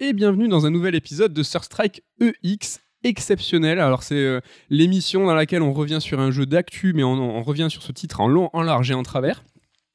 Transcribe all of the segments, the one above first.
et bienvenue dans un nouvel épisode de Surstrike EX exceptionnel. Alors c'est euh, l'émission dans laquelle on revient sur un jeu d'actu mais on, on revient sur ce titre en long, en large et en travers.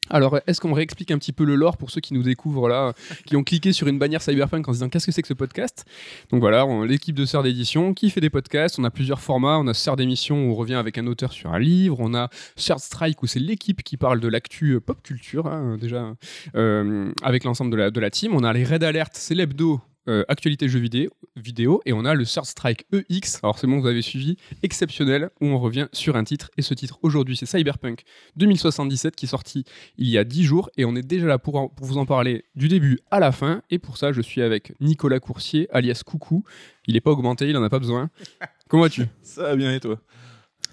Alors, est-ce qu'on réexplique un petit peu le lore pour ceux qui nous découvrent là, qui ont cliqué sur une bannière Cyberpunk en se disant qu'est-ce que c'est que ce podcast? Donc voilà, l'équipe de Sœur d'édition qui fait des podcasts. On a plusieurs formats. On a Sœur d'émission où on revient avec un auteur sur un livre. On a Sœur Strike où c'est l'équipe qui parle de l'actu euh, pop culture, hein, déjà, euh, avec l'ensemble de la, de la team. On a les Red Alert, c'est l'hebdo. Euh, actualité jeux vidéo, vidéo et on a le Third Strike EX, alors c'est bon vous avez suivi, exceptionnel, où on revient sur un titre, et ce titre aujourd'hui c'est Cyberpunk 2077 qui est sorti il y a 10 jours et on est déjà là pour, en- pour vous en parler du début à la fin. Et pour ça, je suis avec Nicolas Coursier, alias Coucou. Il n'est pas augmenté, il en a pas besoin. Comment vas-tu? Ça va bien et toi?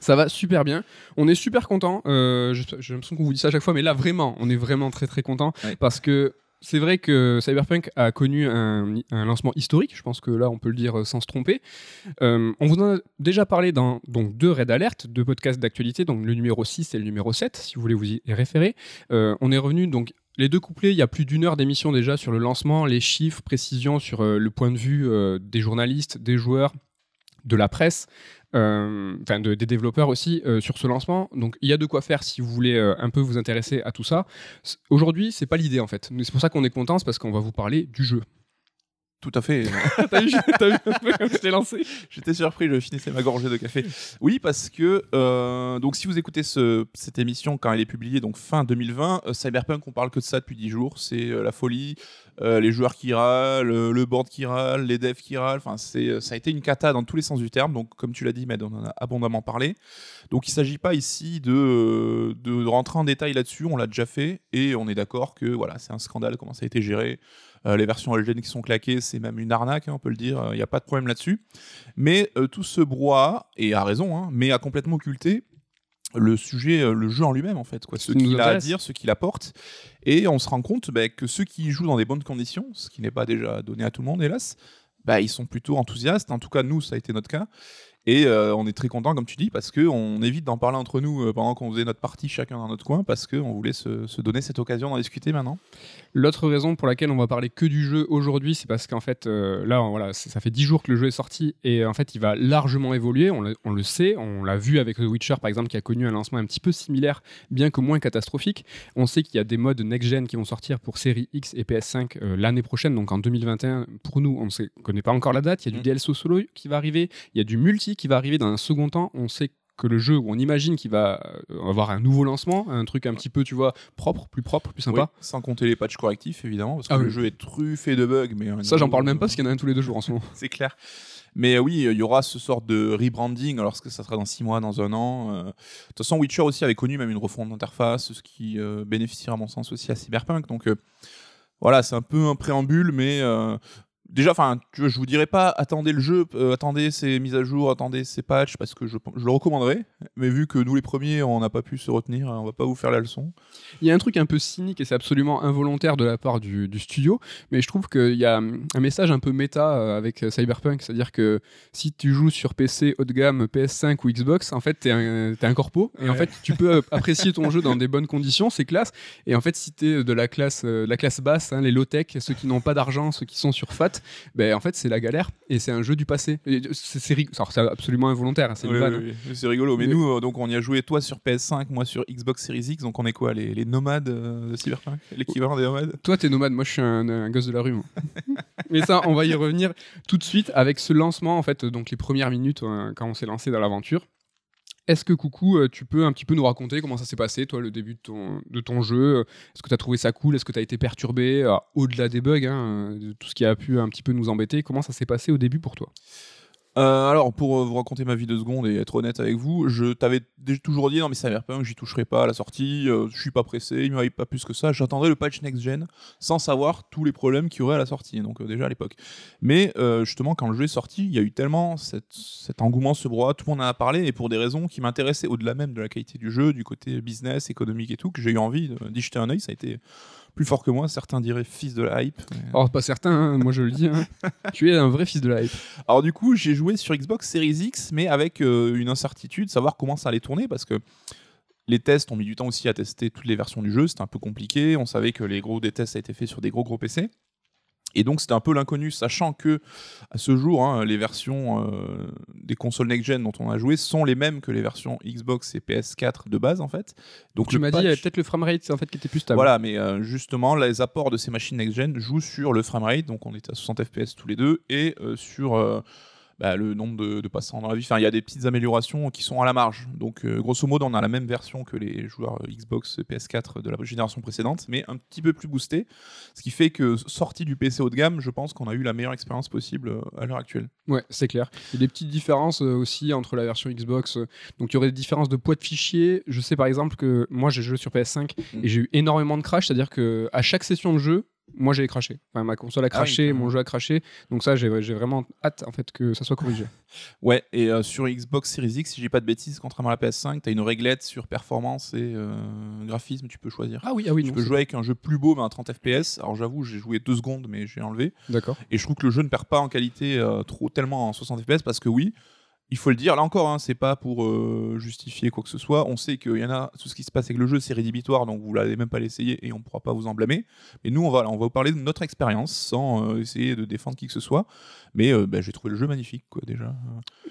Ça va super bien. On est super content. Euh, je- J'ai l'impression qu'on vous dit ça à chaque fois, mais là vraiment, on est vraiment très très content Ouais. parce que. C'est vrai que Cyberpunk a connu un, lancement historique, je pense que là on peut le dire euh, sans se tromper. Euh, on vous en a déjà parlé dans deux Red Alert, deux podcasts d'actualité, donc le numéro 6 et le numéro 7, si vous voulez vous y référer. Euh, on est revenu donc les deux couplets, il y a plus d'une heure d'émission déjà sur le lancement, les chiffres, précisions sur le point de vue des journalistes, des joueurs, de la presse, enfin de- des développeurs aussi euh, sur ce lancement. Donc il y a de quoi faire si vous voulez euh, un peu vous intéresser à tout ça. Aujourd'hui, c'est pas l'idée en fait. C'est pour ça qu'on est content, c'est parce qu'on va vous parler du jeu. Tout à fait. T'as vu, un peu comme je t'ai lancé J'étais surpris, je finissais ma gorgée de café. Oui, parce que euh, donc si vous écoutez ce- cette émission quand elle est publiée, donc fin 2020, euh, Cyberpunk, on parle que de ça depuis 10 jours. C'est euh, la folie, les joueurs qui râlent, le board qui râle, les devs qui râlent. Enfin, c'est ça a été une cata dans tous les sens du terme. Donc, comme tu l'as dit, Med, on en a abondamment parlé. Donc, il ne s'agit pas ici de, de rentrer en détail là-dessus. On l'a déjà fait et on est d'accord que voilà, c'est un scandale comment ça a été géré. Euh, les versions LGN qui sont claquées, c'est même une arnaque, hein, on peut le dire. Il n'y a pas de problème là-dessus. Mais euh, tout ce brouhaha, et a raison, hein, mais a complètement occulté le sujet, euh, le jeu en lui-même en fait, quoi. ce qu'il a à dire, ce qu'il apporte, et on se rend compte bah, que ceux qui jouent dans des bonnes conditions, ce qui n'est pas déjà donné à tout le monde hélas, bah, ils sont plutôt enthousiastes. En tout cas, nous, ça a été notre cas. Et euh, on est très content, comme tu dis, parce qu'on évite d'en parler entre nous euh, pendant qu'on faisait notre partie chacun dans notre coin, parce qu'on voulait se, se donner cette occasion d'en discuter maintenant. L'autre raison pour laquelle on va parler que du jeu aujourd'hui, c'est parce qu'en fait, euh, là, voilà, ça fait 10 jours que le jeu est sorti et en fait, il va largement évoluer. On, le- on le sait, on l'a vu avec The Witcher par exemple, qui a connu un lancement un petit peu similaire, bien que moins catastrophique. On sait qu'il y a des modes next-gen qui vont sortir pour série X et PS5 euh, l'année prochaine, donc en 2021. Pour nous, on ne connaît pas encore la date. Il y a du Mm. DLC solo qui va arriver, il y a du multi qui va arriver dans un second temps. On sait que le jeu, on imagine qu'il va euh, avoir un nouveau lancement, un truc un petit peu, tu vois, propre, plus propre, plus sympa. Oui, sans compter les patchs correctifs, évidemment, parce que Ah le oui. jeu est truffé de bugs. Mais Ça, j'en parle même pas parce qu'il y en a un tous les deux jours en ce moment. c'est clair. Mais euh, oui, il y aura ce sort de rebranding, alors que ça sera dans 6 mois, dans un an. euh. De toute façon, Witcher aussi avait connu même une refonte d'interface, ce qui euh, bénéficiera à mon sens aussi à Cyberpunk. Donc euh, voilà, c'est un peu un préambule, mais euh, déjà, enfin, je vous dirais pas attendez le jeu, euh, attendez ces mises à jour, attendez ces patchs, parce que je, je le recommanderais. Mais vu que nous les premiers, on n'a pas pu se retenir, on va pas vous faire la leçon. Il y a un truc un peu cynique et c'est absolument involontaire de la part du, du studio, mais je trouve qu'il y a un message un peu méta euh, avec euh, Cyberpunk, c'est-à-dire que si tu joues sur PC haut de gamme, PS5 ou Xbox, en fait t'es un, t'es un corpo et en fait tu peux apprécier ton jeu dans des bonnes conditions, c'est classe. Et en fait si t'es de la classe, de la classe basse, hein, les low tech, ceux qui n'ont pas d'argent, ceux qui sont sur FAT, ben en fait c'est la galère et c'est un jeu du passé. Et C'est rig- absolument involontaire, hein, c'est une Oui, vanne. oui, oui, c'est rigolo. Mais, Mais- nous, euh, donc, on y a joué, toi sur PS5, moi sur Xbox Series X. Donc, on est quoi Les, les nomades euh, de Cyberpunk? L'équivalent des nomades? Toi, t'es nomade, moi je suis un, un gosse de la rue. moi. Mais ça, on va y revenir tout de suite avec ce lancement, en fait, donc les premières minutes euh, quand on s'est lancé dans l'aventure. Est-ce que Coucou, euh, tu peux un petit peu nous raconter comment ça s'est passé, toi, le début de ton, jeu? Est-ce que tu as trouvé ça cool? Est-ce que tu as été perturbé? Euh, Au-delà des bugs, hein, euh, de tout ce qui a pu un petit peu nous embêter, comment ça s'est passé au début pour toi? Euh, alors, pour euh, vous raconter ma vie de seconde et être honnête avec vous, je t'avais toujours dit non, mais Cyberpunk, j'y toucherai pas à la sortie, euh, je suis pas pressé, il me pas plus que ça, j'attendrai le patch next-gen sans savoir tous les problèmes qu'il y aurait à la sortie, donc euh, déjà à l'époque. Mais justement, quand le jeu est sorti, il y a eu tellement cet engouement, ce brouhaha, tout le monde en a parlé, et pour des raisons qui m'intéressaient au-delà même de la qualité du jeu, du côté business, économique et tout, que j'ai eu envie d'y jeter un œil, ça a été plus fort que moi, certains diraient fils de la hype. mais- Alors, pas certain, hein, moi je le dis, hein. tu es un vrai fils de la hype. Alors du coup, j'ai joué sur Xbox Series X, mais avec euh, une incertitude, savoir comment ça allait tourner, parce que les tests ont mis du temps aussi à tester toutes les versions du jeu, c'était un peu compliqué, on savait que les gros des tests a été fait sur des gros gros PC. Et donc c'était un peu l'inconnu, sachant que à ce jour, hein, les versions euh, des consoles next-gen dont on a joué sont les mêmes que les versions Xbox et PS4 de base en fait. Donc tu m'as dit, il y avait peut-être le framerate en fait qui était plus stable. Voilà, mais euh, justement, les apports de ces machines next-gen jouent sur le framerate, donc on est à 60 FPS tous les deux, et euh, sur bah, le nombre de, passants dans la vie. Enfin, il y a des petites améliorations qui sont à la marge. Donc, euh, grosso modo, on a la même version que les joueurs euh, Xbox PS4 de la génération précédente, mais un petit peu plus boosté. Ce qui fait que, sorti du PC haut de gamme, je pense qu'on a eu la meilleure expérience possible euh, à l'heure actuelle. Ouais, c'est clair. Il y a des petites différences aussi entre la version Xbox. Donc, il y aurait des différences de poids de fichiers. Je sais par exemple que moi, j'ai joué sur PS5 mm. et j'ai eu énormément de crash, c'est-à-dire que à chaque session de jeu, moi j'ai craché. Enfin, ma console a ah craché, mon jeu a craché. Donc ça, j'ai vraiment hâte en fait que ça soit corrigé. ouais, et euh, sur Xbox Series X, si j'ai pas de bêtises, contrairement à la PS5, tu as une réglette sur performance et euh, graphisme, tu peux choisir. Ah oui, ah oui. Tu peux jouer avec un jeu plus beau, mais à 30 FPS. Alors j'avoue, j'ai joué deux secondes, mais j'ai enlevé. D'accord. Et je trouve que le jeu ne perd pas en qualité euh, trop tellement en 60 FPS parce que oui, il faut le dire, là encore, hein, c'est pas pour euh, justifier quoi que ce soit. On sait qu'il y en a, tout ce qui se passe avec le jeu, c'est rédhibitoire, donc vous l'allez même pas l'essayer et on pourra pas vous en blâmer. Mais nous, on va, on va vous parler de notre expérience sans euh, essayer de défendre qui que ce soit. Mais euh, bah, j'ai trouvé le jeu magnifique, quoi, déjà.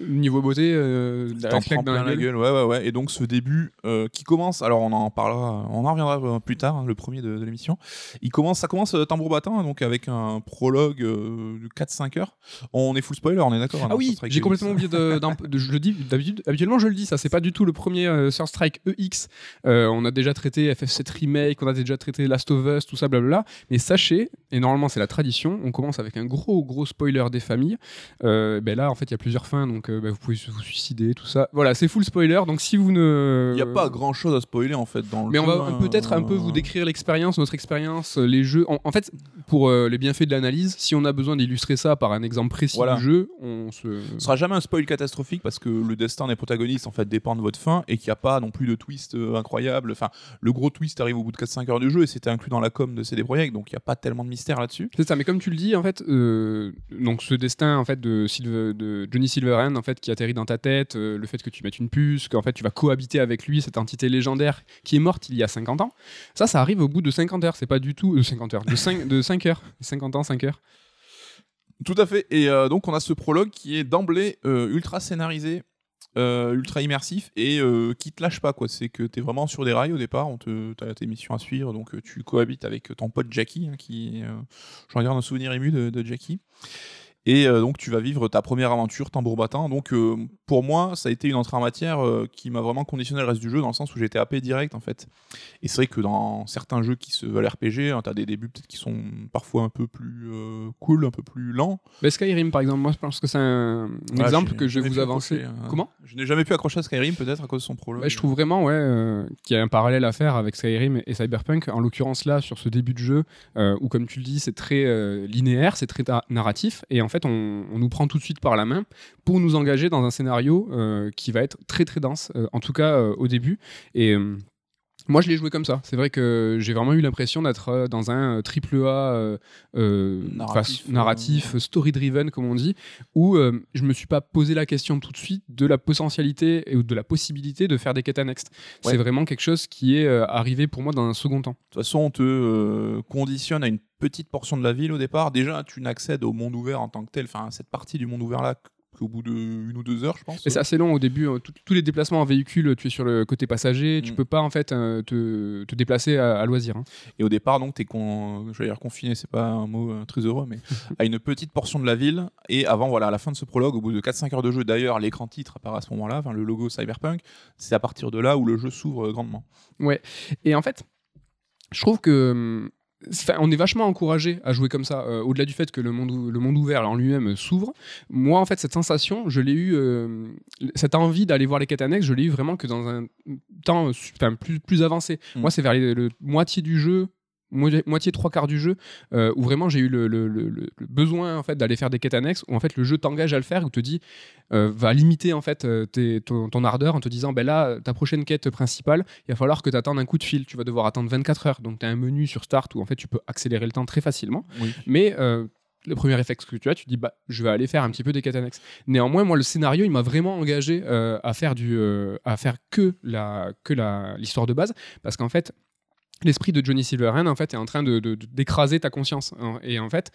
Niveau beauté, la claque dans la, gueule. Ouais, ouais, ouais. Et donc ce début qui commence, alors on en parlera, on en reviendra plus tard, hein, le premier de, l'émission. Il commence, ça commence tambour battant, donc avec un prologue de 4-5 heures. On est full spoiler, on est d'accord. Hein, ah oui, j'ai complètement oublié de je le dis, d'habitude, habituellement je le dis, ça c'est pas du tout le premier euh, Strike EX. Euh, on a déjà traité FF7 Remake, on a déjà traité Last of Us, tout ça, blablabla. Mais sachez, et normalement c'est la tradition, on commence avec un gros gros spoiler des familles. Euh, ben là en fait il y a plusieurs fins, donc ben, vous pouvez vous suicider, tout ça. Voilà, c'est full spoiler, donc si vous ne... Il n'y a pas grand chose à spoiler en fait dans le Mais on va peut-être un peu vous décrire l'expérience, notre expérience, les jeux. En, fait, pour les bienfaits de l'analyse, si on a besoin d'illustrer ça par un exemple précis du jeu, on se... Ce sera jamais un spoil catastrophique parce que le destin des protagonistes en fait dépend de votre fin et qu'il n'y a pas non plus de twist euh, incroyable. Enfin, le gros twist arrive au bout de 4-5 heures de jeu et c'était inclus dans la com de CD Projekt, donc il n'y a pas tellement de mystère là-dessus. C'est ça, mais comme tu le dis, en fait, euh, donc ce destin en fait de, de Johnny Silverhand en fait qui atterrit dans ta tête, euh, le fait que tu mettes une puce, qu'en fait tu vas cohabiter avec lui, cette entité légendaire qui est morte il y a 50 ans, ça, ça arrive au bout de 50 heures. C'est pas du tout de 50 heures, de 5, de 5 heures, 50 ans, 5 heures. Tout à fait. Et donc on a ce prologue qui est d'emblée ultra scénarisé euh, ultra immersif et euh, qui te lâche pas quoi. C'est que tu es vraiment sur des rails au départ, on te as tes missions à suivre, donc euh, tu cohabites avec ton pote Jackie, hein, qui je regarde un souvenir ému de Jackie. Et euh, donc tu vas vivre ta première aventure tambour battant. Donc euh, pour moi, ça a été une entrée en matière euh, qui m'a vraiment conditionné le reste du jeu dans le sens où j'étais AP direct en fait. Et c'est vrai que dans certains jeux qui se veulent RPG, hein, tu as des débuts peut-être qui sont parfois un peu plus cool, un peu plus lents. Mais Skyrim par exemple, moi je pense que c'est un, exemple que je vais vous avancer. Hein. Comment? Je n'ai jamais pu accrocher à Skyrim peut-être à cause de son prologue. Bah, je trouve vraiment ouais, qu'il y a un parallèle à faire avec Skyrim et Cyberpunk. En l'occurrence là, sur ce début de jeu, où comme tu le dis, c'est très linéaire, c'est très narratif. Et en fait, on, on nous prend tout de suite par la main pour nous engager dans un scénario euh, qui va être très très dense, euh, en tout cas euh, au début. Et moi, je l'ai joué comme ça. C'est vrai que j'ai vraiment eu l'impression d'être dans un triple A narratif, story-driven, comme on dit, où je me suis pas posé la question tout de suite de la potentialité ou de la possibilité de faire des quêtes annexes. C'est vraiment quelque chose qui est arrivé pour moi dans un second temps. De toute façon, on te conditionne à une petite portion de la ville au départ. Déjà, tu n'accèdes au monde ouvert en tant que tel, enfin, cette partie du monde ouvert-là, qu'au bout de une ou deux heures, je pense. c'est assez long au début. Euh, tous les déplacements en véhicule, tu es sur le côté passager, tu mm. peux pas en fait euh, te, te, déplacer à, loisir. Hein. Et au départ, donc, tu es con... dire confiné, c'est pas un mot euh, très heureux, mais à une petite portion de la ville. Et avant, voilà, à la fin de ce prologue, au bout de 4-5 heures de jeu, d'ailleurs, l'écran titre apparaît à ce moment-là, le logo Cyberpunk, c'est à partir de là où le jeu s'ouvre grandement. Ouais. Et en fait, je trouve que on est vachement encouragé à jouer comme ça, euh, au-delà du fait que le monde, le monde ouvert en lui-même s'ouvre. Moi, en fait, cette sensation, je l'ai eu, euh, cette envie d'aller voir les quêtes annexes, je l'ai eu vraiment que dans un temps plus, plus avancé. Mm. Moi, c'est vers le moitié du jeu, moitié trois quarts du jeu euh, où vraiment j'ai eu le, besoin en fait d'aller faire des quêtes annexes où en fait le jeu t'engage à le faire ou te dit euh, va limiter en fait euh, ton, ardeur en te disant ben là ta prochaine quête principale il va falloir que tu attendes un coup de fil. Tu vas devoir attendre 24 heures. Donc tu as un menu sur start où en fait tu peux accélérer le temps très facilement. Mais le premier réflexe que tu as, tu dis bah je vais aller faire un petit peu des quêtes annexes. Néanmoins, moi le scénario, il m'a vraiment engagé à faire du à faire que la que la l'histoire de base parce qu'en fait l'esprit de Johnny Silverhand en fait est en train de d'écraser ta conscience hein. et en fait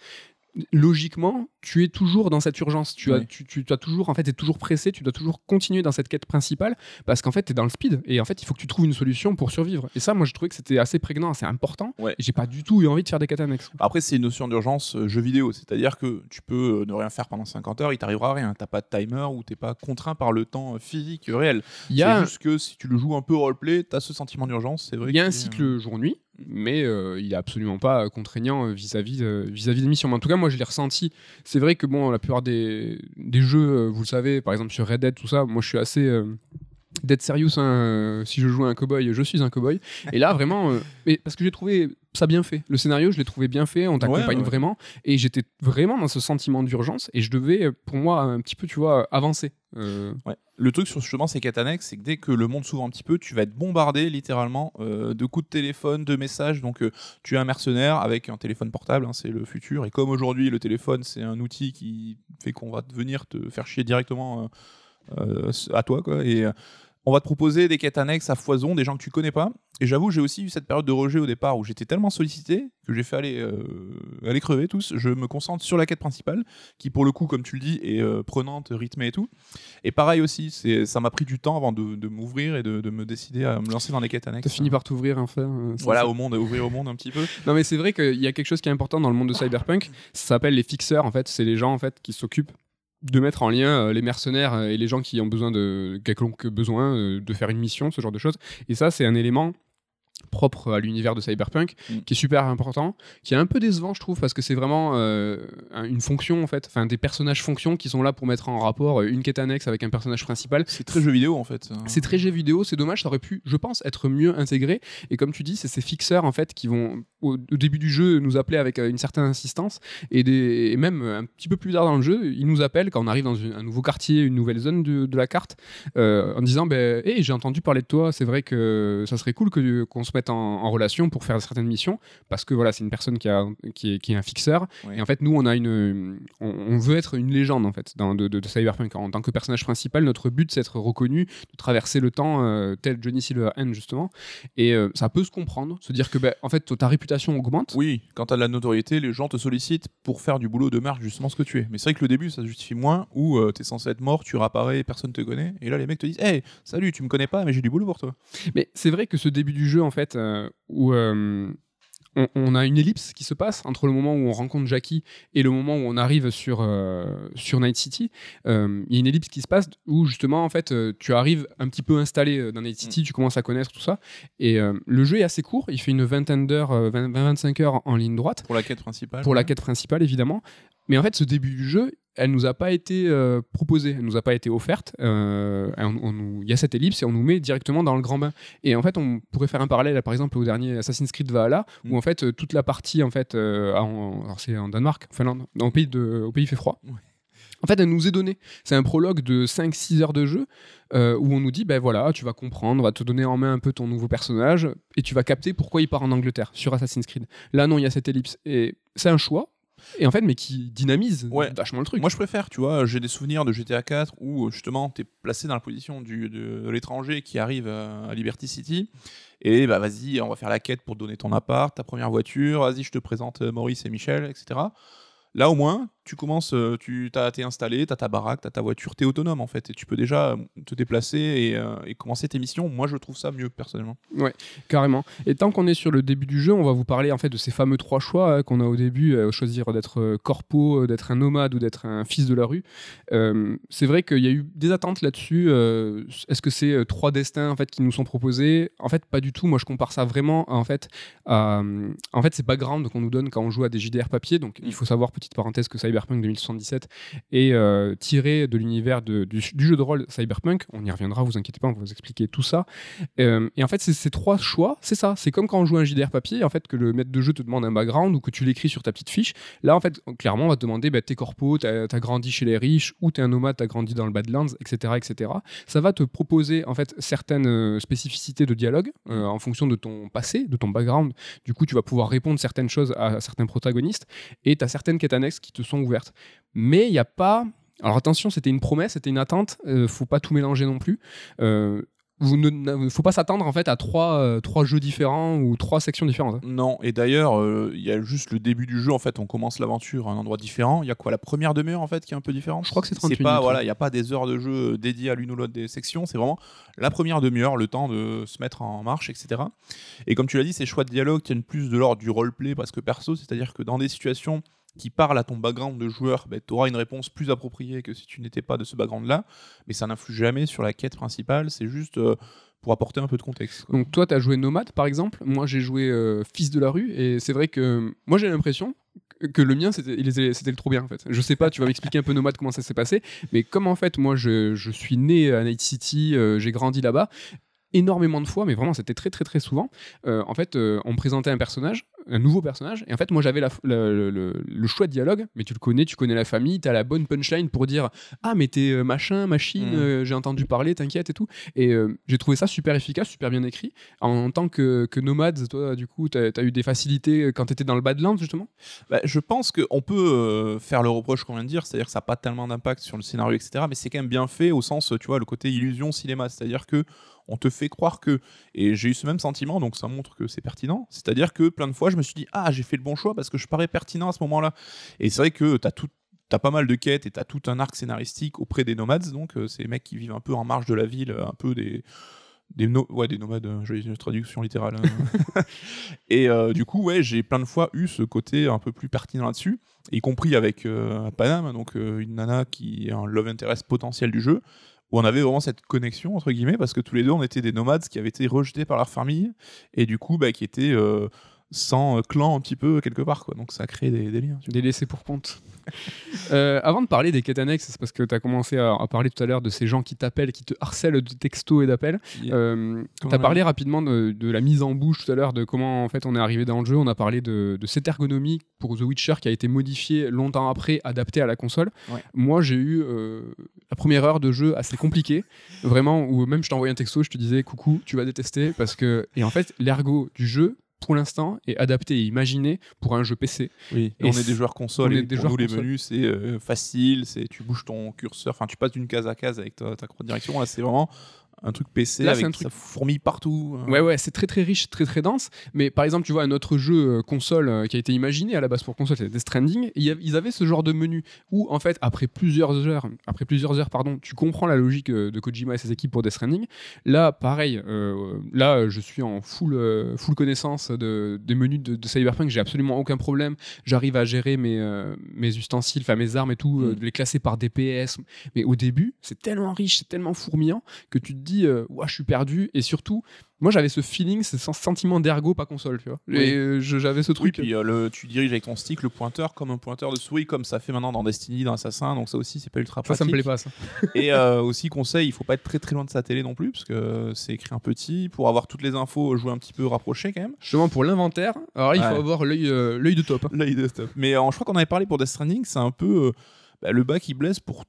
logiquement, tu es toujours dans cette urgence. Tu as, Oui. tu, tu, tu as toujours, en fait, es toujours pressé. Tu dois toujours continuer dans cette quête principale parce qu'en fait, tu es dans le speed. Et en fait, il faut que tu trouves une solution pour survivre. Et ça, moi, je trouvais que c'était assez prégnant, assez important. Ouais. J'ai pas du tout eu envie de faire des quêtes annexes. Après, c'est une notion d'urgence euh, jeu vidéo, c'est-à-dire que tu peux euh, ne rien faire pendant 50 heures, il t'arrivera rien. T'as pas de timer ou t'es pas contraint par le temps euh, physique réel. Il y C'est a, juste que si tu le joues un peu roleplay, t'as ce sentiment d'urgence, c'est vrai. il y a un cycle jour-nuit, mais euh, il est absolument pas contraignant euh, vis-à-vis euh, vis-à-vis des missions. En tout cas, moi, je l'ai ressenti. C'est vrai que bon, la plupart des, des jeux, euh, vous le savez, par exemple sur Red Dead, tout ça, moi, je suis assez euh, Dead serious. hein, si je joue un cowboy, je suis un cowboy. Et là, vraiment, mais parce que j'ai trouvé ça bien fait. Le scénario, je l'ai trouvé bien fait. On t'accompagne ouais. vraiment, et j'étais vraiment dans ce sentiment d'urgence. Et je devais, euh, pour moi, un petit peu, tu vois, avancer. Euh, Ouais. Le truc sur justement ces annexes, c'est que dès que le monde s'ouvre un petit peu, tu vas être bombardé littéralement euh, de coups de téléphone, de messages. Donc euh, tu es un mercenaire avec un téléphone portable, hein, c'est le futur. Et comme aujourd'hui le téléphone c'est un outil qui fait qu'on va venir te faire chier directement euh, euh, à toi, quoi. Et euh, on va te proposer des quêtes annexes à foison, des gens que tu connais pas. Et j'avoue, j'ai aussi eu cette période de rejet au départ où j'étais tellement sollicité que j'ai fait aller, euh, aller crever tous. Je me concentre sur la quête principale, qui pour le coup, comme tu le dis, est euh, prenante, rythmée et tout. Et pareil aussi, c'est, ça m'a pris du temps avant de, de m'ouvrir et de, de me décider à me lancer dans les quêtes annexes. T'as fini par t'ouvrir enfin. euh, Voilà, ça- au monde, ouvrir au monde un petit peu. Non mais c'est vrai qu'il y a quelque chose qui est important dans le monde de Cyberpunk, ça s'appelle les fixeurs en fait, c'est les gens en fait qui s'occupent de mettre en lien euh, les mercenaires euh, et les gens qui ont besoin de quelconque besoin euh, de faire une mission, ce genre de choses. Et ça c'est un élément propre à l'univers de Cyberpunk Mm. qui est super important, qui est un peu décevant je trouve parce que c'est vraiment euh, un- une fonction en fait, enfin des personnages fonctions qui sont là pour mettre en rapport euh, une quête annexe avec un personnage principal. C'est très jeu vidéo en fait. C'est très jeu vidéo, c'est dommage, ça aurait pu, je pense, être mieux intégré. Et comme tu dis, c'est ces fixeurs en fait qui vont au, au début du jeu nous appeler avec euh, une certaine insistance et, des, et même un petit peu plus tard dans le jeu, ils nous appellent quand on arrive dans une- un nouveau quartier, une nouvelle zone de, de la carte, euh, en disant ben, hey, j'ai entendu parler de toi, c'est vrai que ça serait cool que qu'on se en, en relation pour faire certaines missions parce que voilà, c'est une personne qui, a, qui, est, qui est un fixeur. Et en fait, nous, on a une, on, on veut être une légende en fait dans, de, de- de Cyberpunk en tant que personnage principal. Notre but, c'est d'être reconnu, de traverser le temps euh, tel Johnny Silverhand justement. Et euh, ça peut se comprendre, se dire que ben, en fait, ta réputation augmente. Oui, quand t'as de la notoriété, les gens te sollicitent pour faire du boulot de marque, justement ce que tu es. Mais c'est vrai que le début, ça se justifie moins, où euh, t'es censé être mort, tu réapparais, personne te connaît. Et là, les mecs te disent Hey, salut, tu me connais pas, mais j'ai du boulot pour toi. Mais c'est vrai que ce début du jeu, en fait, euh, où euh, on, on a une ellipse qui se passe entre le moment où on rencontre Jackie et le moment où on arrive sur, euh, sur Night City, il y a une ellipse qui se passe où justement, en fait, tu arrives un petit peu installé dans Night City, tu commences à connaître tout ça. Et le jeu est assez court, il fait une vingtaine d'heures, euh, 20 20-25 heures en ligne droite Pour la quête principale. pour la quête principale évidemment. Mais en fait, ce début du jeu, elle nous a pas été euh, proposée, elle nous a pas été offerte. Euh, Il y a cette ellipse et on nous met directement dans le grand bain. Et en fait, on pourrait faire un parallèle, par exemple, au dernier Assassin's Creed Valhalla, Mm. où en fait toute la partie en fait, euh, c'est en Danemark, en Finlande, dans le pays de, au pays fait froid. Ouais. En fait, elle nous est donnée. C'est un prologue de 5-6 heures de jeu euh, où on nous dit ben voilà, tu vas comprendre, on va te donner en main un peu ton nouveau personnage et tu vas capter pourquoi il part en Angleterre sur Assassin's Creed. Là, non, il y a cette ellipse. Et c'est un choix, et en fait, mais qui dynamise Ouais. vachement le truc. Moi, je préfère, tu vois, j'ai des souvenirs de GTA 4 où euh, justement, t'es placé dans la position du, de, de l'étranger qui arrive à, à Liberty City. Et bah vas-y, on va faire la quête pour te donner ton appart, ta première voiture. Vas-y, je te présente euh, Maurice et Michel, etc. Là, au moins, tu commences, euh, tu t'es installé, t'as ta baraque, t'as ta voiture, t'es autonome en fait, et tu peux déjà euh, te déplacer et, euh, et commencer tes missions. Moi, je trouve ça mieux personnellement. Carrément. Et tant qu'on est sur le début du jeu, on va vous parler en fait de ces fameux trois choix hein, qu'on a au début, euh, choisir d'être corpo, d'être un nomade ou d'être un fils de la rue. Euh, c'est vrai qu'il y a eu des attentes là-dessus. Est-ce que c'est trois destins en fait qui nous sont proposés? En fait, pas du tout. Moi, je compare ça vraiment en fait à, en fait, c'est background qu'on nous donne quand on joue à des JDR papier. Donc, il faut savoir petite parenthèse que Cyberpunk 2077 est euh, tiré de l'univers du, du jeu de rôle Cyberpunk. On y reviendra, vous inquiétez pas, on va vous expliquer tout ça. Euh, et en fait, ces trois choix, c'est ça. C'est comme quand on joue un JDR papier, en fait, que le maître de jeu te demande un background ou que tu l'écris sur ta petite fiche. Là, en fait, clairement, on va te demander bah, t'es corpo, t'as as grandi chez les riches, ou t'es un nomade, t'as grandi dans le Badlands, etc., etc. Ça va te proposer, en fait, certaines euh, spécificités de dialogue euh, en fonction de ton passé, de ton background. Du coup, tu vas pouvoir répondre certaines choses à certains protagonistes et t'as certaines quêtes annexes qui te sont ouvertes. Mais il n'y a pas. Alors attention, c'était une promesse, c'était une attente, euh, faut pas tout mélanger non plus. Euh, vous ne faut pas s'attendre en fait à trois, euh, trois jeux différents ou trois sections différentes. hein. Non, et d'ailleurs, euh, il y a juste le début du jeu. En fait, on commence l'aventure à un endroit différent. Il y a quoi La première demi-heure en fait qui est un peu différente? Je crois que c'est 38 C'est pas minutes, voilà, il n'y a pas des heures de jeu dédiées à l'une ou l'autre des sections. C'est vraiment la première demi-heure, le temps de se mettre en marche, etc. Et comme tu l'as dit, ces choix de dialogue tiennent plus de l'ordre du roleplay parce que perso, c'est-à-dire que dans des situations qui parlent à ton background de joueur, tu auras une réponse plus appropriée que si tu n'étais pas de ce background-là, mais ça n'influe jamais sur la quête principale, c'est juste euh, pour apporter un peu de contexte. Donc toi, tu as joué Nomade par exemple. Moi, j'ai joué euh, Fils de la rue. Et c'est vrai que moi, j'ai l'impression que le mien, c'était le trop bien en fait. Je sais pas, tu vas m'expliquer un peu Nomade comment ça s'est passé. Mais comme en fait, moi, je, je suis né à Night City, euh, j'ai grandi là-bas énormément de fois, mais vraiment c'était très très très souvent. Euh, en fait, euh, on présentait un personnage, un nouveau personnage, et en fait moi j'avais la- la- le, le- le choix de dialogue, mais tu le connais, tu connais la famille, t'as la bonne punchline pour dire ah mais t'es euh, machin, machine, Mm. j'ai entendu parler, t'inquiète et tout. Et j'ai trouvé ça super efficace, super bien écrit. En, tant que, que nomade, toi du coup t'as as eu des facilités quand t'étais dans le Badlands justement? Bah, je pense qu'on peut faire le reproche qu'on vient de dire, c'est-à-dire que ça n'a pas tellement d'impact sur le scénario, etc. Mais c'est quand même bien fait au sens, tu vois, le côté illusion cinéma, c'est-à-dire que on te fait croire que. Et j'ai eu ce même sentiment, donc ça montre que c'est pertinent. C'est-à-dire que plein de fois, je me suis dit, ah, j'ai fait le bon choix parce que je parais pertinent à ce moment-là. Et c'est vrai que tu as tout. T'as pas mal de quêtes et t'as tout un arc scénaristique auprès des nomades, donc euh, ces mecs qui vivent un peu en marge de la ville, un peu des, des, no- ouais, des nomades, euh, j'ai une traduction littérale. hein. et euh, du coup, ouais, j'ai plein de fois eu ce côté un peu plus pertinent là-dessus, y compris avec euh, Panam, donc euh, une nana qui est un love interest potentiel du jeu, où on avait vraiment cette connexion, entre guillemets, parce que tous les deux, on était des nomades qui avaient été rejetés par leur famille, et du coup, bah, qui étaient euh, sans clan un petit peu quelque part, quoi. Donc ça a créé des, des liens. Des laissés pour compte. Euh, avant de parler des quêtes annexes, c'est parce que tu as commencé à, à parler tout à l'heure de ces gens qui t'appellent, qui te harcèlent de textos et d'appels. Yeah. Euh, tu as parlé rapidement de, de la mise en bouche tout à l'heure, de comment en fait on est arrivé dans le jeu. On a parlé de, de cette ergonomie pour The Witcher qui a été modifiée longtemps après, adaptée à la console. Ouais. Moi, j'ai eu euh, la première heure de jeu assez compliquée, vraiment, où même je t'envoyais un texto, je te disais coucou, tu vas détester parce que et en fait l'ergo du jeu pour l'instant est adapté et imaginé pour un jeu PC. Oui, Et on est des joueurs console on est et des pour joueurs nous les console. menus c'est euh, facile, c'est tu bouges ton curseur, enfin tu passes d'une case à case avec ta, ta croix de direction. Là c'est vraiment un truc PC Là, avec un truc- ça fourmille partout. hein. Ouais, ouais, c'est très très riche, très très dense. Mais par exemple, tu vois, un autre jeu euh, console euh, qui a été imaginé à la base pour console, c'était Death Stranding. et Ils avaient ce genre de menu où, en fait, après plusieurs heures, après plusieurs heures, pardon, tu comprends la logique euh, de Kojima et ses équipes pour Death Stranding. Là, pareil, euh, là, je suis en full, euh, full connaissance de, des menus de, de Cyberpunk. J'ai absolument aucun problème. J'arrive à gérer mes, euh, mes ustensiles, enfin mes armes et tout, Mm. de les classer par DPS. Mais au début, c'est tellement riche, c'est tellement fourmillant que tu te dis, euh, je suis perdu. Et surtout, moi j'avais ce feeling, ce sen- sentiment d'ergo, pas console, tu vois. Oui. Et euh, j'avais ce Oui, truc. puis euh, le, tu diriges avec ton stick le pointeur comme un pointeur de souris, comme ça fait maintenant dans Destiny, dans Assassin, donc ça aussi c'est pas ultra ça, pratique. ça me plaît pas, ça. Et euh, aussi conseil, il faut pas être très très loin de sa télé non plus, parce que c'est écrit un petit, pour avoir toutes les infos, jouer un petit peu rapproché quand même. Justement, pour l'inventaire, alors là, il faut avoir l'œil l'œil de top. hein. Là, il est top. Mais je crois qu'on avait parlé pour Death Stranding, c'est un peu bah, le bas qui blesse pour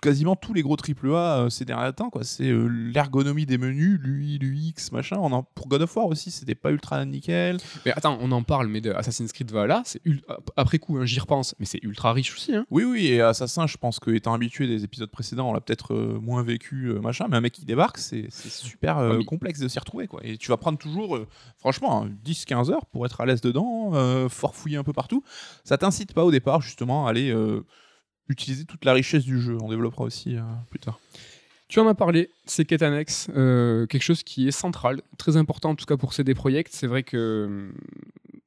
quasiment tous les gros AAA euh, ces derniers temps. quoi. C'est euh, l'ergonomie des menus, l'UI, l'UX, machin. On en... Pour God of War aussi, c'était pas ultra nickel. Mais attends, on en parle, mais de Assassin's Creed Valhalla, c'est ul- après coup, hein, j'y repense, mais c'est ultra riche aussi. Hein. Oui, oui, et Assassin, je pense que étant habitué des épisodes précédents, on l'a peut-être euh, moins vécu, machin. Mais un mec qui débarque, c'est c'est super Ah, mais- complexe de s'y retrouver. quoi. Et tu vas prendre toujours, franchement, hein, 10-15 heures pour être à l'aise dedans, euh, fort fouiller un peu partout. Ça t'incite pas au départ, justement, à aller utiliser toute la richesse du jeu. On développera aussi euh, plus tard. Tu en as parlé, c'est quête annexe, euh, quelque chose qui est central, très important en tout cas pour CD Projekt. C'est vrai que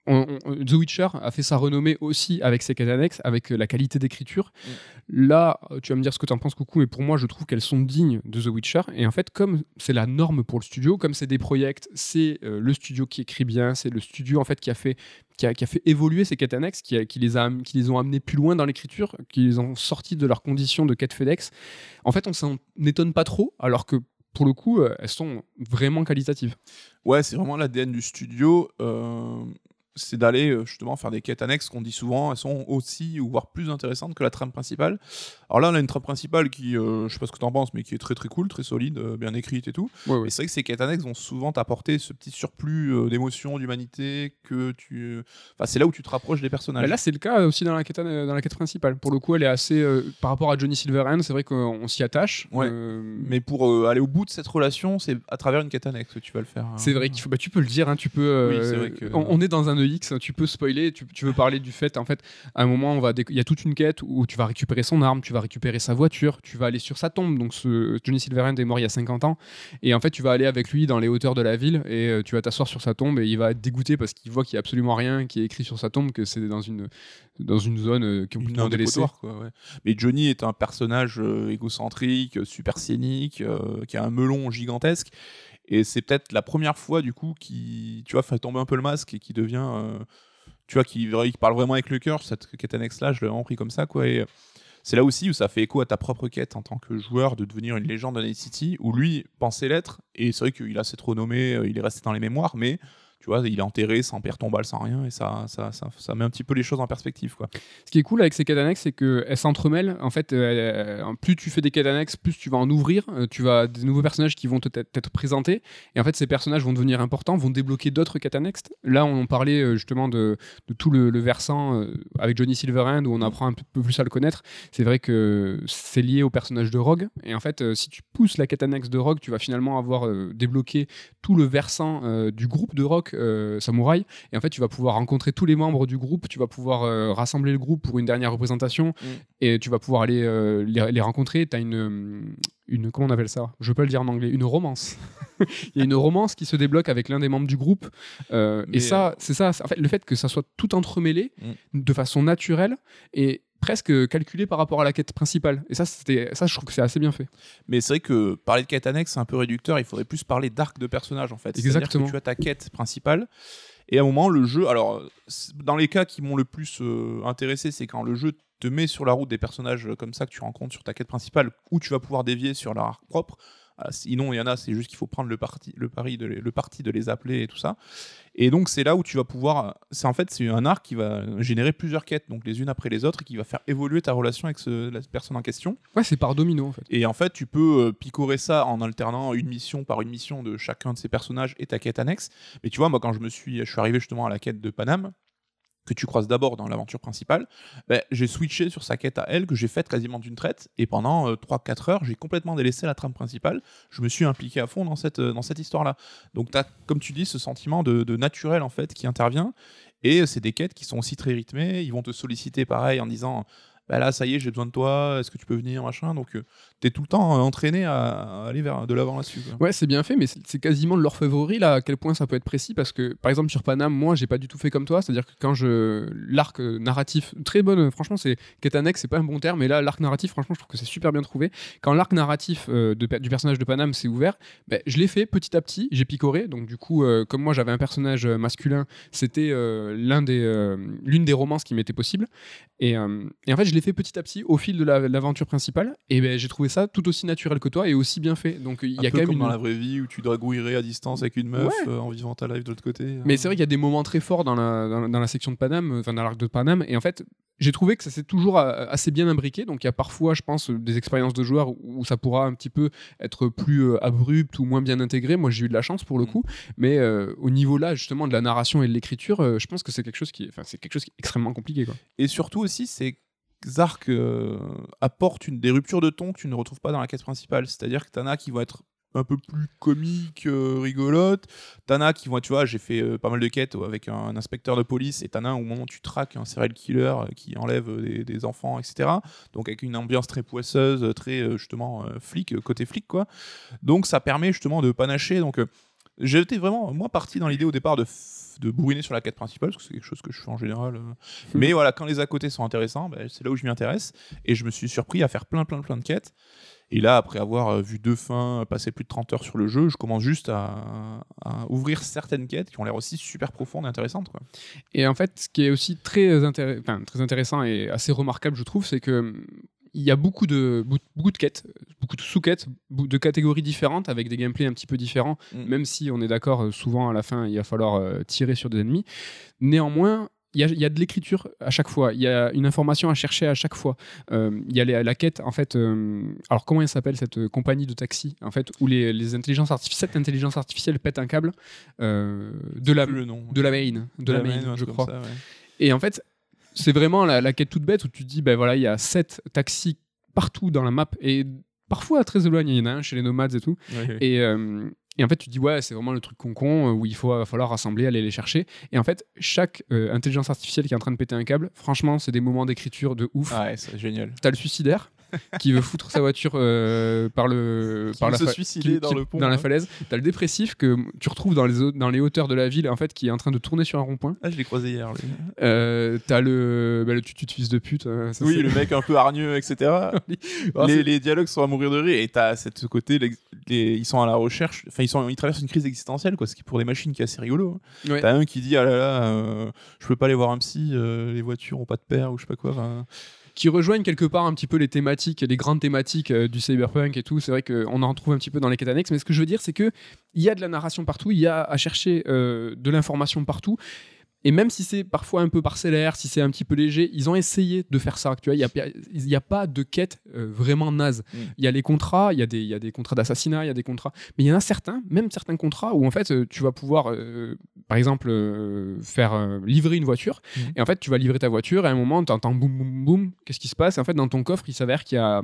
on- on- The Witcher a fait sa renommée aussi avec ses quêtes annexes, avec euh, la qualité d'écriture. Là, euh, tu vas me dire ce que tu en penses, coucou, mais pour moi, je trouve qu'elles sont dignes de The Witcher. Et en fait, comme c'est la norme pour le studio, comme c'est des projets, c'est euh, le studio qui écrit bien, c'est le studio en fait qui a fait qui a, fait évoluer ces quêtes annexes, qui les ont amenés plus loin dans l'écriture, qui les ont sortis de leurs conditions de quête FedEx. En fait, on s'en étonne pas trop, alors que pour le coup, euh, elles sont vraiment qualitatives. Ouais, c'est vraiment l'ADN du studio. Euh, c'est d'aller euh, justement faire des quêtes annexes qu'on dit souvent, elles sont aussi ou voire plus intéressantes que la trame principale. Alors là, on a une trame principale qui, euh, je sais pas ce que t'en penses, mais qui est très très cool, très solide, euh, bien écrite et tout. Ouais, ouais. Et c'est vrai que ces quêtes annexes vont souvent t'apporter ce petit surplus euh, d'émotion, d'humanité que tu. Enfin, c'est là où tu te rapproches des personnages. Bah là, c'est le cas aussi dans la quête, euh, dans la quête principale. Pour le coup, elle est assez. par rapport à Johnny Silverhand, c'est vrai qu'on s'y attache. Ouais. Mais pour aller au bout de cette relation, c'est à travers une quête annexe que tu vas le faire. hein. C'est vrai qu'il faut. Bah, tu peux le dire. hein, tu peux. Oui, c'est vrai que- on, on est dans un Tu peux spoiler. Tu, tu veux parler du fait. En fait, à un moment, on va. Il y a toute une quête où tu vas récupérer son arme, tu vas récupérer sa voiture, tu vas aller sur sa tombe. Donc, ce Johnny Silverhand est mort il y a 50 ans. Et en fait, tu vas aller avec lui dans les hauteurs de la ville et euh, tu vas t'asseoir sur sa tombe et il va être dégoûté parce qu'il voit qu'il y a absolument rien qui est écrit sur sa tombe, que c'est dans une dans une zone euh, qui est Une complètement délaissée. quoi, ouais. Mais Johnny est un personnage euh, égocentrique, super scénique, euh, qui a un melon gigantesque. Et c'est peut-être la première fois, du coup, qui, tu vois, fait tomber un peu le masque et qui devient. euh, tu vois, qui, qui parle vraiment avec le cœur. Cette quête annexe-là, je l'ai vraiment pris comme ça, quoi. Et euh, c'est là aussi où ça fait écho à ta propre quête en tant que joueur de devenir une légende de Night City, où lui pensait l'être. Et c'est vrai qu'il a cette renommée, euh, il est resté dans les mémoires, mais. Tu vois, il est enterré sans père tombale, sans rien, et ça, ça, ça, met un petit peu les choses en perspective, quoi. Ce qui est cool avec ces quêtes annexes, c'est qu'elles s'entremêlent. En fait, euh, euh, plus tu fais des quêtes annexes, plus tu vas en ouvrir. Euh, tu vas des nouveaux personnages qui vont t'être présentés. Et en fait, ces personnages vont devenir importants, vont débloquer d'autres quêtes annexes. Là, on parlait euh, justement de, tout le, le versant euh, avec Johnny Silverhand où on apprend un peu plus à le connaître. C'est vrai que c'est lié au personnage de Rogue. Et en fait, euh, si tu pousses la quête annexe de Rogue, tu vas finalement avoir euh, débloqué tout le versant euh, du groupe de Rogue euh, Samouraï. Et en fait, tu vas pouvoir rencontrer tous les membres du groupe, tu vas pouvoir euh, rassembler le groupe pour une dernière représentation, et tu vas pouvoir aller euh, les, les rencontrer. Tu as une, une. Comment on appelle ça? Je peux le dire en anglais. Une romance. Il y a une romance qui se débloque avec l'un des membres du groupe. et ça, c'est ça. En fait, le fait que ça soit tout entremêlé de façon naturelle et presque calculé par rapport à la quête principale. Et ça, c'était, ça je trouve que c'est assez bien fait. Mais c'est vrai que parler de quête annexe, c'est un peu réducteur. Il faudrait plus parler d'arc de personnage, en fait. Exactement. que tu as ta quête principale. Et à un moment, le jeu. Alors, dans les cas qui m'ont le plus euh, intéressé, c'est quand le jeu te met sur la route des personnages comme ça que tu rencontres sur ta quête principale, où tu vas pouvoir dévier sur leur arc propre. Ah, sinon, il y en a, c'est juste qu'il faut prendre le parti, le, pari de les, le parti de les appeler et tout ça. Et donc, c'est là où tu vas pouvoir. C'est en fait, c'est un arc qui va générer plusieurs quêtes, donc les unes après les autres, et qui va faire évoluer ta relation avec ce- la personne en question. Ouais, c'est par domino en fait. Et en fait, tu peux euh, picorer ça en alternant une mission par une mission de chacun de ces personnages et ta quête annexe. Mais tu vois, moi, quand je me suis, je suis arrivé justement à la quête de Paname, que tu croises d'abord dans l'aventure principale, ben, j'ai switché sur sa quête à elle, que j'ai faite quasiment d'une traite, et pendant euh, 3-4 heures, j'ai complètement délaissé la trame principale. Je me suis impliqué à fond dans cette, euh, dans cette histoire-là. Donc, tu as, comme tu dis, ce sentiment de, naturel, en fait, qui intervient. Et euh, c'est des quêtes qui sont aussi très rythmées. Ils vont te solliciter pareil en disant bah là, ça y est, j'ai besoin de toi, est-ce que tu peux venir, machin? Donc, tu es tout le temps euh, entraîné à, aller vers de l'avant là-dessus. Ouais, c'est bien fait, mais c'est quasiment de l'orfèvrerie là, à quel point ça peut être précis. Parce que, par exemple, sur Paname, moi, j'ai pas du tout fait comme toi. C'est-à-dire que quand je. L'arc euh, narratif, très bonne, franchement, c'est. Annexe, c'est pas un bon terme, mais là, l'arc narratif, franchement, je trouve que c'est super bien trouvé. Quand l'arc narratif euh, du personnage de Paname s'est ouvert, ben, je l'ai fait petit à petit, j'ai picoré. Donc, du coup, comme moi, j'avais un personnage masculin, c'était l'un des, l'une des romances qui m'était possible. Et, et en fait, je l'ai fait petit à petit au fil de la- l'aventure principale. Et ben, j'ai trouvé ça tout aussi naturel que toi et aussi bien fait. Donc, il y a quand même comme une. dans la vraie vie où tu dragouillerais à distance avec une meuf Ouais. euh, en vivant ta life de l'autre côté. Mais euh. c'est vrai qu'il y a des moments très forts dans la, dans, dans la section de Paname, enfin dans l'arc de Paname, et en fait, j'ai trouvé que ça s'est toujours euh, assez bien imbriqué. Donc il y a parfois, je pense, des expériences de joueurs où ça pourra un petit peu être plus euh, abrupt ou moins bien intégré. Moi, j'ai eu de la chance pour le Mm. coup, mais euh, au niveau là, justement, de la narration et de l'écriture, euh, je pense que c'est quelque chose qui, est- enfin, c'est quelque chose qui est extrêmement compliqué. Quoi. Et surtout aussi, ces arcs euh, apportent une, des ruptures de ton que tu ne retrouves pas dans la quête principale. C'est-à-dire que t'en as qui vont être un peu plus comiques, euh, rigolotes. T'en as qui vont, tu vois, j'ai fait euh, pas mal de quêtes avec un, inspecteur de police et un au moment où tu traques un serial killer euh, qui enlève euh, des, des enfants, etc. Donc avec une ambiance très poisseuse, très justement flic, côté flic, quoi. Donc ça permet justement de panacher. Donc j'étais vraiment, moi, parti dans l'idée au départ de, de bourriner sur la quête principale, parce que c'est quelque chose que je fais en général. euh. Mais voilà, quand les à côté sont intéressants, ben, c'est là où je m'y intéresse. Et je me suis surpris à faire plein, plein, plein de quêtes. Et là, après avoir euh, vu deux fins, passer plus de 30 heures sur le jeu, je commence juste à, à ouvrir certaines quêtes qui ont l'air aussi super profondes et intéressantes. Quoi. Et en fait, ce qui est aussi très, très intéressant et assez remarquable, je trouve, c'est que il y a beaucoup de, beaucoup de quêtes, beaucoup de sous-quêtes, de catégories différentes avec des gameplays un petit peu différents, Mm. même si on est d'accord, euh, souvent à la fin, il va falloir euh, tirer sur des ennemis. Néanmoins, il y a, il y a de l'écriture à chaque fois, il y a une information à chercher à chaque fois. Euh, Il y a les- la quête, en fait, euh, alors comment elle s'appelle cette compagnie de taxi, en fait, où les, les intelligences artificielles, cette intelligence artificielle pète un câble euh, de la, le nom. de la main, de la main, main, un je crois. comme ça, ouais. Et en fait, c'est vraiment la, la quête toute bête où tu te dis, ben voilà, il y a sept taxis partout dans la map et parfois très éloignés. Il y en a un chez les nomades et tout. Et, euh, et en fait, tu te dis, ouais, c'est vraiment le truc con-con euh, où il faut, va falloir rassembler, aller les chercher. Et en fait, chaque euh, intelligence artificielle qui est en train de péter un câble, franchement, c'est des moments d'écriture de ouf. Ah ouais, c'est génial. T'as le suicidaire qui veut foutre sa voiture euh, par le Qui par veut la se fa- suicider qui- dans qui- le pont, dans la hein. falaise. T'as le dépressif que tu retrouves dans les, hau- dans les hauteurs de la ville en fait qui est en train de tourner sur un rond-point. Ah, je l'ai croisé hier. lui. Euh, t'as le bah, le tutu de fils de pute. ça, Oui, le mec un peu hargneux, etc. Ah, les, dialogues sont à mourir de rire et t'as cette côté, les- ils sont à la recherche, enfin ils, sont, ils traversent une crise existentielle, quoi, ce qui pour des machines qui est assez rigolo. hein. Ouais. T'as un qui dit ah là là, euh, je peux pas aller voir un psy, euh, les voitures ont pas de père ou je sais pas quoi. Qui rejoignent quelque part un petit peu les thématiques, les grandes thématiques euh, du cyberpunk et tout. C'est vrai qu'on en retrouve un petit peu dans les quêtes annexes, mais ce que je veux dire, c'est que il y a de la narration partout, il y a à chercher euh, de l'information partout. Et même si c'est parfois un peu parcellaire, si c'est un petit peu léger, ils ont essayé de faire ça. Tu vois, il n'y a, pas de quête euh, vraiment naze. Mm. Il y a les contrats, il y, a des- il y a des contrats d'assassinat, il y a des contrats. Mais il y en a certains, même certains contrats, où en fait, euh, tu vas pouvoir, euh, par exemple, euh, faire livrer une voiture. Mm. Et en fait, tu vas livrer ta voiture et à un moment, tu entends boum, boum, boum. Qu'est-ce qui se passe? Et en fait, dans ton coffre, il s'avère qu'il y, a-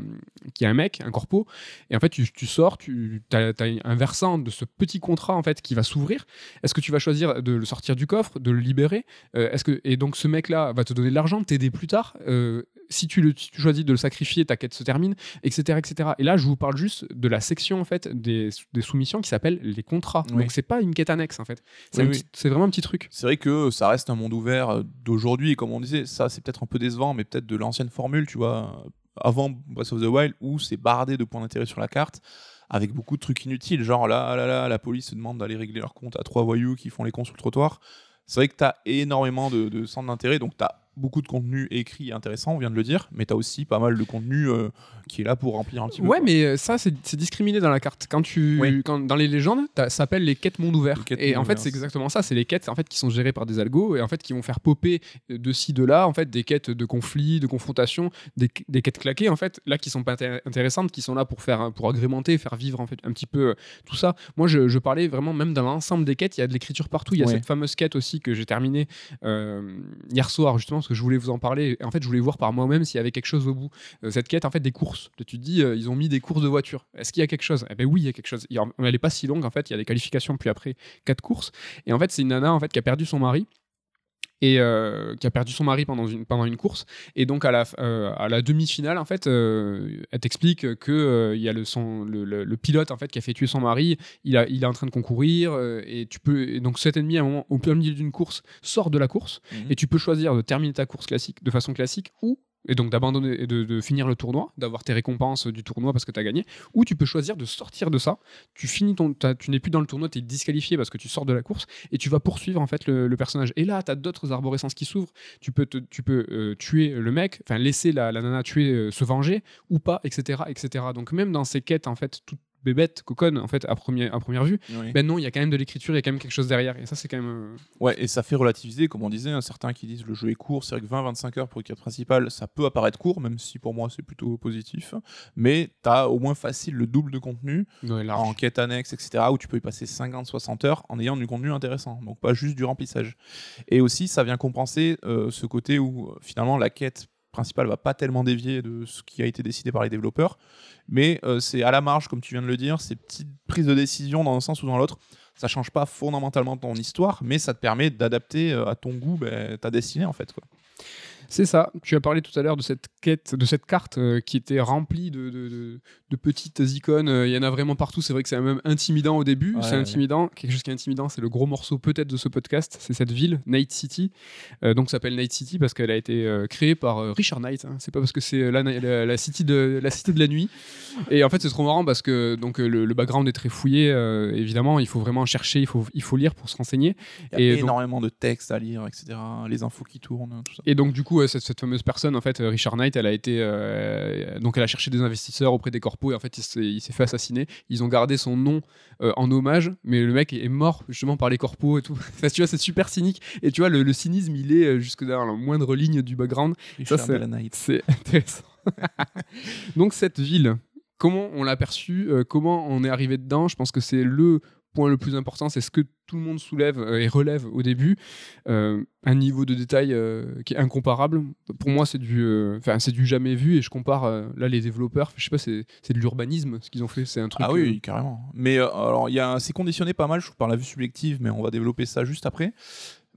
qu'il y a un mec, un corpo. Et en fait, tu, tu sors, tu as, un versant de ce petit contrat en fait qui va s'ouvrir. Est-ce que tu vas choisir de le sortir du coffre, de le libérer? Euh, Est-ce que et donc ce mec-là va te donner de l'argent, t'aider plus tard. Euh, si tu, le, si tu choisis de le sacrifier, ta quête se termine, etc., etc. Et là, je vous parle juste de la section en fait des, des soumissions qui s'appelle les contrats. Oui. Donc c'est pas une quête annexe en fait. C'est Oui, un oui. petit- c'est vraiment un petit truc. C'est vrai que ça reste un monde ouvert euh, d'aujourd'hui et comme on disait, ça c'est peut-être un peu décevant, mais peut-être de l'ancienne formule, tu vois, avant Breath of the Wild où c'est bardé de points d'intérêt sur la carte. Avec beaucoup de trucs inutiles, genre là, là, là, la police se demande d'aller régler leur compte à trois voyous qui font les cons sur le trottoir. C'est vrai que tu as énormément de, centres d'intérêt, donc tu as beaucoup de contenu écrit intéressant, on vient de le dire, mais tu as aussi pas mal de contenu euh, qui est là pour remplir un petit peu. Ouais, quoi. mais euh, ça, c'est discriminé dans la carte. Quand tu, Oui. quand, dans les légendes, ça s'appelle les quêtes monde ouvert. Quêtes Et monde en fait, c'est exactement ça. C'est les quêtes en fait qui sont gérées par des algos et en fait qui vont faire popper de ci de là en fait des quêtes de conflits, de confrontation, des, des quêtes claquées en fait là qui sont pas intér- intéressantes, qui sont là pour faire pour agrémenter, faire vivre en fait un petit peu euh, tout ça. Moi, je, je parlais vraiment même dans l'ensemble des quêtes, il y a de l'écriture partout. Il y a Ouais. cette fameuse quête aussi que j'ai terminée euh, hier soir justement que je voulais vous en parler. En fait, je voulais voir par moi-même s'il y avait quelque chose au bout. Euh, cette quête en fait des courses. Tu te dis, euh, ils ont mis des courses de voitures. Est-ce qu'il y a quelque chose? Eh ben oui, il y a quelque chose. Il y a- Elle est pas si longue en fait. Il y a des qualifications puis après quatre courses. Et en fait, c'est une nana en fait qui a perdu son mari et euh, qui a perdu son mari pendant une, pendant une course. Et donc à la, euh, à la demi-finale, en fait, euh, elle t'explique que euh, il y a le, son, le, le- le pilote en fait qui a fait tuer son mari. Il, a, il est en train de concourir euh, et tu peux et donc cet ennemi à un moment au plein milieu d'une course sort de la course Mhm. et tu peux choisir de terminer ta course classique de façon classique ou et donc d'abandonner et de, finir le tournoi, d'avoir tes récompenses du tournoi parce que tu as gagné, ou tu peux choisir de sortir de ça, tu finis ton tu n'es plus dans le tournoi, tu es disqualifié parce que tu sors de la course et tu vas poursuivre en fait le, personnage. Et là, tu as d'autres arborescences qui s'ouvrent, tu peux tu peux euh, tuer le mec, enfin laisser la, la nana tuer euh, se venger ou pas, etc., etc. Donc même dans ces quêtes en fait toutes bébêtes, coconnes en fait à première à première vue, Oui. ben non, il y a quand même de l'écriture, il y a quand même quelque chose derrière et ça c'est quand même euh, Ouais, et ça fait relativiser, comme on disait, hein, certains qui disent le jeu est court, c'est vrai que 20-25 heures pour une quête principale, ça peut apparaître court, même si pour moi c'est plutôt positif, mais t'as au moins facile le double de contenu ouais, en quête annexe, etc., où tu peux y passer 50-60 heures en ayant du contenu intéressant, donc pas juste du remplissage. Et aussi, ça vient compenser euh, ce côté où euh, finalement la quête principale va pas tellement dévier de ce qui a été décidé par les développeurs, mais euh, c'est à la marge, comme tu viens de le dire, ces petites prises de décision dans un sens ou dans l'autre. Ça change pas fondamentalement ton histoire, mais ça te permet d'adapter euh, à ton goût ben, ta destinée en fait. C'est ça. Tu as parlé tout à l'heure de cette quête, de cette carte euh, qui était remplie de, de- de- de petites icônes. Euh, Il y en a vraiment partout. C'est vrai que c'est même intimidant au début. Ouais, c'est ouais. intimidant. Quelque chose qui est intimidant, c'est le gros morceau peut-être de ce podcast. C'est cette ville, Night City. Euh, donc, ça s'appelle Night City parce qu'elle a été euh, créée par Richard Knight. hein. C'est pas parce que c'est la, la- la city de la cité de la nuit. Et en fait, c'est trop marrant parce que donc le, le background est très fouillé. évidemment, il faut vraiment chercher, il faut, il faut lire pour se renseigner. Il y a Et donc- énormément de textes à lire, etc. Les infos qui tournent, tout ça. Et donc, du coup, coup, cette, cette, fameuse personne, en fait, Richard Knight, elle a été. Euh, donc, elle a cherché des investisseurs auprès des corpos et en fait, il s'est fait assassiner. Ils ont gardé son nom euh, en hommage, mais le mec est mort justement par les corpos et tout. enfin, tu vois, c'est super cynique. Et tu vois, le, cynisme, il est euh, jusque dans la moindre ligne du background. Richard Ça, c'est intéressant. donc, cette ville, comment on l'a perçue, comment on est arrivé dedans, je pense que c'est le point le plus important, c'est ce que tout le monde soulève euh, et relève au début, euh, un niveau de détail euh, qui est incomparable. Pour moi, c'est du, enfin c'est du jamais vu et je compare là les développeurs. Je sais pas, c'est, de l'urbanisme ce qu'ils ont fait. C'est un truc. Ah oui, carrément. Mais alors, il y a, c'est conditionné pas mal, je par la vue subjective, mais on va développer ça juste après.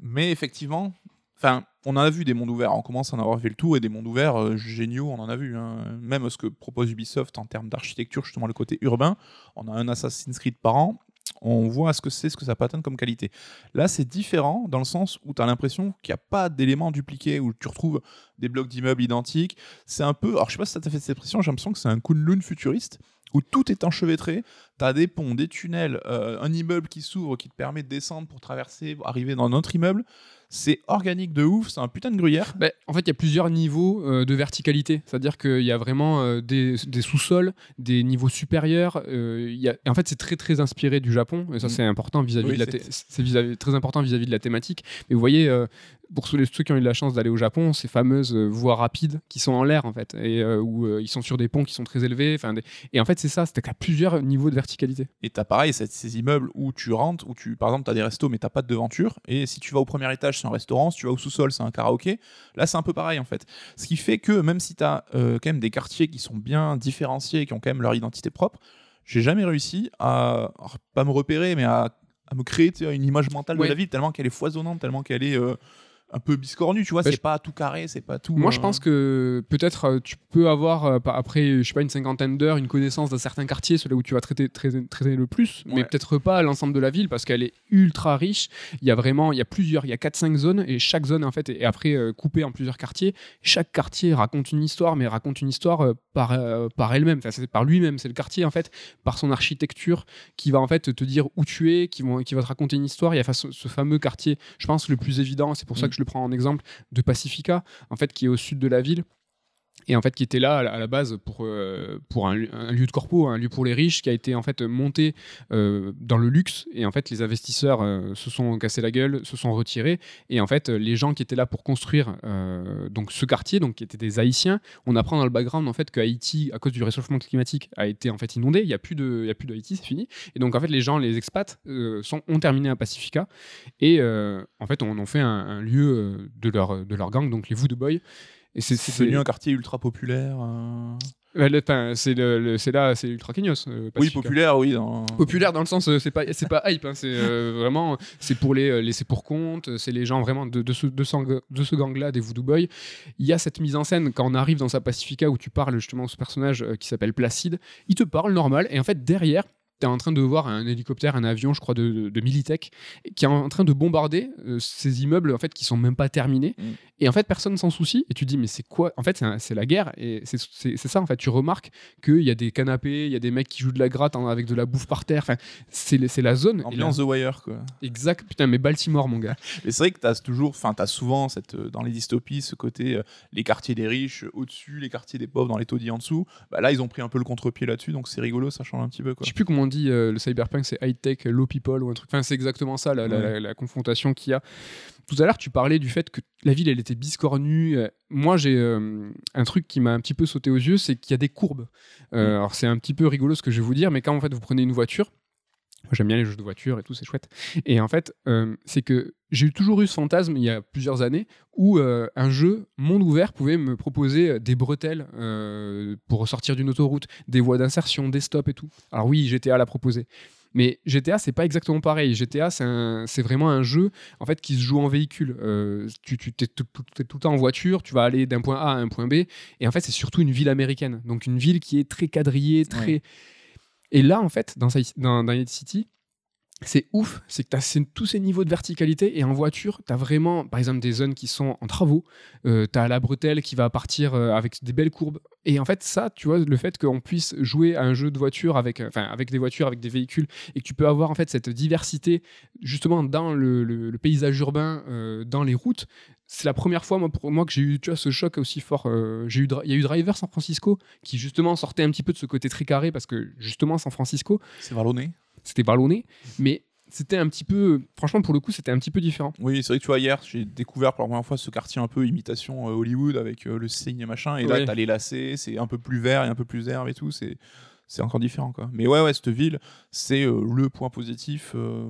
Mais effectivement, Enfin, on en a vu des mondes ouverts, on commence à en avoir fait le tour, et des mondes ouverts géniaux, on en a vu. Hein. Même ce que propose Ubisoft en termes d'architecture, justement le côté urbain, on a un Assassin's Creed par an, on voit ce que c'est, ce que ça peut atteindre comme qualité. Là, c'est différent dans le sens où tu as l'impression qu'il n'y a pas d'éléments dupliqués, où tu retrouves des blocs d'immeubles identiques. C'est un peu, alors je sais pas si ça t'a fait cette impression, j'ai l'impression que c'est un Kunlun futuriste, où tout est enchevêtré. Tu as des ponts, des tunnels, euh, un immeuble qui s'ouvre, qui te permet de descendre pour traverser, arriver dans un autre immeuble c'est organique de ouf, c'est un putain de gruyère. Bah, en fait, il y a plusieurs niveaux euh, de verticalité. C'est-à-dire qu'il y a vraiment euh, des, sous-sols, des niveaux supérieurs. Euh, y a... en fait, c'est très très inspiré du Japon. Et ça, mm. c'est important vis-à-vis de la c'est très important vis-à-vis de la thématique. Mais vous voyez, pour ceux, qui ont eu la chance d'aller au Japon, ces fameuses voies rapides qui sont en l'air en fait, et où ils sont sur des ponts qui sont très élevés. Et en fait, c'est ça, c'est qu'à plusieurs niveaux de verticalité. Et t'as pareil, ces immeubles où tu rentres, où tu, par exemple, t'as des restos mais t'as pas de devanture. Et si tu vas au premier étage, c'est un restaurant, si tu vas au sous-sol, c'est un karaoké. Là, c'est un peu pareil en fait. Ce qui fait que même si tu as euh, quand même des quartiers qui sont bien différenciés, qui ont quand même leur identité propre, j'ai jamais réussi à, pas me repérer, mais à, me créer une image mentale de la ville tellement qu'elle est foisonnante, tellement qu'elle est euh, un peu biscornu, tu vois, c'est pas tout carré, c'est pas tout. Moi, je euh, pense que peut-être euh, tu peux avoir, euh, après, je sais pas, une cinquantaine d'heures, une connaissance d'un certain quartier, celui où tu vas traiter, traiter, le plus, mais peut-être pas l'ensemble de la ville parce qu'elle est ultra riche. Il y a vraiment, il y a plusieurs, il y a 4-5 zones et chaque zone, en fait, est après coupée en plusieurs quartiers. Chaque quartier raconte une histoire, mais raconte une histoire par, par elle-même, enfin, c'est par lui-même. C'est le quartier, en fait, par son architecture qui va, en fait, te dire où tu es, qui, vont, qui va te raconter une histoire. Il y a ce, fameux quartier, je pense, le plus évident, c'est pour ça mm. que je le prends en exemple de Pacifica, en fait, qui est au sud de la ville et en fait qui était là à la base pour, euh, pour un, lieu de corpo, un lieu pour les riches, qui a été en fait monté euh, dans le luxe. Et en fait, les investisseurs euh, se sont cassés la gueule, se sont retirés. Et en fait, les gens qui étaient là pour construire donc ce quartier, donc qui étaient des Haïtiens, on apprend dans le background en fait que Haïti, à cause du réchauffement climatique, a été en fait inondé. Il n'y a plus de, d'Haïti, c'est fini. Et donc en fait, les gens, les expats, ont terminé à Pacifica. Et en fait, on en fait un, un lieu de leur, de leur gang, donc les Voodoo Boys. Et c'est devenu un quartier ultra populaire. Euh... c'est là, c'est ultra Kenyos. Euh, oui, populaire, oui. Populaire dans le sens, euh, c'est pas, c'est pas hype. Hein, c'est euh, vraiment, c'est pour les laisser pour compte. C'est les gens vraiment de, de ce, de ce, gang-là, des Voodoo Boys. Il y a cette mise en scène quand on arrive dans sa Pacifica où tu parles justement ce personnage qui s'appelle Placide. Il te parle normal et en fait derrière, tu es en train de voir un hélicoptère, un avion, je crois, de, de, Militech, qui est en train de bombarder ces immeubles en fait qui sont même pas terminés. Mm. Et en fait, personne s'en soucie. Et tu dis, mais c'est quoi? En fait, c'est la guerre. Et c'est ça, en fait. Tu remarques qu'il y a des canapés, il y a des mecs qui jouent de la gratte avec de la bouffe par terre. Enfin, c'est la zone. Ambiance The Wire, quoi. Exact. Putain, mais Baltimore, mon gars. Mais c'est vrai que tu as toujours, enfin, tu as souvent cette, euh, dans les dystopies ce côté, euh, les quartiers des riches au-dessus, les quartiers des pauvres dans les taudis en dessous. Bah, là, ils ont pris un peu le contre-pied là-dessus. Donc c'est rigolo, ça change un petit peu. Quoi. Je sais plus comment dit euh, le cyberpunk, c'est high-tech, low people ou un truc. Enfin, c'est exactement ça, la, la confrontation qu'il y a. Tout à l'heure, tu parlais du fait que la ville, elle était biscornue. Moi, j'ai euh, un truc qui m'a un petit peu sauté aux yeux, c'est qu'il y a des courbes. Euh, alors, c'est un petit peu rigolo ce que je vais vous dire, mais quand en fait vous prenez une voiture, j'aime bien les jeux de voiture et tout, c'est chouette. Et en fait, c'est que j'ai toujours eu ce fantasme il y a plusieurs années où un jeu monde ouvert pouvait me proposer des bretelles pour sortir d'une autoroute, des voies d'insertion, des stops et tout. Alors oui, GTA l'a proposé. Mais GTA, c'est pas exactement pareil. GTA, c'est vraiment un jeu en fait qui se joue en véhicule. Euh, tu, tu es, tout le temps en voiture, tu vas aller d'un point A à un point B. Et en fait, c'est surtout une ville américaine. Donc une ville qui est très quadrillée, très. Et là, en fait, dans, dans, City, c'est ouf, c'est que tu as tous ces niveaux de verticalité et en voiture, tu as vraiment, par exemple, des zones qui sont en travaux, euh, tu as la bretelle qui va partir euh, avec des belles courbes. Et en fait, ça, tu vois, le fait qu'on puisse jouer à un jeu de voiture avec, enfin, avec des voitures, avec des véhicules, et que tu peux avoir en fait cette diversité justement dans le, paysage urbain, euh, dans les routes, c'est la première fois moi, pour moi que j'ai eu ce choc aussi fort. j'ai eu, il y a eu Driver San Francisco qui justement sortait un petit peu de ce côté très carré parce que justement San Francisco. C'est vallonné c'était ballonné, mais c'était un petit peu, franchement pour le coup, c'était un petit peu différent. Oui, c'est vrai que tu vois, hier, j'ai découvert pour la première fois ce quartier un peu imitation euh, Hollywood avec euh, le signe et machin, et là, t'as les lacets, c'est un peu plus vert et un peu plus herbe et tout, c'est c'est encore différent quoi. Mais ouais ouais cette ville c'est euh, le point positif, euh,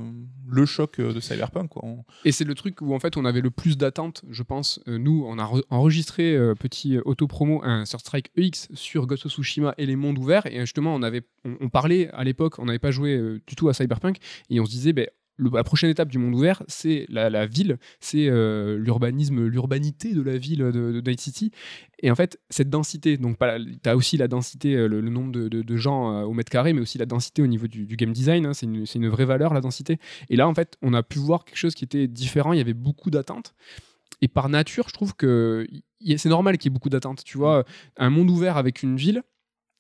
le choc euh, de Cyberpunk quoi. Et c'est le truc où en fait on avait le plus d'attentes, je pense. nous on a enregistré petit auto promo un Sur Strike EX sur Ghost of Tsushima et les mondes ouverts et justement on avait on, parlait à l'époque on n'avait pas joué du tout à Cyberpunk et on se disait ben la prochaine étape du monde ouvert, c'est la, ville, c'est euh, l'urbanisme, l'urbanité de la ville de, Night City. Et en fait, cette densité, donc tu as aussi la densité, euh, le, nombre de, gens euh, au mètre carré, mais aussi la densité au niveau du, game design. Hein, c'est une, vraie valeur, la densité. Et là, en fait, on a pu voir quelque chose qui était différent. Il y avait beaucoup d'attentes. Et par nature, je trouve que c'est normal qu'il y ait beaucoup d'attentes. Tu vois, un monde ouvert avec une ville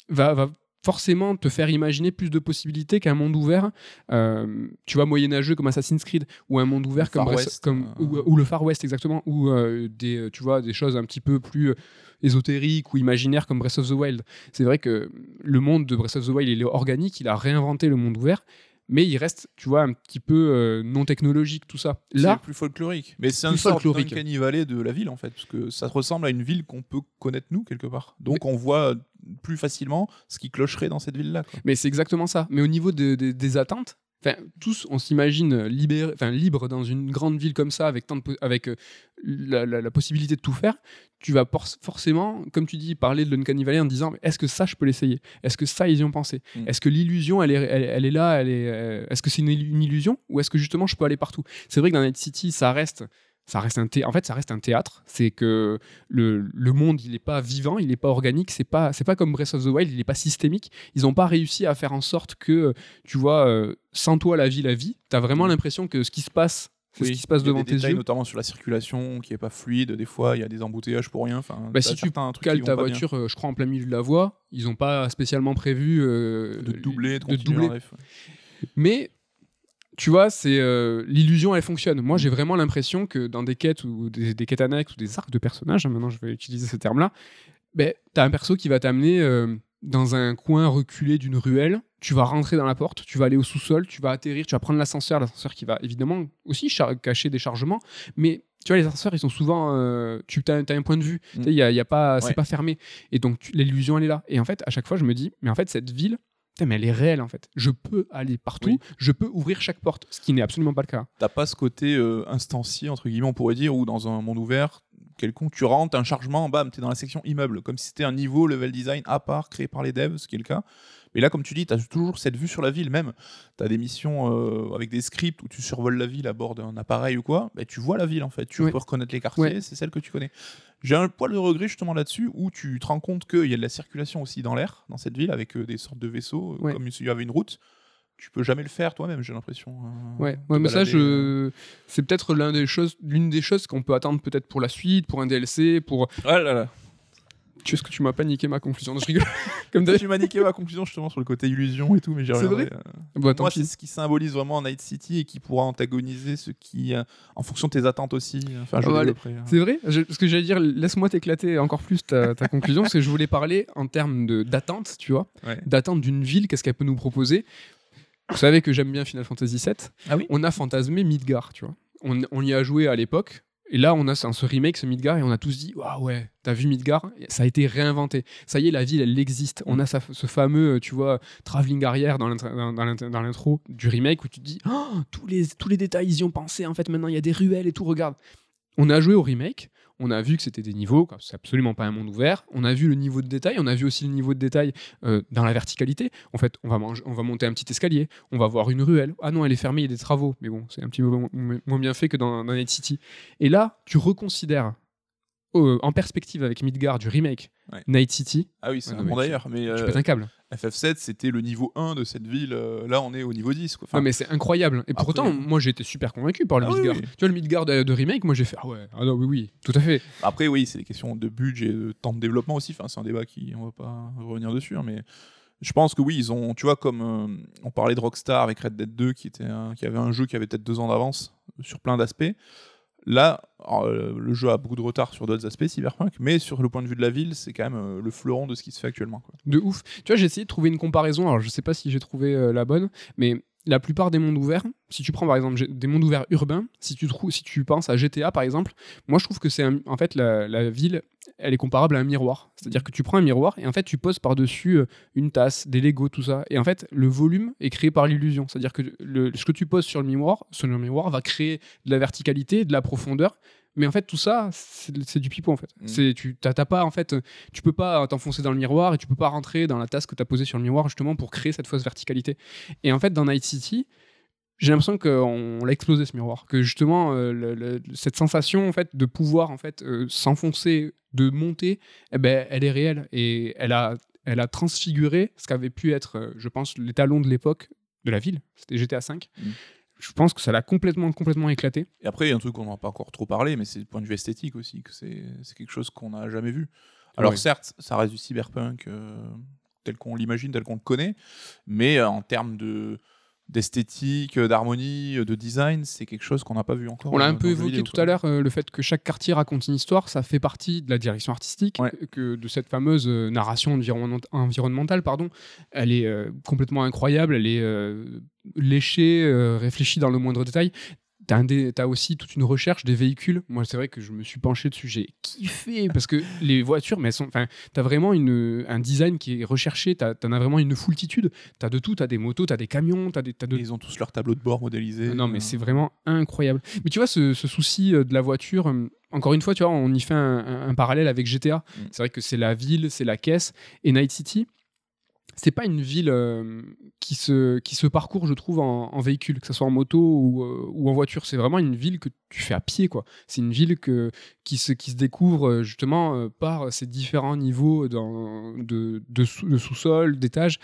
va, va forcément te faire imaginer plus de possibilités qu'un monde ouvert, euh, tu vois, moyenâgeux comme Assassin's Creed, ou un monde ouvert comme, comme euh. ou, le Far West exactement, ou euh, des, tu vois, des choses un petit peu plus ésotériques ou imaginaires comme Breath of the Wild. C'est vrai que le monde de Breath of the Wild, il est organique, il a réinventé le monde ouvert, mais il reste, tu vois, un petit peu euh, non technologique, tout ça. Là, c'est plus folklorique. Mais c'est un sorte de vallée de la ville, en fait, parce que ça ressemble à une ville qu'on peut connaître nous, quelque part. Donc on voit plus facilement ce qui clocherait dans cette ville-là. Mais c'est exactement ça. Mais au niveau des attentes, Enfin, tous, on s'imagine libre, enfin, libre dans une grande ville comme ça, avec, tant de, avec euh, la, possibilité de tout faire. Tu vas forcément, comme tu dis, parler de l'Uncanny Valley en disant est-ce que ça, je peux l'essayer? Est-ce que ça, ils y ont pensé? Mm. Est-ce que l'illusion, elle est, elle, est là elle est, euh, Est-ce que c'est une, une, illusion? Ou est-ce que justement, je peux aller partout? C'est vrai que dans Night City, ça reste ça reste un en fait ça reste un théâtre. C'est que le, le, monde il n'est pas vivant il n'est pas organique. C'est pas c'est pas comme Breath of the Wild il n'est pas systémique. Ils n'ont pas réussi à faire en sorte que tu vois euh, sans toi la vie la vie tu as vraiment l'impression que ce qui se passe c'est ce qui se passe devant tes yeux. notamment sur la circulation qui est pas fluide des fois il y a des embouteillages pour rien. Enfin bah, si tu cales ta voiture euh, je crois en plein milieu de la voie ils n'ont pas spécialement prévu euh, de doubler de, doubler. mais tu vois, c'est euh, l'illusion, elle fonctionne. Moi, j'ai vraiment l'impression que dans des quêtes ou des, quêtes annexes ou des arcs de personnages, hein, maintenant je vais utiliser ce terme-là, ben, tu as un perso qui va t'amener euh, dans un coin reculé d'une ruelle. Tu vas rentrer dans la porte, tu vas aller au sous-sol, tu vas atterrir, tu vas prendre l'ascenseur, l'ascenseur qui va évidemment aussi cacher des chargements, mais tu vois, les ascenseurs, ils sont souvent. Euh, tu as, un point de vue, mm. y a, y a, pas, c'est pas fermé. Et donc, l'illusion, elle est là. Et en fait, à chaque fois, je me dis, mais en fait, cette ville, mais elle est réelle en fait. Je peux aller partout, je peux ouvrir chaque porte, ce qui n'est absolument pas le cas. T'as pas ce côté euh, instancié, entre guillemets, on pourrait dire, où dans un monde ouvert, quelconque, tu rentres, un chargement, bam, t'es dans la section immeuble, comme si c'était un niveau level design à part créé par les devs, ce qui est le cas. Mais là, comme tu dis, tu as toujours cette vue sur la ville même. Tu as des missions euh, avec des scripts où tu survoles la ville à bord d'un appareil ou quoi. mais tu vois la ville en fait. Tu peux reconnaître les quartiers, c'est celle que tu connais. J'ai un poil de regret justement là-dessus où tu te rends compte qu'il y a de la circulation aussi dans l'air, dans cette ville, avec euh, des sortes de vaisseaux, euh, comme s'il y avait une route tu peux jamais le faire toi-même, j'ai l'impression. ouais, mais ça, je... c'est peut-être l'une des choses, l'une des choses qu'on peut attendre peut-être pour la suite, pour un DLC, pour. Ah là là. Tu sais que tu m'as pas niqué ma conclusion Je rigole. Comme tu m'as niqué ma conclusion justement sur le côté illusion et tout, mais j'y C'est vrai. Euh. Bah, moi, c'est ce qui symbolise vraiment Night City et qui pourra antagoniser ce qui, euh, en fonction de tes attentes aussi. Enfin, je hein. C'est vrai. Parce que j'allais dire, laisse-moi t'éclater encore plus ta, conclusion, parce que je voulais parler en termes d'attente, tu vois, d'attente d'une ville. Qu'est-ce qu'elle peut nous proposer? Vous savez que j'aime bien Final Fantasy VII. Ah oui. On a fantasmé Midgar, tu vois. On, on y a joué à l'époque. Et là, on a ce remake, ce Midgar, et on a tous dit Waouh, ouais, t'as vu Midgar? Ça a été réinventé. Ça y est, la ville, elle existe. On a ce fameux, euh, tu vois, travelling arrière dans l'intro du remake où tu te dis oh, tous, les, tous les détails, ils y ont pensé. En fait, maintenant, il y a des ruelles et tout. Regarde. On a joué au remake on a vu que c'était des niveaux, c'est absolument pas un monde ouvert. On a vu le niveau de détail, on a vu aussi le niveau de détail euh, dans la verticalité. En fait, on va, on va monter un petit escalier, on va voir une ruelle. Ah non, elle est fermée, il y a des travaux. Mais bon, c'est un petit peu moins bien fait que dans, Night City. Et là, tu reconsidères euh, en perspective avec Midgard du remake Ouais. Night City, Ah oui, c'est Ouais, un d'ailleurs. Mais tu euh, un câble. FF7, c'était le niveau 1 de cette ville. euh, là, on est au niveau 10. Quoi. Enfin, mais c'est incroyable. Et après- pourtant, moi j'ai été super convaincu par le Ah oui, Midgard. oui. Tu vois, le Midgard de, de remake, moi j'ai fait Ah ouais, ah non, oui, oui, tout à fait. Après, oui, c'est des questions de budget, de temps de développement aussi. Enfin, c'est un débat qui, on va pas revenir dessus, hein, mais je pense que oui, ils ont, tu vois, comme euh, on parlait de Rockstar avec Red Dead 2, qui était, un- qui avait un jeu qui avait peut-être deux ans d'avance sur plein d'aspects. Là, euh, le jeu a beaucoup de retard sur d'autres aspects, Cyberpunk, mais sur le point de vue de la ville, c'est quand même euh, le fleuron de ce qui se fait actuellement. De ouf. Tu vois, j'ai essayé de trouver une comparaison. Alors, je sais pas si j'ai trouvé euh, la bonne, mais la plupart des mondes ouverts, si tu prends par exemple des mondes ouverts urbains, si tu, si tu penses à GTA par exemple, moi je trouve que c'est en fait la ville, elle est comparable à un miroir. C'est-à-dire que tu prends un miroir et en fait tu poses par-dessus euh, une tasse, des Lego, tout ça. Et en fait, le volume est créé par l'illusion. C'est-à-dire que le, ce que tu poses sur le miroir, sur le miroir va créer de la verticalité, de la profondeur. Mais en fait, tout ça, c'est du pipeau en fait. Mm. C'est tu t'as t'as pas en fait, tu peux pas t'enfoncer dans le miroir et tu peux pas rentrer dans la tasse que tu as posée sur le miroir justement pour créer cette fausse verticalité. Et en fait, dans Night City, j'ai l'impression qu'on l'a explosé ce miroir, que justement euh, le- le- cette sensation en fait de pouvoir en fait euh, s'enfoncer, de monter, eh ben elle est réelle et elle a elle a transfiguré ce qu'avait pu être, euh, je pense, l'étalon de l'époque de la ville. C'était GTA V. Mm. Je pense que ça l'a complètement complètement éclaté. Et après, il y a un truc qu'on n'a pas encore trop parlé, mais c'est du point de vue esthétique aussi, que c'est quelque chose qu'on n'a jamais vu. Alors certes, ça reste du cyberpunk tel qu'on l'imagine, tel qu'on le connaît, mais en termes de d'esthétique, euh, d'harmonie, euh, de design, c'est quelque chose qu'on n'a pas vu encore. On l'a un peu évoqué tout quoi. à l'heure, euh, le fait que chaque quartier raconte une histoire, ça fait partie de la direction artistique, Ouais. que de cette fameuse narration environnement- environnementale, pardon. Elle est euh, complètement incroyable, elle est euh, léchée, réfléchie dans le moindre détail. Dé- t'as aussi toute une recherche des véhicules. Moi, c'est vrai que je me suis penché dessus, j'ai kiffé parce que les voitures, mais elles sont, enfin, t'as vraiment une, un design qui est recherché. T'as, t'en as vraiment une foultitude. T'as de tout. T'as des motos, t'as des camions, t'as des, de Ils ont tous leur tableau de bord modélisé. non, mais euh, c'est vraiment incroyable. Mais tu vois, ce, ce souci euh, de la voiture, euh, encore une fois, tu vois, on y fait un, un- un parallèle avec GTA. Mm. C'est vrai que c'est la ville, c'est la caisse. Et Night City, c'est pas une ville euh, qui, se, parcourt, je trouve, en, véhicule, que ce soit en moto ou, euh, ou en voiture. C'est vraiment une ville que tu fais à pied, quoi. C'est une ville qui, se, découvre euh, justement par ces différents niveaux de, sous- de sous-sol, d'étages.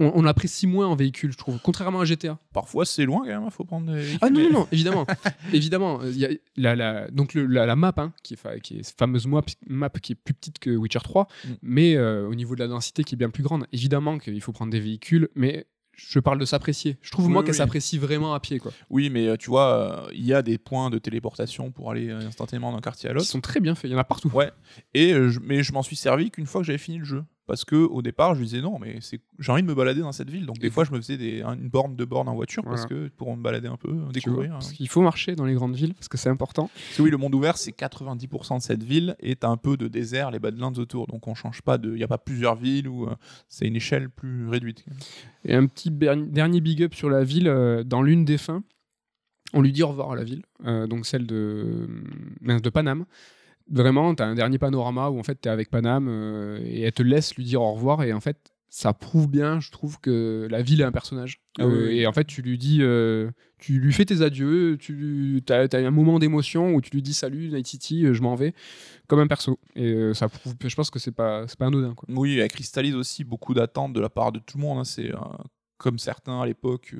On, on l'apprécie moins en véhicule, je trouve, contrairement à GTA. Parfois, c'est loin quand même, il faut prendre des Ah non, véhicules, non, non, évidemment. évidemment. il y a la, la- donc le- la, la map, hein, qui, est, qui fameuse map, map qui est plus petite que Witcher 3, Mm. mais euh, au niveau de la densité qui est bien plus grande. Évidemment qu'il faut prendre des véhicules, mais je parle de s'apprécier. Je trouve, Oui, moi, oui, qu'elle s'apprécie vraiment à pied. Quoi. Oui, mais euh, tu vois, euh, il y a des points de téléportation pour aller instantanément d'un quartier à Ils l'autre. sont très bien faits, il y en a partout. Ouais. Et euh, mais je m'en suis servi qu'une fois que j'avais fini le jeu. Parce que au départ, je disais non, mais c'est j'ai envie de me balader dans cette ville. Donc des fois, je me faisais des, une borne, deux bornes en voiture parce que pour me balader un peu, Tu vois, découvrir. hein. parce qu'il faut marcher dans les grandes villes, parce que c'est important. Parce que oui, le monde ouvert, c'est 90% de cette ville et t'as un peu de désert, les Badlands autour. Donc on change pas de, il y a pas plusieurs villes ou euh, c'est une échelle plus réduite. Et un petit dernier big up sur la ville, euh, dans l'une des fins, on lui dit au revoir à la ville, euh, donc celle de, de Paname. Vraiment, tu as un dernier panorama où en fait tu es avec Paname euh, et elle te laisse lui dire au revoir et en fait ça prouve bien, je trouve, que la ville est un personnage. Ah Euh, oui. Et en fait, tu lui dis, euh, tu lui fais tes adieux, tu as, un moment d'émotion où tu lui dis salut Night City, euh, je m'en vais, comme un perso. Et ça prouve, je pense que c'est pas, pas anodin. Quoi. Oui, elle cristallise aussi beaucoup d'attentes de la part de tout le monde. hein. C'est comme certains à l'époque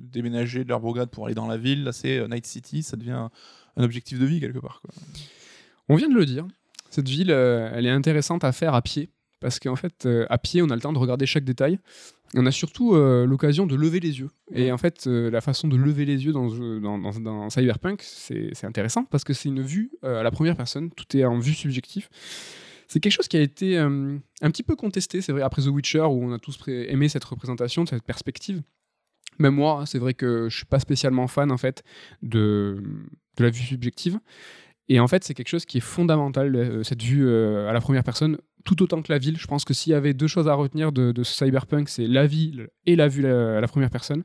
déménager de leur bourgade pour aller dans la ville. Là, c'est Night City, ça devient un, un objectif de vie quelque part. quoi. On vient de le dire, cette ville, euh, elle est intéressante à faire à pied. Parce qu'en fait, euh, à pied, on a le temps de regarder chaque détail. On a surtout euh, l'occasion de lever les yeux. Et en fait, la façon de lever les yeux dans, dans, dans- dans Cyberpunk, c'est intéressant parce que c'est une vue à la première personne. Tout est en vue subjective. C'est quelque chose qui a été un petit peu contesté, c'est vrai, après The Witcher, où on a tous aimé cette représentation, cette perspective. Même moi, c'est vrai que je suis pas spécialement fan en fait de, de la vue subjective. Et en fait, c'est quelque chose qui est fondamental, euh, cette vue euh, à la première personne, tout autant que la ville. Je pense que s'il y avait deux choses à retenir de, de ce cyberpunk, c'est la ville et la vue à la première personne.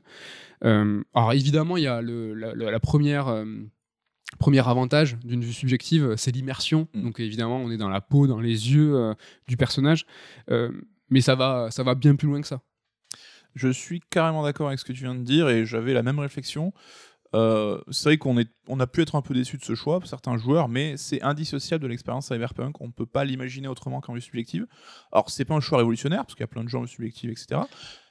Euh, alors évidemment, il y a le, la, la- première... euh, Premier avantage d'une vue subjective, c'est l'immersion. Mm. Donc évidemment, on est dans la peau, dans les yeux euh, du personnage. Euh, mais ça va, ça va bien plus loin que ça. Je suis carrément d'accord avec ce que tu viens de dire et j'avais la même réflexion. Euh, c'est vrai qu'on on a pu être un peu déçu de ce choix pour certains joueurs, mais c'est indissociable de l'expérience Cyberpunk. On ne peut pas l'imaginer autrement qu'en vue subjective. Alors, c'est pas un choix révolutionnaire, parce qu'il y a plein de gens en vue subjective, etc.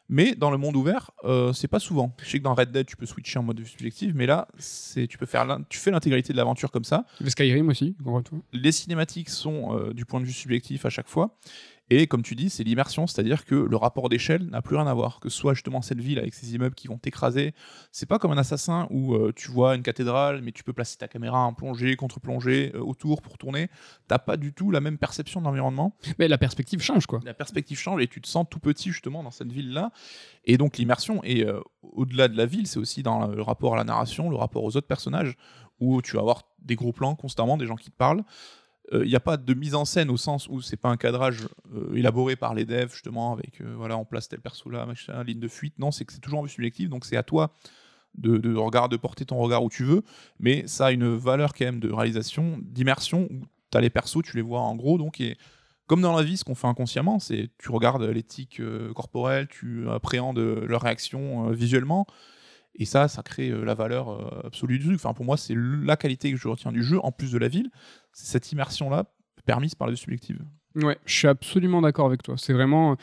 Mais dans le monde ouvert, euh, c'est pas souvent. Je sais que dans Red Dead, tu peux switcher en mode vue subjective, mais là, c'est, tu peux faire, l'in- tu fais l'intégralité de l'aventure comme ça. Le Skyrim aussi, gros retour. Les cinématiques sont euh, du point de vue subjectif à chaque fois. Et comme tu dis, c'est l'immersion, c'est-à-dire que le rapport d'échelle n'a plus rien à voir. Que ce soit justement cette ville avec ces immeubles qui vont t'écraser, c'est pas comme un assassin où euh, tu vois une cathédrale, mais tu peux placer ta caméra en plongée, contre-plongée, euh, autour pour tourner. T'as pas du tout la même perception de l'environnement. Mais la perspective change, quoi. La perspective change et tu te sens tout petit justement dans cette ville-là. Et donc l'immersion, et euh, au-delà de la ville, c'est aussi dans le rapport à la narration, le rapport aux autres personnages, où tu vas avoir des gros plans constamment, des gens qui te parlent. Il n'y a pas de mise en scène au sens où c'est pas un cadrage euh, élaboré par les devs justement avec euh, voilà on place tel perso là machin ligne de fuite non c'est que c'est toujours en vue subjective donc c'est à toi de, de, regard, de porter ton regard où tu veux mais ça a une valeur quand même de réalisation d'immersion où tu as les persos tu les vois en gros donc et comme dans la vie ce qu'on fait inconsciemment c'est tu regardes l'éthique euh, corporelle tu appréhendes leurs réactions euh, visuellement et ça, ça crée euh, la valeur euh, absolue du truc. Enfin, pour moi, c'est la qualité que je retiens du jeu, en plus de la ville. C'est cette immersion-là, permise par la subjective. Ouais, je suis absolument d'accord avec toi. C'est vraiment.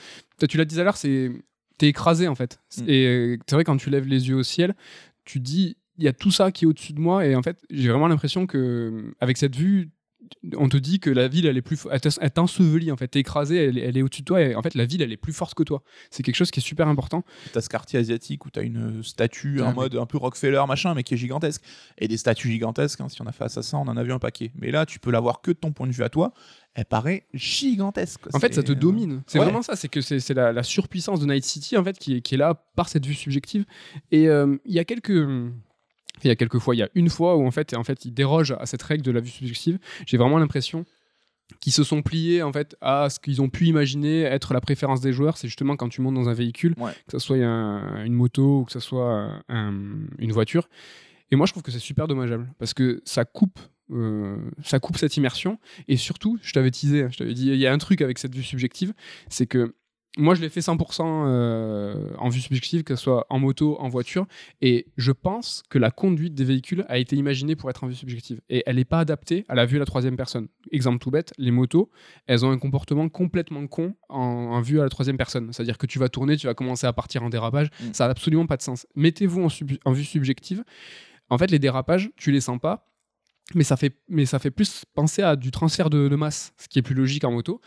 Tu l'as dit tout à l'heure, c'est. T'es écrasé en fait. Mm. Et c'est vrai, quand tu lèves les yeux au ciel, tu dis, il y a tout ça qui est au-dessus de moi. Et en fait, j'ai vraiment l'impression que, avec cette vue, on te dit que la ville, elle est plus. Elle t'ensevelit en fait. T'es écrasé, elle, est- elle est au-dessus de toi. Et en fait, la ville, elle est plus forte que toi. C'est quelque chose qui est super important. T'as ce quartier asiatique où t'as une statue Ah, en mode un peu Rockefeller, machin, mais qui est gigantesque. Et des statues gigantesques, hein, si on a fait Assassin, on en a vu un paquet. Mais là, tu peux l'avoir que de ton point de vue à toi. Elle paraît gigantesque. En fait, ça te C'est- domine. C'est ouais. vraiment ça. C'est que c'est la, la surpuissance de Night City en fait qui est, qui est là par cette vue subjective. Et euh, il y a quelques il y a quelques fois, il y a une fois où en fait, en fait, ils dérogent à cette règle de la vue subjective. J'ai vraiment l'impression qu'ils se sont pliés en fait à ce qu'ils ont pu imaginer être la préférence des joueurs. C'est justement quand tu montes dans un véhicule, Ouais. que ce soit un- une moto ou que ce soit un- une voiture. Et moi, je trouve que c'est super dommageable parce que ça coupe. euh, ça coupe cette immersion et surtout je t'avais teasé je t'avais dit il y a un truc avec cette vue subjective c'est que moi je l'ai fait 100% euh, en vue subjective que ce soit en moto en voiture. Et je pense que la conduite des véhicules a été imaginée pour être en vue subjective. Et elle n'est pas adaptée à la vue à la troisième personne. Exemple tout bête les motos elles ont un comportement complètement con en, en vue à la troisième personne. C'est à dire que tu vas tourner tu vas commencer à partir en dérapage. Mm. ça n'a absolument pas de sens. Mettez-vous en, en vue subjective. En fait les dérapages tu les sens pas mais ça fait, mais ça fait plus penser à du transfert de, masse, ce qui est plus logique en moto.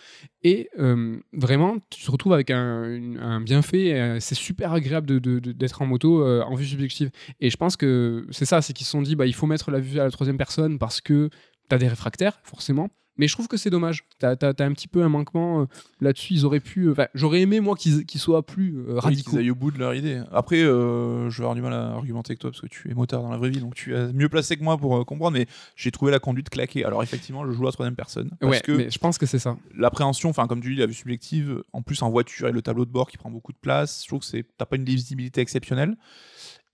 Et euh, vraiment, tu te retrouves avec un, un bienfait. euh, c'est super agréable d'être en moto euh, en vue subjective. Et je pense que c'est ça, c'est qu'ils se sont dit, bah, il faut mettre la vue à la troisième personne parce que tu as des réfractaires, forcément. Mais je trouve que c'est dommage. Tu as, un petit peu un manquement euh, là-dessus. Ils auraient pu. Enfin, j'aurais aimé, moi, qu'ils soient plus euh, Oui, radicaux. qu'ils aillent au bout de leur idée. Après, euh, je vais avoir du mal à argumenter avec toi parce que tu es moteur dans la vraie vie, donc tu es mieux placé que moi pour euh, comprendre. Mais j'ai trouvé la conduite claquée. Alors effectivement, je joue à la troisième personne parce ouais, que mais je pense que c'est ça. l'appréhension, enfin comme tu dis, la vue subjective, en plus en voiture et le tableau de bord qui prend beaucoup de place, je trouve que t'as pas une visibilité exceptionnelle.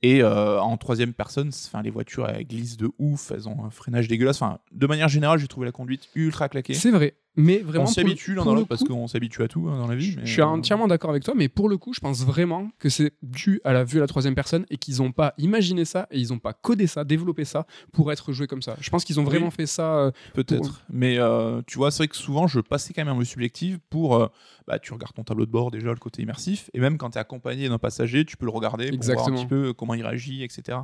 Et euh, en troisième personne, enfin les voitures elles glissent de ouf, elles ont un freinage dégueulasse. Enfin, de manière générale, j'ai trouvé la conduite ultra claquée. C'est vrai. Mais vraiment. On pour s'y le- habitue l'un dans l'autre parce qu'on s'habitue à tout hein, dans la vie. mais, Je suis entièrement d'accord avec toi, mais pour le coup, je pense vraiment que c'est dû à la vue à la troisième personne et qu'ils n'ont pas imaginé ça et ils n'ont pas codé ça, développé ça pour être joué comme ça. Je pense qu'ils ont Oui. vraiment fait ça. euh, Peut-être. Mais euh, tu vois, c'est vrai que souvent, je passais quand même en vue subjective pour. euh, bah, tu regardes ton tableau de bord déjà, le côté immersif. Et même quand tu es accompagné d'un passager, tu peux le regarder pour voir Exactement. un petit peu comment il réagit, etc.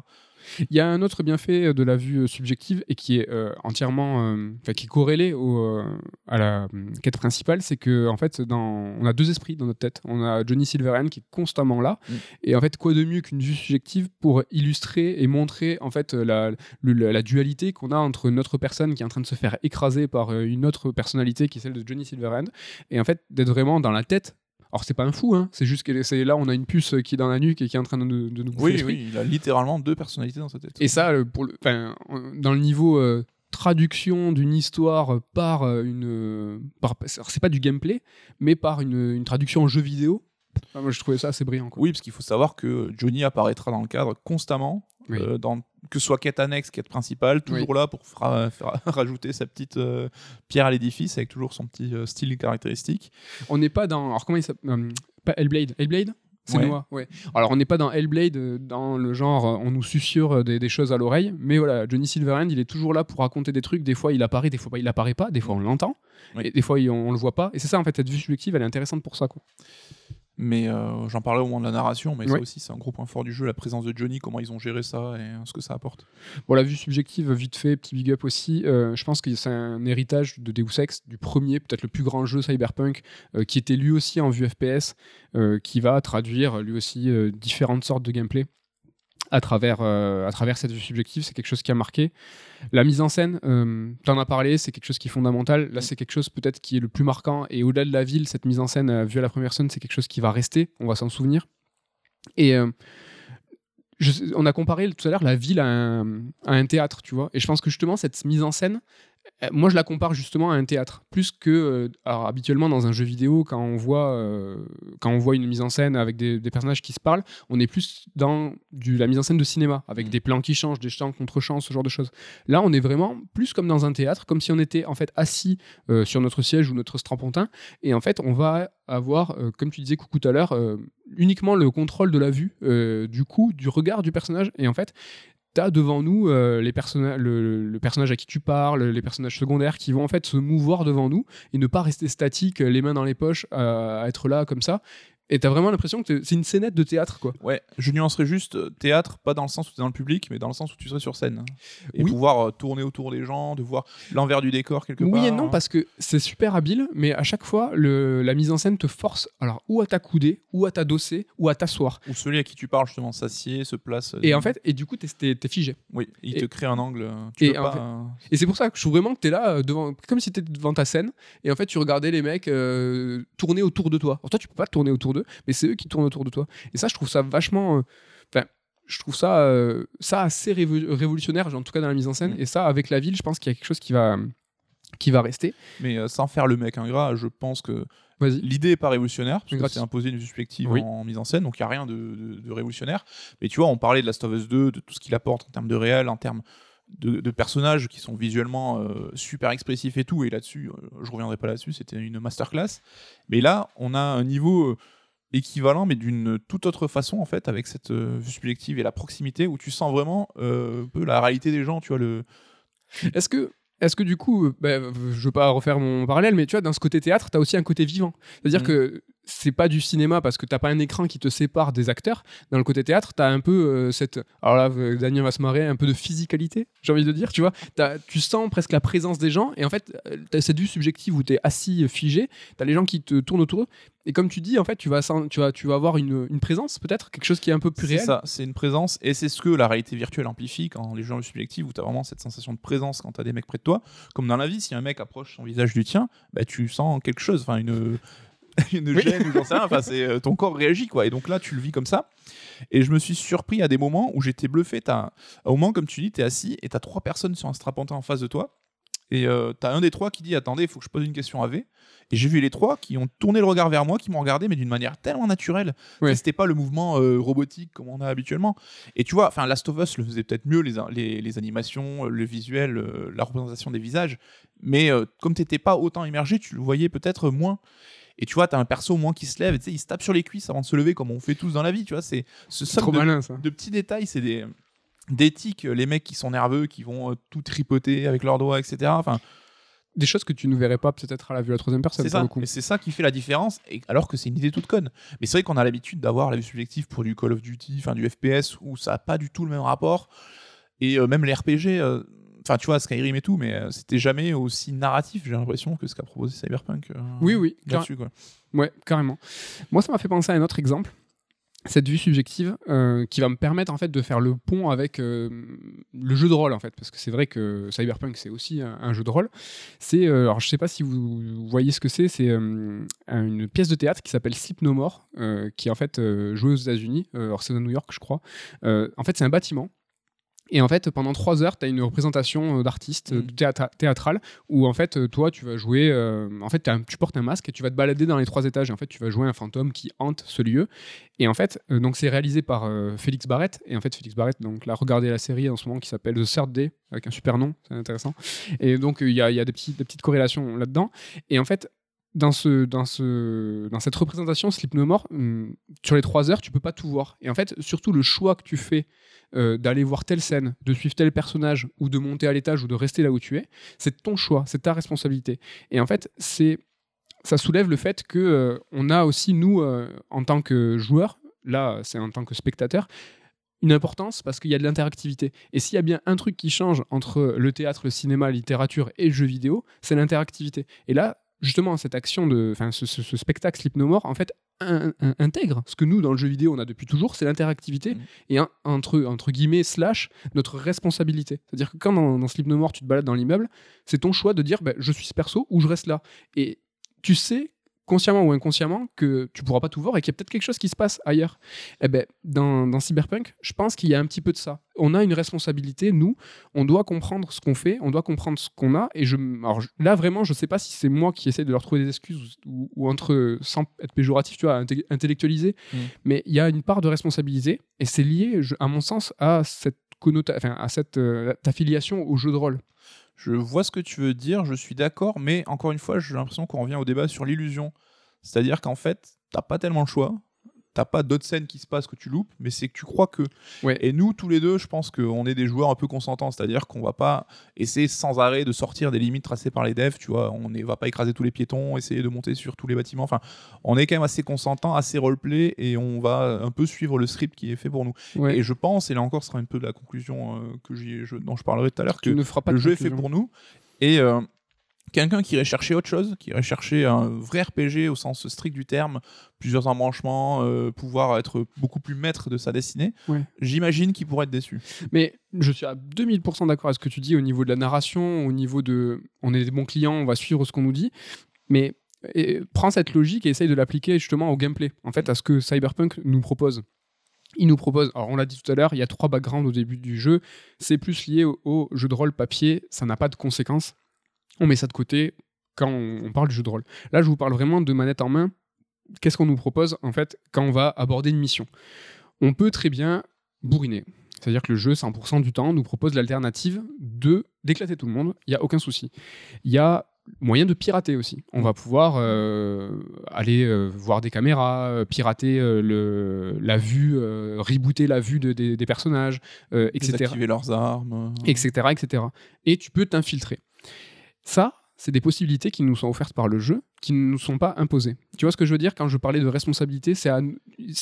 Il y a un autre bienfait de la vue euh, subjective et qui est euh, entièrement, euh, qui est corrélé au, euh, à la euh, quête principale, c'est que en fait, dans, on a deux esprits dans notre tête. On a Johnny Silverhand qui est constamment là, Mm. et en fait, quoi de mieux qu'une vue subjective pour illustrer et montrer en fait la, la, la dualité qu'on a entre notre personne qui est en train de se faire écraser par euh, une autre personnalité qui est celle de Johnny Silverhand, et en fait d'être vraiment dans la tête. Alors c'est pas un fou, hein, c'est juste que c'est là on a une puce qui est dans la nuque et qui est en train de, de nous bouffer Oui, l'esprit. oui, il a littéralement deux personnalités dans sa tête. Et ça, euh, pour le, enfin, euh, dans le niveau euh, traduction d'une histoire par une, par, alors, c'est pas du gameplay, mais par une, une traduction en jeu vidéo. Enfin, moi, je trouvais ça assez brillant. Quoi. Oui, parce qu'il faut savoir que Johnny apparaîtra dans le cadre constamment, Oui. euh, dans, que ce soit quête annexe, quête principale, toujours là pour fra- rajouter sa petite euh, pierre à l'édifice avec toujours son petit euh, style caractéristique. On n'est pas dans. Alors comment il s'appelle euh, Pas Hellblade. Hellblade? C'est Ouais. Noah, ouais. Alors on n'est pas dans Hellblade, dans le genre on nous susurre des, des choses à l'oreille, mais voilà, Johnny Silverhand, il est toujours là pour raconter des trucs. Des fois il apparaît, des fois pas, il apparaît pas, des fois on l'entend, Oui. et des fois il- on, le voit pas. Et c'est ça en fait, cette vue subjective, elle est intéressante pour ça. Quoi. Mais euh, j'en parlais au moment de la narration, mais ça aussi c'est un gros point fort du jeu, la présence de Johnny, comment ils ont géré ça et euh, ce que ça apporte. Bon, la vue subjective, vite fait, petit big up aussi. euh, je pense que c'est un héritage de Deus Ex, du premier, peut-être le plus grand jeu cyberpunk, euh, qui était lui aussi en vue FPS, qui va traduire lui aussi différentes sortes de gameplay à travers, euh, à travers cette vue subjective. C'est quelque chose qui a marqué. La mise en scène, euh, t'en as parlé, c'est quelque chose qui est fondamental. Là, c'est quelque chose peut-être qui est le plus marquant. Et au-delà de la ville, cette mise en scène euh, vue à la première personne, c'est quelque chose qui va rester. On va s'en souvenir. Et euh, je on a comparé tout à l'heure la ville à un, à un théâtre, tu vois. Et je pense que justement, cette mise en scène, moi, je la compare justement à un théâtre. Plus que, euh, alors, habituellement, dans un jeu vidéo, quand on voit, euh, quand on voit une mise en scène avec des, des personnages qui se parlent, on est plus dans du, la mise en scène de cinéma, avec Mm. des plans qui changent, des chants contre chants, ce genre de choses. Là, on est vraiment plus comme dans un théâtre, comme si on était en fait assis euh, sur notre siège ou notre strapontin. Et en fait, on va avoir, euh, comme tu disais coucou tout à l'heure, euh, uniquement le contrôle de la vue, euh, du coup, du regard du personnage. Et en fait, tu as devant nous euh, les personna- le, personnage à qui tu parles, les personnages secondaires qui vont en fait se mouvoir devant nous et ne pas rester statiques, les mains dans les poches, à, à être là comme ça. Et tu as vraiment l'impression que t'es- c'est une scénette de théâtre, quoi. Ouais, je nuancerais juste euh, théâtre, pas dans le sens où tu es dans le public, mais dans le sens où tu serais sur scène. Et Oui. pouvoir euh, tourner autour des gens, de voir l'envers du décor quelque part. Oui et non, parce que c'est super habile, mais à chaque fois, le- la mise en scène te force alors ou à t'accouder, ou à t'adosser, ou à t'asseoir. Ou celui à qui tu parles justement s'assied, se place. euh, Et en fait, et du coup, t'es- t'es t'es figé. oui, il et- te crée un angle. Tu et peux en pas. fait- euh, Et c'est pour ça que je trouve vraiment que t'es là, devant, comme si t'étais devant ta scène, et en fait, tu regardais les mecs tourner autour de toi. Alors toi, tu peux pas tourner autour d'eux, mais c'est eux qui tournent autour de toi. Et ça, je trouve ça vachement. euh, Enfin, je trouve ça, euh, ça assez révo- révolutionnaire, en tout cas dans la mise en scène. Mm. Et ça, avec la ville, je pense qu'il y a quelque chose qui va, qui va rester. Mais euh, sans faire le mec ingrat, je pense que l'idée est pas révolutionnaire, parce que c'est imposé une perspective Oui. en mise en scène, donc il n'y a rien de, de- de révolutionnaire. Mais tu vois, on parlait de Last of Us 2, de tout ce qu'il apporte en termes de réel, en termes de, de personnages qui sont visuellement euh, super expressifs et tout, et là-dessus, je reviendrai pas là-dessus, c'était une masterclass. Mais là, on a un niveau équivalent, mais d'une toute autre façon, en fait, avec cette euh, vue subjective et la proximité, où tu sens vraiment euh, un peu la réalité des gens, tu vois, le... Est-ce que, est-ce que du coup, euh, bah, je veux pas refaire mon parallèle, mais tu vois, dans ce côté théâtre, t'as aussi un côté vivant. C'est-à-dire Mhm. que c'est pas du cinéma parce que t'as pas un écran qui te sépare des acteurs. Dans le côté théâtre, t'as un peu euh, cette. Alors là, euh, Damien va se marrer, un peu de physicalité, j'ai envie de dire, tu vois. T'as- Tu sens presque la présence des gens, et en fait, euh, t'as cette vue subjective où t'es assis, figé, t'as les gens qui te tournent autour et comme tu dis, en fait, tu vas, tu vas, tu vas avoir une, une présence, peut-être, quelque chose qui est un peu plus C'est réel. ça, c'est une présence, et c'est ce que la réalité virtuelle amplifie quand les jeux en subjective, où tu as vraiment cette sensation de présence quand tu as des mecs près de toi. Comme dans la vie, si un mec approche son visage du tien, bah, tu sens quelque chose, enfin une, une Oui. gêne ou j'en sais rien, enfin, c'est, euh, ton corps réagit, quoi. Et donc là, tu le vis comme ça. Et je me suis surpris à des moments où j'étais bluffé. T'as, au moment, comme tu dis, tu es assis et tu as trois personnes sur un strapontin en face de toi. Et euh, t'as un des trois qui dit Attendez, il faut que je pose une question à V. Et j'ai vu les trois qui ont tourné le regard vers moi, qui m'ont regardé, mais d'une manière tellement naturelle. Sais, C'était pas le mouvement euh, robotique comme on a habituellement. Et tu vois, enfin, Last of Us le faisait peut-être mieux, les, les, les animations, euh, le visuel, euh, la représentation des visages. Mais comme t'étais pas autant immergé, tu le voyais peut-être moins. Et tu vois, t'as un perso au moins qui se lève, et tu sais, il se tape sur les cuisses avant de se lever, comme on fait tous dans la vie. Tu vois, c'est ce somme de, malin, ça. de petits détails, c'est des d'éthique, les mecs qui sont nerveux, qui vont euh, tout tripoter avec leurs doigts, etc. Enfin, Des choses que tu ne verrais pas peut-être à la vue à la troisième personne, c'est ça. Et c'est ça qui fait la différence, et, alors que c'est une idée toute conne. Mais c'est vrai qu'on a l'habitude d'avoir la vue subjective pour du Call of Duty, enfin du FPS, où ça n'a pas du tout le même rapport. Et euh, même les RPG, euh, enfin tu vois, Skyrim et tout, mais euh, c'était jamais aussi narratif, j'ai l'impression, que ce qu'a proposé Cyberpunk. euh, Oui, oui, car- là-dessus, quoi. Ouais, carrément. Moi, ça m'a fait penser à un autre exemple. Cette vue subjective euh, qui va me permettre en fait de faire le pont avec le jeu de rôle en fait parce que c'est vrai que Cyberpunk c'est aussi un, un jeu de rôle. C'est alors je sais pas si vous voyez ce que c'est, c'est une pièce de théâtre qui s'appelle Sleep No More qui est en fait jouée aux États-Unis, alors c'est à New York je crois. En fait c'est un bâtiment et en fait, pendant trois heures, tu as une représentation euh, d'artiste euh, Mm. théâtra- théâtrale où en fait, euh, toi, tu vas jouer. euh, en fait, un- tu portes un masque et tu vas te balader dans les trois étages. Et en fait, tu vas jouer un fantôme qui hante ce lieu. Et en fait, euh, donc c'est réalisé par euh, Félix Barrett. Et en fait, Félix Barrett, donc là, regardez la série en ce moment qui s'appelle The Third Day avec un super nom, c'est intéressant. Et donc, il y, a, il y a des, petits- des petites corrélations là-dedans. Et en fait, dans, ce, dans, ce, dans cette représentation, Sleep No More, hum, sur les trois heures, tu peux pas tout voir. Et en fait, surtout le choix que tu fais euh, d'aller voir telle scène, de suivre tel personnage, ou de monter à l'étage, ou de rester là où tu es, c'est ton choix, c'est ta responsabilité. Et en fait, c'est ça soulève le fait que euh, on a aussi nous euh, en tant que joueurs, là c'est en tant que spectateur, une importance parce qu'il y a de l'interactivité. Et s'il y a bien un truc qui change entre le théâtre, le cinéma, la littérature et le jeu vidéo, c'est l'interactivité. Et là, justement, cette action de, enfin, ce, ce, spectacle Sleep No More, en fait, intègre ce que nous, dans le jeu vidéo, on a depuis toujours, c'est l'interactivité mmh. et entre, entre guillemets, slash, notre responsabilité. C'est-à-dire que quand dans, dans, Sleep No More, tu te balades dans l'immeuble, c'est ton choix de dire, bah, je suis ce perso ou je reste là. Et tu sais consciemment ou inconsciemment que tu pourras pas tout voir et qu'il y a peut-être quelque chose qui se passe ailleurs. Eh ben, dans, Cyberpunk, je pense qu'il y a un petit peu de ça. On a une responsabilité, nous, on doit comprendre ce qu'on fait, on doit comprendre ce qu'on a. Et je, là, vraiment, je sais pas si c'est moi qui essaie de leur trouver des excuses ou, entre, sans être péjoratif, tu vois, intellectualiser, mmh. mais il y a une part de responsabilité et c'est lié, à mon sens, à cette connotation, à cette euh, affiliation au jeu de rôle. Je vois ce que tu veux dire, je suis d'accord, mais encore une fois, j'ai l'impression qu'on revient au débat sur l'illusion. C'est-à-dire qu'en fait, t'as pas tellement le choix t'as pas d'autres scènes qui se passent que tu loupes, mais c'est que tu crois que. Et nous, tous les deux, je pense qu'on est des joueurs un peu consentants, c'est-à-dire qu'on va pas essayer sans arrêt de sortir des limites tracées par les devs, tu vois, on ne va pas écraser tous les piétons, essayer de monter sur tous les bâtiments, enfin, on est quand même assez consentant, assez roleplay, et on va un peu suivre le script qui est fait pour nous. Et je pense, et là encore, ce sera un peu de la conclusion euh, que je, dont je parlerai tout à l'heure, que le jeu est fait pour nous. Et euh, quelqu'un qui irait chercher autre chose, qui irait chercher un vrai RPG au sens strict du terme, plusieurs embranchements, euh, pouvoir être beaucoup plus maître de sa destinée, j'imagine qu'il pourrait être déçu. Mais je suis à 2000% d'accord avec ce que tu dis au niveau de la narration, au niveau de on est des bons clients, on va suivre ce qu'on nous dit, mais prends cette logique et essaye de l'appliquer justement au gameplay, en fait, à ce que Cyberpunk nous propose. Il nous propose, alors on l'a dit tout à l'heure, il y a trois backgrounds au début du jeu, c'est plus lié au, au jeu de rôle papier, ça n'a pas de conséquences on met ça de côté quand on, parle du jeu de rôle. Là, je vous parle vraiment de manette en main. Qu'est-ce qu'on nous propose en fait quand on va aborder une mission? On peut très bien bourriner. C'est-à-dire que le jeu, 100% du temps, nous propose l'alternative de d'éclater tout le monde. Il n'y a aucun souci. Il y a moyen de pirater aussi. On va pouvoir euh, aller euh, voir des caméras, euh, pirater la vue, rebooter la vue des personnages, etc. Désactiver leurs armes. Etc., etc. Et tu peux t'infiltrer. Ça, c'est des possibilités qui nous sont offertes par le jeu, qui ne nous sont pas imposées. Tu vois ce que je veux dire quand je parlais de responsabilité C'est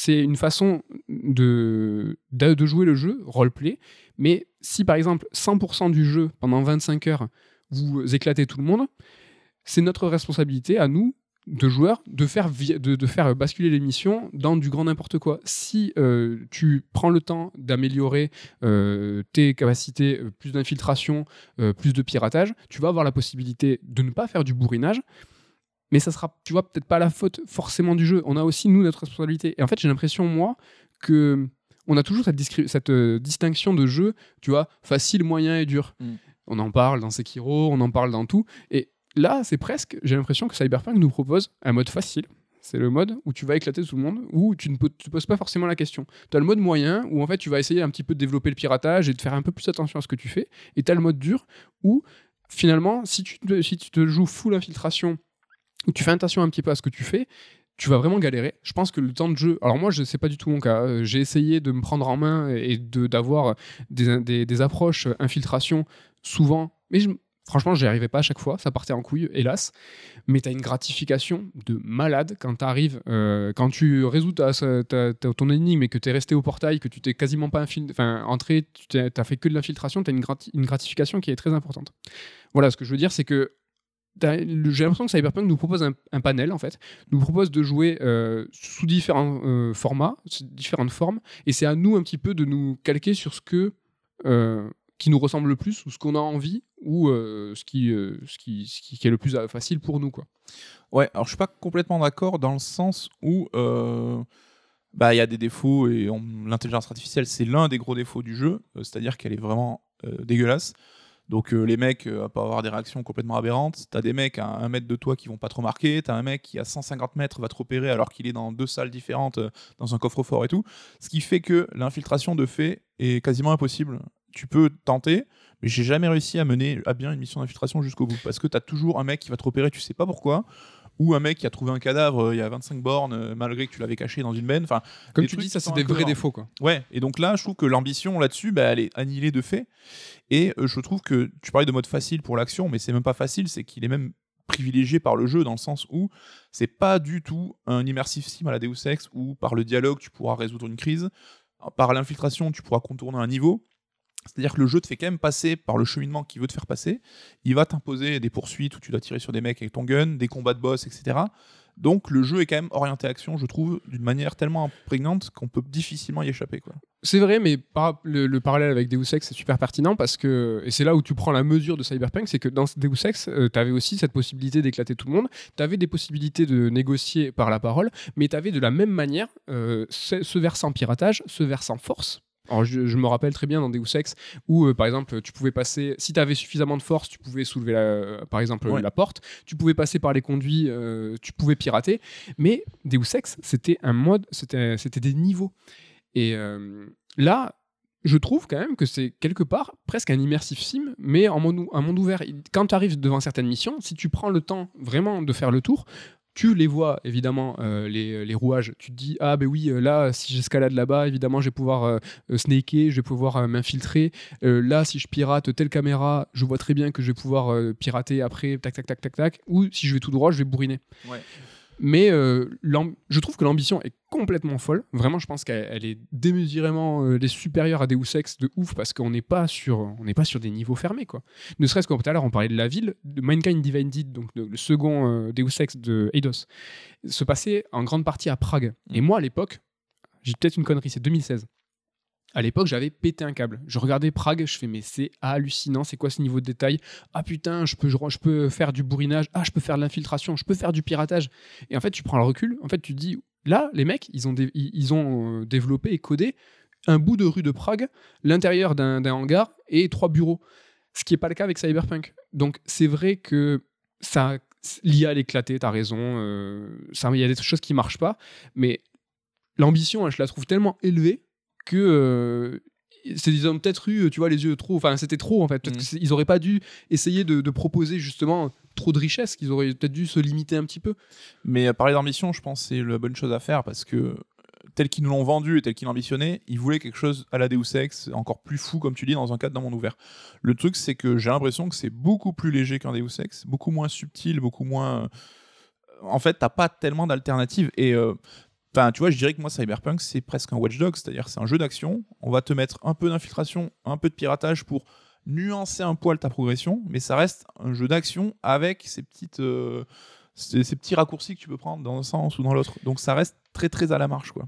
une façon de, de, jouer le jeu, roleplay, mais si par exemple 100% du jeu, pendant 25 heures, vous éclatez tout le monde, c'est notre responsabilité à nous de joueurs de faire, de, faire basculer l'émission dans du grand n'importe quoi. Si euh, tu prends le temps d'améliorer euh, tes capacités, euh, plus d'infiltration, plus de piratage, tu vas avoir la possibilité de ne pas faire du bourrinage, mais ça sera, tu vois, peut-être pas la faute forcément du jeu. On a aussi, nous, notre responsabilité. Et en fait, j'ai l'impression, moi, que on a toujours cette, cette distinction de jeu, tu vois, facile, moyen et dur. Mm. On en parle dans Sekiro, on en parle dans tout. Et là, c'est presque, j'ai l'impression que Cyberpunk nous propose un mode facile. C'est le mode où tu vas éclater tout le monde, où tu ne te poses pas forcément la question. Tu as le mode moyen, où en fait tu vas essayer un petit peu de développer le piratage et de faire un peu plus attention à ce que tu fais. Et tu as le mode dur, où finalement, si tu, te, si tu te joues full infiltration, où tu fais attention un petit peu à ce que tu fais, tu vas vraiment galérer. Je pense que le temps de jeu. Alors, moi, je sais pas du tout mon cas. Euh, j'ai essayé de me prendre en main et d'avoir des, des, des, approches infiltration souvent. Mais je, Franchement, j'y arrivais pas à chaque fois, ça partait en couille, hélas. Mais tu as une gratification de malade quand tu arrives, euh, quand tu résous ton énigme et que tu es resté au portail, que tu t'es quasiment pas entré, tu as fait que de l'infiltration, tu as une, une, gratification qui est très importante. Voilà, ce que je veux dire, c'est que j'ai l'impression que Cyberpunk nous propose un, panel, en fait, nous propose de jouer euh, sous différents euh, formats, différentes formes, et c'est à nous un petit peu de nous calquer sur ce que qui nous ressemble le plus ou ce qu'on a envie ou euh, ce, qui, euh, ce, qui, ce, qui, est le plus euh, facile pour nous. Quoi. Ouais, alors je suis pas complètement d'accord dans le sens où bah il y a des défauts et l'intelligence artificielle c'est l'un des gros défauts du jeu, c'est-à-dire qu'elle est vraiment dégueulasse. Donc les mecs à pas avoir des réactions complètement aberrantes. T'as des mecs à un mètre de toi qui vont pas trop marquer. T'as un mec qui à 150 mètres va te repérer alors qu'il est dans deux salles différentes, dans un coffre-fort et tout. Ce qui fait que l'infiltration de fait est quasiment impossible tu peux tenter, mais j'ai jamais réussi à mener à bien une mission d'infiltration jusqu'au bout. Parce que tu as toujours un mec qui va te repérer, tu sais pas pourquoi, ou un mec qui a trouvé un cadavre euh, il y a 25 bornes euh, malgré que tu l'avais caché dans une benne. Enfin, Comme tu dis, ça c'est des vrais défauts quoi. Ouais, et donc là, je trouve que l'ambition là-dessus, bah, elle est annihilée de fait. Et euh, je trouve que tu parlais de mode facile pour l'action, mais c'est même pas facile, c'est qu'il est même privilégié par le jeu dans le sens où c'est pas du tout un immersive sim à la Deus Ex où par le dialogue tu pourras résoudre une crise, par l'infiltration tu pourras contourner un niveau. C'est-à-dire que le jeu te fait quand même passer par le cheminement qu'il veut te faire passer. Il va t'imposer des poursuites où tu dois tirer sur des mecs avec ton gun, des combats de boss, etc. Donc le jeu est quand même orienté action, je trouve, d'une manière tellement imprégnante qu'on peut difficilement y échapper. Quoi. C'est vrai, mais par- le, le parallèle avec Deus Ex c'est super pertinent parce que, et c'est là où tu prends la mesure de Cyberpunk, c'est que dans Deus Ex, tu avais aussi cette possibilité d'éclater tout le monde, tu avais des possibilités de négocier par la parole, mais tu avais de la même manière euh, ce versant piratage, ce versant force. Alors, je, je me rappelle très bien dans Deus Ex où, euh, par exemple, tu pouvais passer, si tu avais suffisamment de force, tu pouvais soulever, la- par exemple, Ouais. la porte, tu pouvais passer par les conduits, euh, tu pouvais pirater, mais Deus Ex, c'était un mode, c'était des niveaux. Et euh, là, je trouve quand même que c'est quelque part presque un immersive sim, mais en monde, un monde ouvert. Quand tu arrives devant certaines missions, si tu prends le temps vraiment de faire le tour, tu les vois évidemment, euh, les, les rouages. Tu te dis, ah ben oui, euh, là, si j'escalade là-bas, évidemment, je vais pouvoir euh, snaker, je vais pouvoir m'infiltrer. Là, si je pirate telle caméra, je vois très bien que je vais pouvoir pirater après, tac, tac, tac, tac, tac. Ou si je vais tout droit, je vais bourriner. Ouais. Mais euh, je trouve que l'ambition est complètement folle. Vraiment, je pense qu'elle elle est démesurément euh, elle est supérieure à Deus Ex de ouf parce qu'on n'est pas sur on n'est pas sur des niveaux fermés quoi. Ne serait-ce qu'en tout à l'heure on parlait de la ville, de Mankind Divided, donc de- le second euh, Deus Ex de Eidos, se passait en grande partie à Prague. Et moi à l'époque, j'ai peut-être une connerie, c'est 2016. À l'époque, j'avais pété un câble. Je regardais Prague, je fais mais c'est hallucinant, c'est quoi ce niveau de détail? Ah putain, je peux, je, je peux faire du bourrinage, ah je peux faire de l'infiltration, je peux faire du piratage. Et en fait, tu prends le recul, en fait, tu te dis là, les mecs, ils ont, ils, ont euh, développé et codé un bout de rue de Prague, l'intérieur d'un hangar et trois bureaux. Ce qui n'est pas le cas avec Cyberpunk. Donc c'est vrai que ça, l'IA elle éclaté, t'as raison. euh, il y a des choses qui marchent pas, mais l'ambition, hein, je la trouve tellement élevée que euh, ils ont peut-être eu, tu vois, les yeux trop. Enfin, c'était trop en fait. Peut-être Mm. ils auraient pas dû essayer de, de proposer justement trop de richesse. Qu'ils auraient peut-être dû se limiter un petit peu. Mais euh, parler d'ambition, je pense que c'est la bonne chose à faire parce que euh, tel qu'ils nous l'ont vendu et tel qu'ils ambitionné, ils voulaient quelque chose à la Deus Ex, encore plus fou, comme tu dis, dans un cadre d'un monde ouvert. Le truc, c'est que j'ai l'impression que c'est beaucoup plus léger qu'un Deus Ex, beaucoup moins subtil, beaucoup moins. En fait, t'as pas tellement d'alternatives. Et. euh, Enfin, tu vois, je dirais que moi, Cyberpunk, c'est presque un Watch Dogs, c'est-à-dire c'est un jeu d'action. On va te mettre un peu d'infiltration, un peu de piratage pour nuancer un poil ta progression, mais ça reste un jeu d'action avec ces petites, euh, ces, petits raccourcis que tu peux prendre dans un sens ou dans l'autre. Donc ça reste très très à la marche, quoi.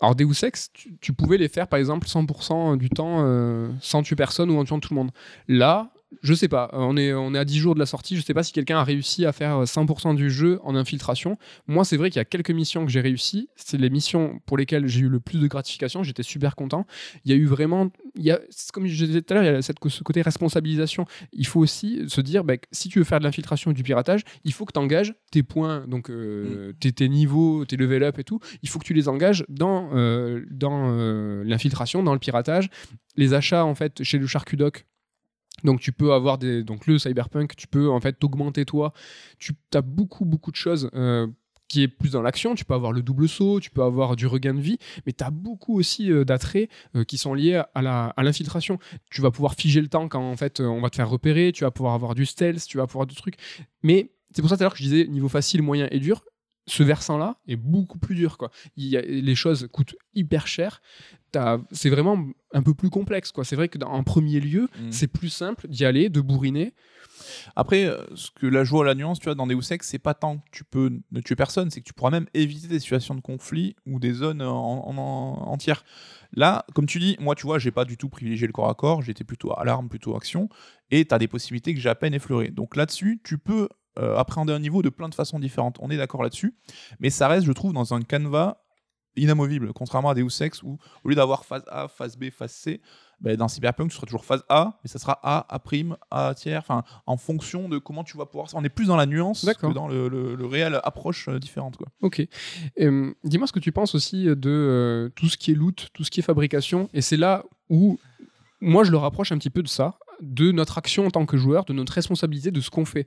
Alors Deus Ex, tu, tu pouvais les faire par exemple 100% du temps euh, sans tuer personne ou en tuant tout le monde. Là, je sais pas, euh, on est, on est à 10 jours de la sortie, je sais pas si quelqu'un a réussi à faire 100% du jeu en infiltration. Moi, c'est vrai qu'il y a quelques missions que j'ai réussi, c'est les missions pour lesquelles j'ai eu le plus de gratification, j'étais super content. Il y a eu vraiment, il y a, comme je disais tout à l'heure, il y a cette, ce côté responsabilisation. Il faut aussi se dire, bah, que si tu veux faire de l'infiltration ou du piratage, il faut que tu engages tes points, donc euh, tes, tes niveaux, tes level up et tout, il faut que tu les engages dans, euh, dans euh, l'infiltration, dans le piratage. Les achats, en fait, chez le Charcudoc, donc tu peux avoir des donc le cyberpunk, tu peux en fait t'augmenter toi. Tu as beaucoup beaucoup de choses euh, qui est plus dans l'action. Tu peux avoir le double saut, tu peux avoir du regain de vie, mais tu as beaucoup aussi euh, d'attraits euh, qui sont liés à la à l'infiltration. Tu vas pouvoir figer le temps quand en fait on va te faire repérer. Tu vas pouvoir avoir du stealth, tu vas pouvoir d'autres trucs. Mais c'est pour ça tout à l'heure que je disais niveau facile, moyen et dur. Ce versant-là est beaucoup plus dur. Quoi. Il y a- les choses coûtent hyper cher. C'est vraiment un peu plus complexe. quoi. C'est vrai qu'en premier lieu, Mm. c'est plus simple d'y aller, de bourriner. Après, euh, ce que la joie à la nuance, tu vois, dans Deus Ex, c'est pas tant que tu peux ne tuer personne, c'est que tu pourras même éviter des situations de conflit ou des zones en, en- en- entières. Là, comme tu dis, moi, tu vois, j'ai pas du tout privilégié le corps à corps, j'étais plutôt à l'arme, plutôt action, et tu as des possibilités que j'ai à peine effleurées. Donc là-dessus, tu peux euh, appréhender un niveau de plein de façons différentes. On est d'accord là-dessus, mais ça reste, je trouve, dans un canevas inamovible, contrairement à Deus Ex où au lieu d'avoir phase A, phase B, phase C, ben, dans Cyberpunk, tu seras toujours phase A, mais ça sera A, A', A tiers, enfin, en fonction de comment tu vas pouvoir. On est plus dans la nuance que dans le, le- le réel approche euh, différente. Quoi. Ok. Euh, Dis-moi ce que tu penses aussi de euh, tout ce qui est loot, tout ce qui est fabrication. Et c'est là où moi je le rapproche un petit peu de ça, de notre action en tant que joueur, de notre responsabilité, de ce qu'on fait.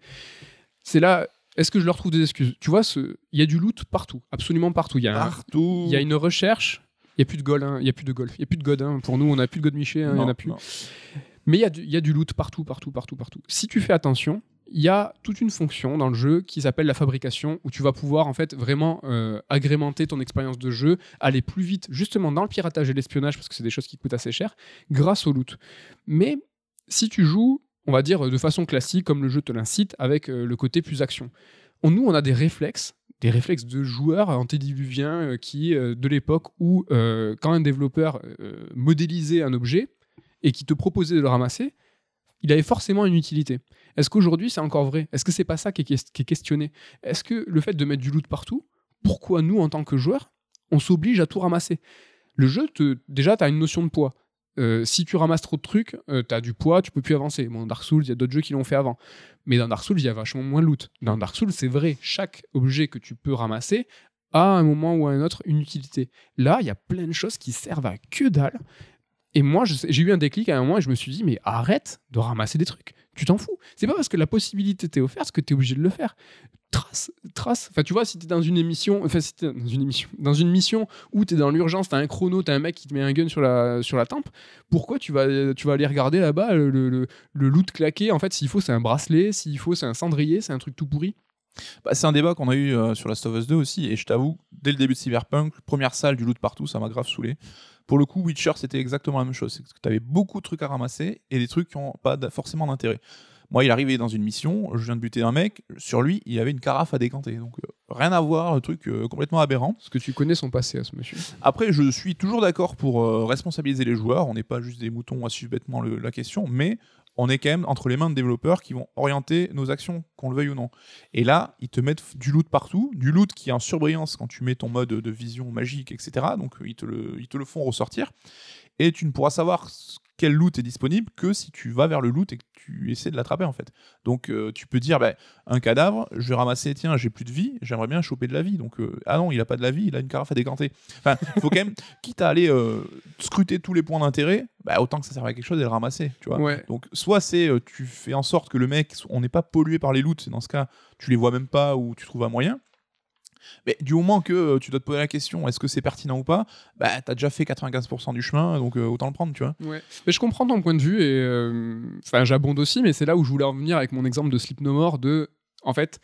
C'est là, est-ce que je leur trouve des excuses? Tu vois, il y a du loot partout, absolument partout. Il y a, Partout. il y a une recherche. Il n'y a plus de hein, il y a plus de golf, il y a plus de god. hein. Pour nous, on n'a plus de god Miché, hein, il en a plus. non. Mais il y, a du- il y a du loot partout, partout, partout, partout. Si tu fais attention, il y a toute une fonction dans le jeu qui s'appelle la fabrication, où tu vas pouvoir en fait vraiment euh, agrémenter ton expérience de jeu, aller plus vite, justement dans le piratage et l'espionnage, parce que c'est des choses qui coûtent assez cher, grâce au loot. Mais si tu joues, on va dire de façon classique, comme le jeu te l'incite, avec euh, le côté plus action, on, nous on a des réflexes des réflexes de joueurs antédiluviens euh, qui, euh, de l'époque où, quand un développeur modélisait un objet et qui te proposait de le ramasser, il avait forcément une utilité. Est-ce qu'aujourd'hui c'est encore vrai? Est-ce que c'est pas ça qui est, questionné? Est-ce que le fait de mettre du loot partout, pourquoi nous, en tant que joueurs, on s'oblige à tout ramasser? Le jeu, déjà, tu as une notion de poids. Euh, si tu ramasses trop de trucs, tu as du poids, tu peux plus avancer. Bon, dans Dark Souls, il y a d'autres jeux qui l'ont fait avant. Mais dans Dark Souls, il y a vachement moins loot. Dans Dark Souls, c'est vrai, chaque objet que tu peux ramasser a à un moment ou à un autre une utilité. Là, il y a plein de choses qui servent à que dalle. Et moi, j'ai eu un déclic à un moment et je me suis dit, mais arrête de ramasser des trucs. Tu t'en fous. C'est pas parce que la possibilité t'est offerte que tu es obligé de le faire. Trace, trace. Enfin, tu vois, si tu es dans une émission, enfin, si t'es dans une émission, dans une mission où tu es dans l'urgence, tu as un chrono, tu as un mec qui te met un gun sur la, sur la tempe, pourquoi tu vas, tu vas aller regarder là-bas le, le, loot claqué? En fait, s'il faut, c'est un bracelet, s'il faut, c'est un cendrier, c'est un truc tout pourri. Bah, c'est un débat qu'on a eu euh, sur Last of Us 2 aussi, et je t'avoue, dès le début de Cyberpunk, première salle du loot partout, ça m'a grave saoulé. Pour le coup, Witcher, c'était exactement la même chose. C'est que tu avais beaucoup de trucs à ramasser et des trucs qui n'ont pas forcément d'intérêt. Moi, il arrivait dans une mission, je viens de buter un mec, sur lui, il y avait une carafe à décanter. Donc, euh, rien à voir, un truc euh, complètement aberrant. Parce que tu connais son passé à ce monsieur. Après, je suis toujours d'accord pour euh, responsabiliser les joueurs. On n'est pas juste des moutons à suivre bêtement le- la question, mais on est quand même entre les mains de développeurs qui vont orienter nos actions, qu'on le veuille ou non. Et là, ils te mettent du loot partout, du loot qui est en surbrillance quand tu mets ton mode de vision magique, etc. Donc, ils te le, ils te le font ressortir. Et tu ne pourras savoir quel loot est disponible que si tu vas vers le loot et que tu essaies de l'attraper en fait. Donc euh, tu peux dire bah, un cadavre, je vais ramasser, tiens, j'ai plus de vie, j'aimerais bien choper de la vie. Donc euh, ah non, il a pas de la vie, il a une carafe à décanter. Enfin, il faut quand même, quitte à aller euh, scruter tous les points d'intérêt, bah, autant que ça serve à quelque chose et le ramasser, tu vois. Ouais. Donc soit c'est tu fais en sorte que le mec, on n'est pas pollué par les loots, et dans ce cas, tu les vois même pas ou tu trouves un moyen. Mais du moment que euh, tu dois te poser la question, est-ce que c'est pertinent ou pas, bah t'as déjà fait 95% du chemin, donc euh, autant le prendre, tu vois. Ouais. Mais je comprends ton point de vue et euh, j'abonde aussi, mais c'est là où je voulais en venir avec mon exemple de Sleep No More de en fait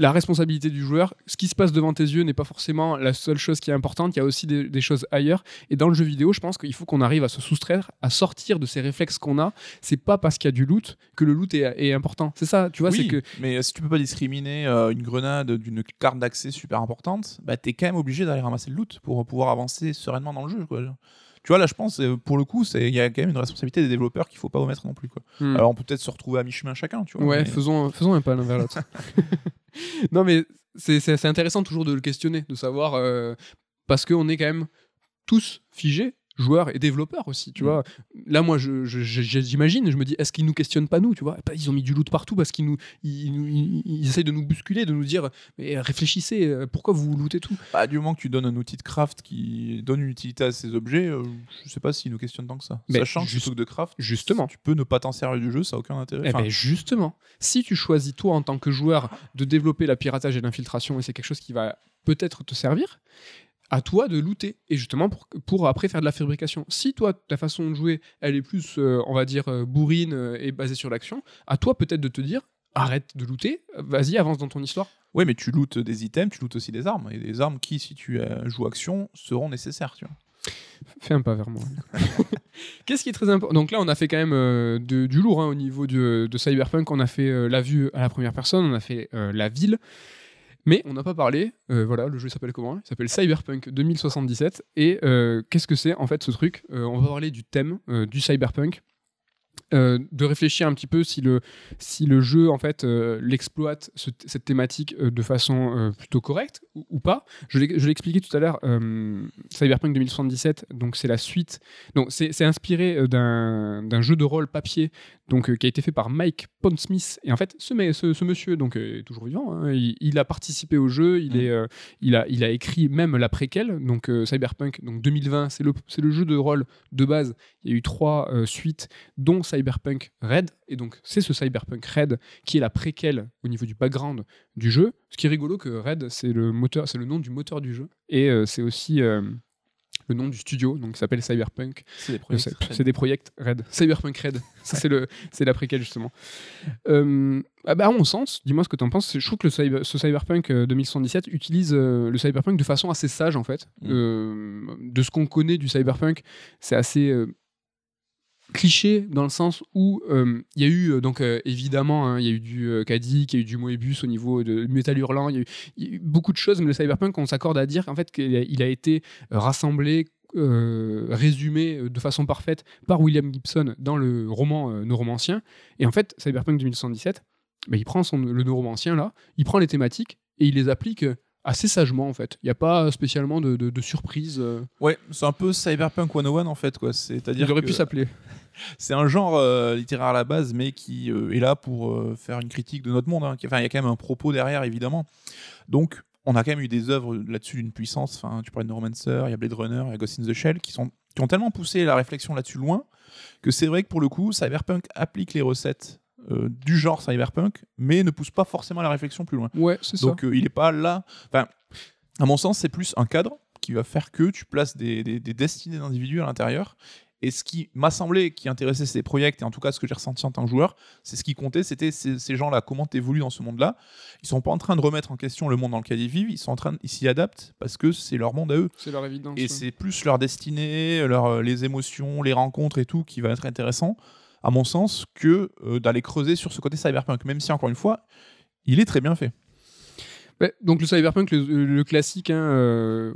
la responsabilité du joueur. Ce qui se passe devant tes yeux n'est pas forcément la seule chose qui est importante. Il y a aussi des, des choses ailleurs. Et dans le jeu vidéo, je pense qu'il faut qu'on arrive à se soustraire, à sortir de ces réflexes qu'on a. C'est pas parce qu'il y a du loot que le loot est, est important. C'est ça, tu vois. oui, que mais euh, si tu peux pas discriminer euh, une grenade d'une carte d'accès super importante, bah t'es quand même obligé d'aller ramasser le loot pour pouvoir avancer sereinement dans le jeu, quoi. Tu vois, là, je pense, euh, pour le coup, c'est- il y a quand même une responsabilité des développeurs qu'il faut pas omettre non plus, quoi. Hmm. Alors, on peut peut-être se retrouver à mi-chemin chacun, tu vois. Ouais, mais- faisons, faisons un pas l'un vers l'autre. non, mais c'est intéressant toujours de le questionner, de savoir, euh, parce qu'on est quand même tous figés, joueurs et développeurs aussi, tu Mm. vois. Là, moi, je- je- je- j'imagine, je, me dis, est-ce qu'ils nous questionnent pas nous, tu vois? Bah, Ils ont mis du loot partout parce qu'ils nous, ils, nous- ils- ils essayent de nous bousculer, de nous dire, mais réfléchissez, euh, pourquoi vous lootez tout? Bah, du moment que tu donnes un outil de craft qui donne une utilité à ces objets, euh, je sais pas s'ils nous questionnent tant que ça. Mais Sachant que juste- truc de craft, Justement. tu peux ne pas t'en servir du jeu, ça a aucun intérêt. Eh Enfin, ben justement, si tu choisis toi en tant que joueur de développer la piratage et l'infiltration, et c'est quelque chose qui va peut-être te servir, à toi de looter, et justement pour, pour après faire de la fabrication. Si toi, ta façon de jouer, elle est plus, euh, on va dire, euh, bourrine euh, et basée sur l'action, à toi peut-être de te dire, arrête de looter, vas-y, avance dans ton histoire. Ouais, mais tu lootes des items, tu lootes aussi des armes. Et des armes qui, si tu euh, joues action, seront nécessaires, tu vois. Fais un pas vers moi. Qu'est-ce qui est très important Donc là, on a fait quand même euh, de- du lourd hein, au niveau de, de Cyberpunk. On a fait euh, la vue à la première personne, on a fait la ville. Mais on n'a pas parlé, euh, voilà, le jeu s'appelle comment? Il s'appelle Cyberpunk 2077. Et euh, qu'est-ce que c'est en fait ce truc? Euh, On va parler du thème du cyberpunk. De réfléchir un petit peu si le, si le jeu en fait l'exploite ce- cette thématique de façon plutôt correcte ou, pas. Je l'ai expliqué tout à l'heure, Cyberpunk 2077, donc c'est la suite. Donc c'est inspiré d'un jeu de rôle papier donc euh, qui a été fait par Mike Pondsmith. Et en fait, ce, me- ce, ce monsieur donc euh, est toujours vivant. hein. Il, il a participé au jeu. Il Mm. est, euh, il a, il a écrit même la préquelle, donc Cyberpunk. Donc 2020, c'est le, jeu de rôle de base. Il y a eu trois suites, dont Cyberpunk Red. Et donc c'est ce Cyberpunk Red qui est la préquelle au niveau du background du jeu. Ce qui est rigolo que Red, c'est le moteur, c'est le nom du moteur du jeu. Et euh, c'est aussi euh, le nom du studio, donc s'appelle Cyberpunk. C'est des Euh, des projets Red. Cyberpunk Red. Ça, c'est le, c'est justement. Euh, ah bah, à mon sens, dis-moi ce que tu en penses. Je trouve que le cyber- ce Cyberpunk euh, 2077 utilise euh, le Cyberpunk de façon assez sage, en fait. Mm. Euh, de ce qu'on connaît du Cyberpunk, c'est assez. Cliché dans le sens où euh, il y a eu euh, donc euh, évidemment hein, il y a eu du euh, Cadic, il y a eu du Moebius au niveau de Metal Hurlant, il y, a eu- il y a eu beaucoup de choses mais le cyberpunk on s'accorde à dire en fait qu'il a, il a été rassemblé euh, résumé de façon parfaite par William Gibson dans le roman euh, Neuromancien et en fait Cyberpunk 2077 bah, il prend son, le Neuromancien là il prend les thématiques et il les applique assez sagement en fait. Il n'y a pas spécialement de, de, de surprise euh, Ouais, c'est un peu Cyberpunk 101 en fait, quoi. C'est-à-dire il aurait que pu s'appeler c'est un genre euh, littéraire à la base, mais qui euh, est là pour euh, faire une critique de notre monde. hein. Enfin, il y a quand même un propos derrière, évidemment. Donc, on a quand même eu des œuvres là-dessus d'une puissance. Enfin, tu parlais de Neuromancer, il y a Blade Runner, il y a Ghost in the Shell, qui, sont, qui ont tellement poussé la réflexion là-dessus loin que c'est vrai que pour le coup, Cyberpunk applique les recettes euh, du genre Cyberpunk, mais ne pousse pas forcément la réflexion plus loin. ouais c'est ça Donc euh, il n'est pas là. Enfin, à mon sens, c'est plus un cadre qui va faire que tu places des, des- des destinées d'individus à l'intérieur. Et ce qui m'a semblé qui intéressait ces projets, et en tout cas ce que j'ai ressenti en tant que joueur, c'est ce qui comptait, c'était ces, ces gens-là, comment tu évolues dans ce monde-là? Ils sont pas en train de remettre en question le monde dans lequel ils vivent, ils sont en train, ils s'y adaptent parce que c'est leur monde à eux. c'est leur évidence Et ouais. c'est plus leur destinée, leur, euh, les émotions, les rencontres et tout qui va être intéressant, à mon sens, que euh, d'aller creuser sur ce côté cyberpunk. Même si, encore une fois, il est très bien fait. Ouais, donc le cyberpunk, le, le classique, hein, euh,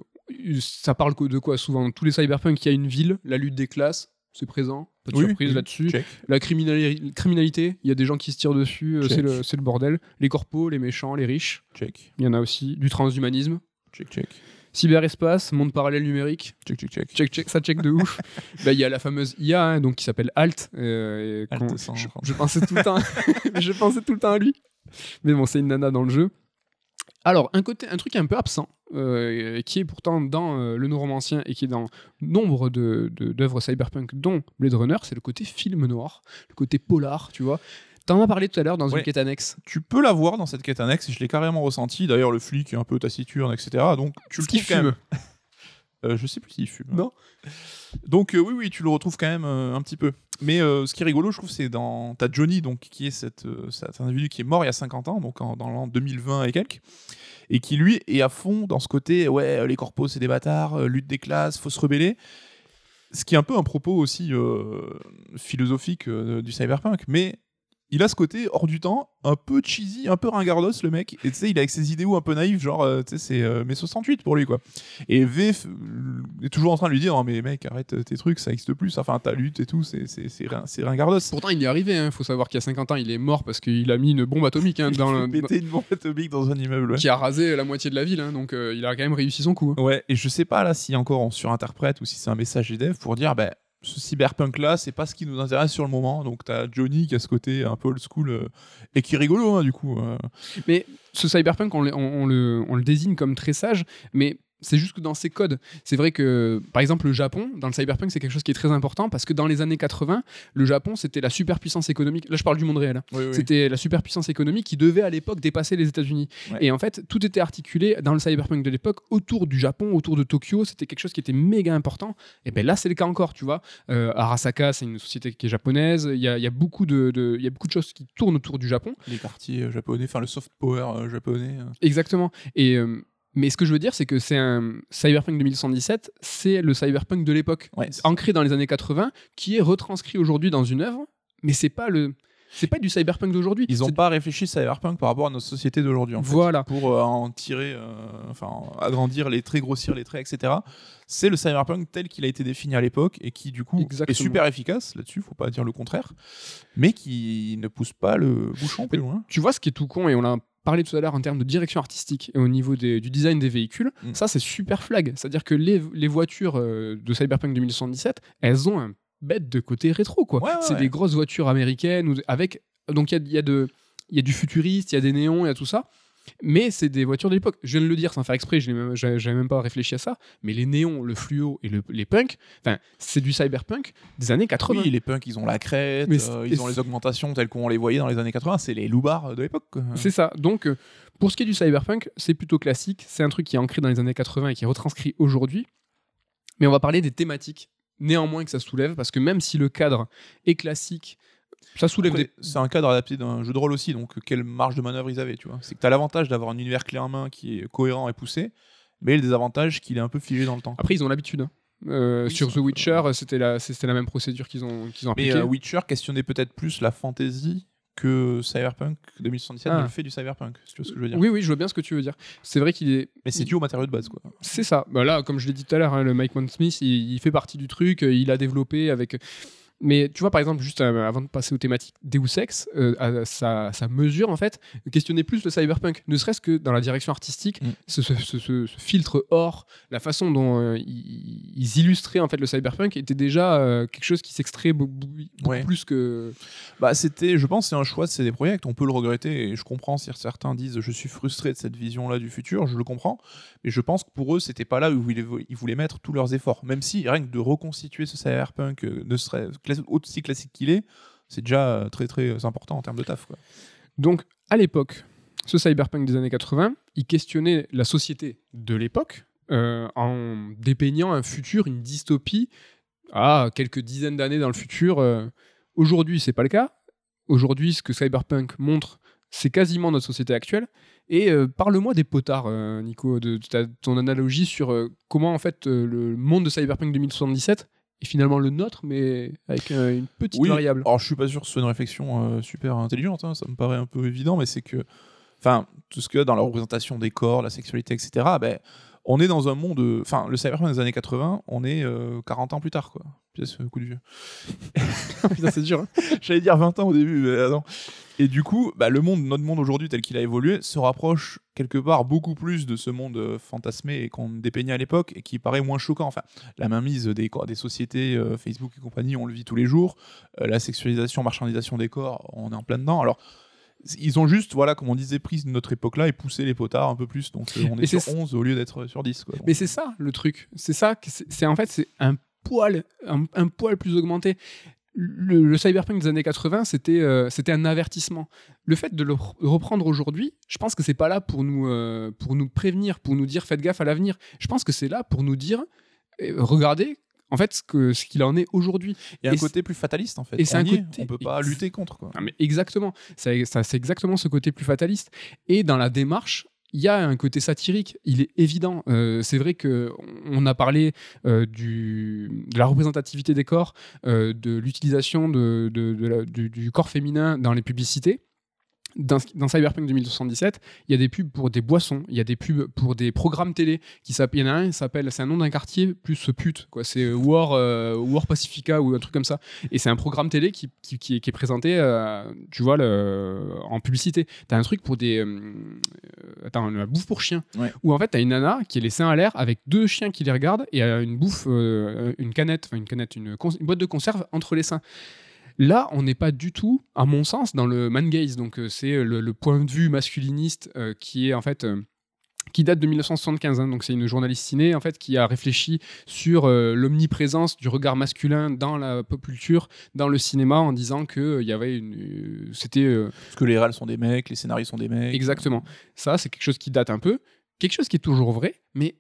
ça parle de quoi souvent? Tous les cyberpunk, il y a une ville, la lutte des classes, c'est présent, pas de Oui, surprise oui, là-dessus. La criminali- criminalité, il y a des gens qui se tirent dessus, euh, c'est le, bordel. Les corpos, les méchants, les riches, Check, il y en a aussi. Du transhumanisme, check, check, cyberespace, monde parallèle numérique, check, check, check. check, check, ça check de ouf. Bah, Il y a la fameuse IA, hein, donc qui s'appelle Alt. euh, et Alt qu'on- 100, je, je pensais tout le temps, je pensais tout le temps à lui. Mais bon, c'est une nana dans le jeu. Alors, un, côté, un truc un peu absent, euh, qui est pourtant dans euh, le Neuromancien et qui est dans nombre de- de- d'œuvres cyberpunk, dont Blade Runner, c'est le côté film noir, le côté polar, tu vois. T'en as parlé tout à l'heure dans Ouais. une quête annexe. Tu peux la voir dans cette quête annexe, et je l'ai carrément ressenti. D'ailleurs, le flic est un peu taciturne, etc. Donc, tu le trouves quand même. Euh, je sais plus s'il fume. Non. Donc euh, oui, oui, tu le retrouves quand même euh, un petit peu. Mais ce qui est rigolo, je trouve, c'est dans t'as Johnny, donc qui est cette, cet individu qui est mort il y a 50 ans, donc en- dans l'an 2020 et quelques, et qui lui est à fond dans ce côté, ouais, les corpos c'est des bâtards, lutte des classes, faut se rebeller. Ce qui est un peu un propos aussi philosophique du cyberpunk, mais il a ce côté hors du temps, un peu cheesy, un peu ringardos le mec, et tu sais, il a avec ses idéaux un peu naïfs, genre, euh, tu sais, c'est euh, mai 68 pour lui, quoi. Et V est toujours en train de lui dire, non mais mec, arrête tes trucs, ça existe plus, enfin ta lutte et tout, c'est c'est- c'est c'est ringardos. Pourtant, il y est arrivé. Il faut savoir qu'il y a 50 ans, il est mort parce qu'il a mis une bombe atomique hein, dans il fait péter une bombe atomique dans un immeuble. Ouais. qui a rasé la moitié de la ville. hein, donc, euh, il a quand même réussi son coup. hein. Ouais, et je sais pas là si encore on surinterprète ou si c'est un message des devs pour dire, bah, ce cyberpunk là, c'est pas ce qui nous intéresse sur le moment. Donc t'as Johnny qui a ce côté un peu old school euh, et qui est rigolo hein, du coup. euh. Mais ce cyberpunk, on- on le, on le désigne comme très sage, mais c'est juste que dans ses codes. C'est vrai que, par exemple, le Japon, dans le cyberpunk, c'est quelque chose qui est très important parce que dans les années 80, le Japon, c'était la superpuissance économique. Là, je parle du monde réel. hein. C'était la superpuissance économique qui devait à l'époque dépasser les États-Unis. Ouais. Et en fait, tout était articulé dans le cyberpunk de l'époque autour du Japon, autour de Tokyo. C'était quelque chose qui était méga important. Et ben là, c'est le cas encore, tu vois. Euh, Arasaka, c'est une société qui est japonaise. Il y a, il y a beaucoup de, y a beaucoup de choses qui tournent autour du Japon. Les quartiers euh, japonais, enfin le soft power euh, japonais. Exactement. Et euh, mais ce que je veux dire, c'est que c'est un Cyberpunk 2117, c'est le Cyberpunk de l'époque, Ouais, ancré dans les années 80, qui est retranscrit aujourd'hui dans une œuvre, mais c'est pas le, c'est pas du Cyberpunk d'aujourd'hui. Ils n'ont pas réfléchi cyberpunk par rapport à notre société d'aujourd'hui. en fait. Voilà. pour euh, en tirer, euh, enfin agrandir les traits, grossir les traits, etc. C'est le cyberpunk tel qu'il a été défini à l'époque et qui du coup Exactement. est super efficace là-dessus, faut pas dire le contraire, mais qui ne pousse pas le bouchon plus loin. Tu vois ce qui est tout con, et on a parlé tout à l'heure en termes de direction artistique et au niveau des- du design des véhicules, Mm. ça c'est super flag. C'est-à-dire que les, les voitures euh, de Cyberpunk 2077, elles ont un bête de côté rétro, quoi. Ouais, ouais, c'est ouais. des grosses voitures américaines avec donc il y a, il y a de il y a du futuriste, il y a des néons, il y a tout ça. Mais c'est des voitures de l'époque. Je viens de le dire sans faire exprès, je n'ai même, pas réfléchi à ça. Mais les néons, le fluo et le- les punks, c'est du cyberpunk des années 80. Oui, les punks, ils ont la crête, Mais euh, ils ont les augmentations telles qu'on les voyait dans les années 80. C'est les loupards de l'époque. C'est ça. Donc, euh, pour ce qui est du cyberpunk, c'est plutôt classique. C'est un truc qui est ancré dans les années 80 et qui est retranscrit aujourd'hui. Mais on va parler des thématiques, néanmoins, que ça soulève, parce que même si le cadre est classique, ça soulève des. C'est un cadre adapté d'un jeu de rôle aussi, donc quelle marge de manœuvre ils avaient, tu vois. C'est que tu as l'avantage d'avoir un univers clé en main qui est cohérent et poussé, mais le désavantage qu'il est un peu figé dans le temps. Après, ils ont l'habitude. hein. Euh, Oui, sur The Witcher, c'était la, c'était la même procédure qu'ils ont, qu'ils ont Mais appliquée. euh, Witcher questionnait peut-être plus la fantasy que Cyberpunk 2077 Ah. le fait du Cyberpunk, si tu vois ce que je veux dire. oui, oui, je vois bien ce que tu veux dire. C'est vrai qu'il est. Mais c'est dû au matériau de base, quoi. C'est ça. Bah là, comme je l'ai dit tout à l'heure, hein, le Mike Smith, il, il fait partie du truc. Il a développé avec. Mais tu vois, par exemple, juste euh, avant de passer aux thématiques, Deus Ex, euh, à sa, sa mesure, en fait, questionnait plus le cyberpunk. Ne serait-ce que dans la direction artistique, Mm. ce, ce- ce- ce- ce filtre or, la façon dont euh, ils, illustraient en fait le cyberpunk était déjà euh, quelque chose qui s'extrait beaucoup, beaucoup Ouais. plus que. Bah, c'était, je pense, c'est un choix de CD Projekt. On peut le regretter et je comprends si certains disent je suis frustré de cette vision-là du futur. Je le comprends, mais je pense que pour eux, c'était pas là où ils voulaient, mettre tous leurs efforts. Même si rien que de reconstituer ce cyberpunk, ne serait aussi classique qu'il est, c'est déjà euh, très très euh, important en termes de taf. Donc, à l'époque, ce cyberpunk des années 80, il questionnait la société de l'époque euh, en dépeignant un futur, une dystopie, à quelques dizaines d'années dans le futur. euh. Aujourd'hui, c'est pas le cas. Aujourd'hui, ce que cyberpunk montre, c'est quasiment notre société actuelle. Et parle-moi des potards, Nico, de, ton analogie sur comment en fait le monde de cyberpunk 2077 est finalement le nôtre, mais avec euh, une petite Oui, variable. Alors, je suis pas sûr que ce soit une réflexion euh, super intelligente, hein, ça me paraît un peu évident, mais c'est que, enfin, tout ce a dans la représentation des corps, la sexualité, etc., ben, on est dans un monde, euh, enfin, le cyberpunk des années 80, on est euh, 40 ans plus tard, quoi. Putain, ce coup de vieux. Putain, c'est dur. hein. J'allais dire 20 ans au début, mais ah non. Et du coup, bah, le monde, notre monde aujourd'hui tel qu'il a évolué, se rapproche quelque part beaucoup plus de ce monde euh, fantasmé et qu'on dépeignait à l'époque et qui paraît moins choquant. Enfin, la mainmise des, des sociétés, euh, Facebook et compagnie, on le vit tous les jours. Euh, la sexualisation, marchandisation des corps, on est en plein dedans. Alors, ils ont juste, voilà, comme on disait, pris notre époque-là et poussé les potards un peu plus. Donc, euh, on est sur c'est- 11 au lieu d'être sur 10. Quoi. Mais c'est ça le truc. C'est ça. C'est c'est- en fait c'est un poil, un, un poil plus augmenté. Le, le cyberpunk des années 80, c'était euh, c'était un avertissement. Le fait de le re- reprendre aujourd'hui, je pense que c'est pas là pour nous euh, pour nous prévenir, pour nous dire faites gaffe à l'avenir. Je pense que c'est là pour nous dire euh, regardez en fait ce que ce qu'il en est aujourd'hui. Il y a et un côté plus fataliste, en fait. et c'est un côté- On peut pas lutter contre. Quoi. Ah, mais exactement. C'est exactement ce côté plus fataliste. Et dans la démarche, il y a un côté satirique. Il est évident. Euh, c'est vrai que on a parlé euh, de la représentativité des corps, euh, de l'utilisation du corps féminin dans les publicités. Dans, dans Cyberpunk 2077, il y a des pubs pour des boissons, il y a des pubs pour des programmes télé. Qui il y en a un, il s'appelle, c'est un nom d'un quartier plus ce pute, quoi. C'est War, euh, War Pacifica ou un truc comme ça. Et c'est un programme télé qui, qui, qui est, qui est présenté, euh, tu vois, le, en publicité. T'as un truc pour des. euh, euh, attends, la bouffe pour chiens. Ouais. Où en fait, t'as une nana qui est les seins à l'air avec deux chiens qui les regardent et euh, une bouffe, euh, une canette, enfin une canette, une boîte de conserve entre les seins. Là, on n'est pas du tout, à mon sens, dans le man gaze. Donc, euh, c'est le, le point de vue masculiniste euh, qui est en fait. euh, qui date de 1975, hein. donc c'est une journaliste ciné en fait qui a réfléchi sur euh, l'omniprésence du regard masculin dans la pop culture, dans le cinéma, en disant que euh, y avait une, euh, c'était euh, Parce que les réals sont des mecs, les scénaristes sont des mecs. Exactement. Ça, c'est quelque chose qui date un peu. Quelque chose qui est toujours vrai, mais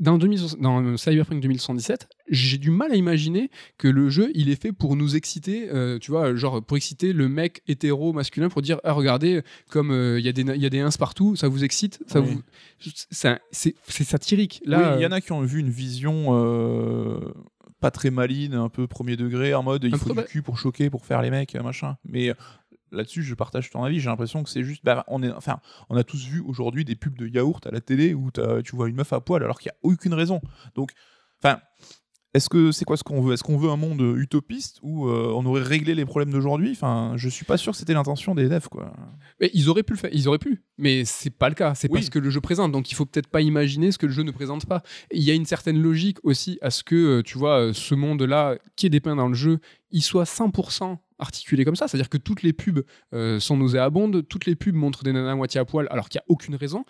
dans, 2000 dans Cyberpunk 2077, j'ai du mal à imaginer que le jeu, il est fait pour nous exciter, euh, tu vois, genre pour exciter le mec hétéro masculin, pour dire, ah, regardez, comme euh, il y, a des na- il y a des ins partout, ça vous excite, ça Oui. vous... ça- C'est c'est satirique. Là, il y euh, en a qui ont vu une vision euh, pas très maline, un peu premier degré, en mode il Un faut du cul pour choquer, pour faire les mecs, machin. Mais euh, là-dessus, je partage ton avis. J'ai l'impression que c'est juste. bah, on, est, enfin, on a tous vu aujourd'hui des pubs de yaourt à la télé où tu vois une meuf à poil alors qu'il n'y a aucune raison. Donc, enfin. Est-ce que c'est quoi ce qu'on veut? Est-ce qu'on veut un monde utopiste où euh, on aurait réglé les problèmes d'aujourd'hui? Enfin, je suis pas sûr que c'était l'intention des devs, quoi. Mais ils auraient pu le faire, ils auraient pu, mais c'est pas le cas. C'est pas Oui. ce que le jeu présente, donc il faut peut-être pas imaginer ce que le jeu ne présente pas. Il y a une certaine logique aussi à ce que, euh, tu vois, euh, ce monde-là qui est dépeint dans le jeu, il soit 100% articulé comme ça, c'est-à-dire que toutes les pubs euh, sont nauséabondes, toutes les pubs montrent des nanas à moitié à poil, alors qu'il y a aucune raison.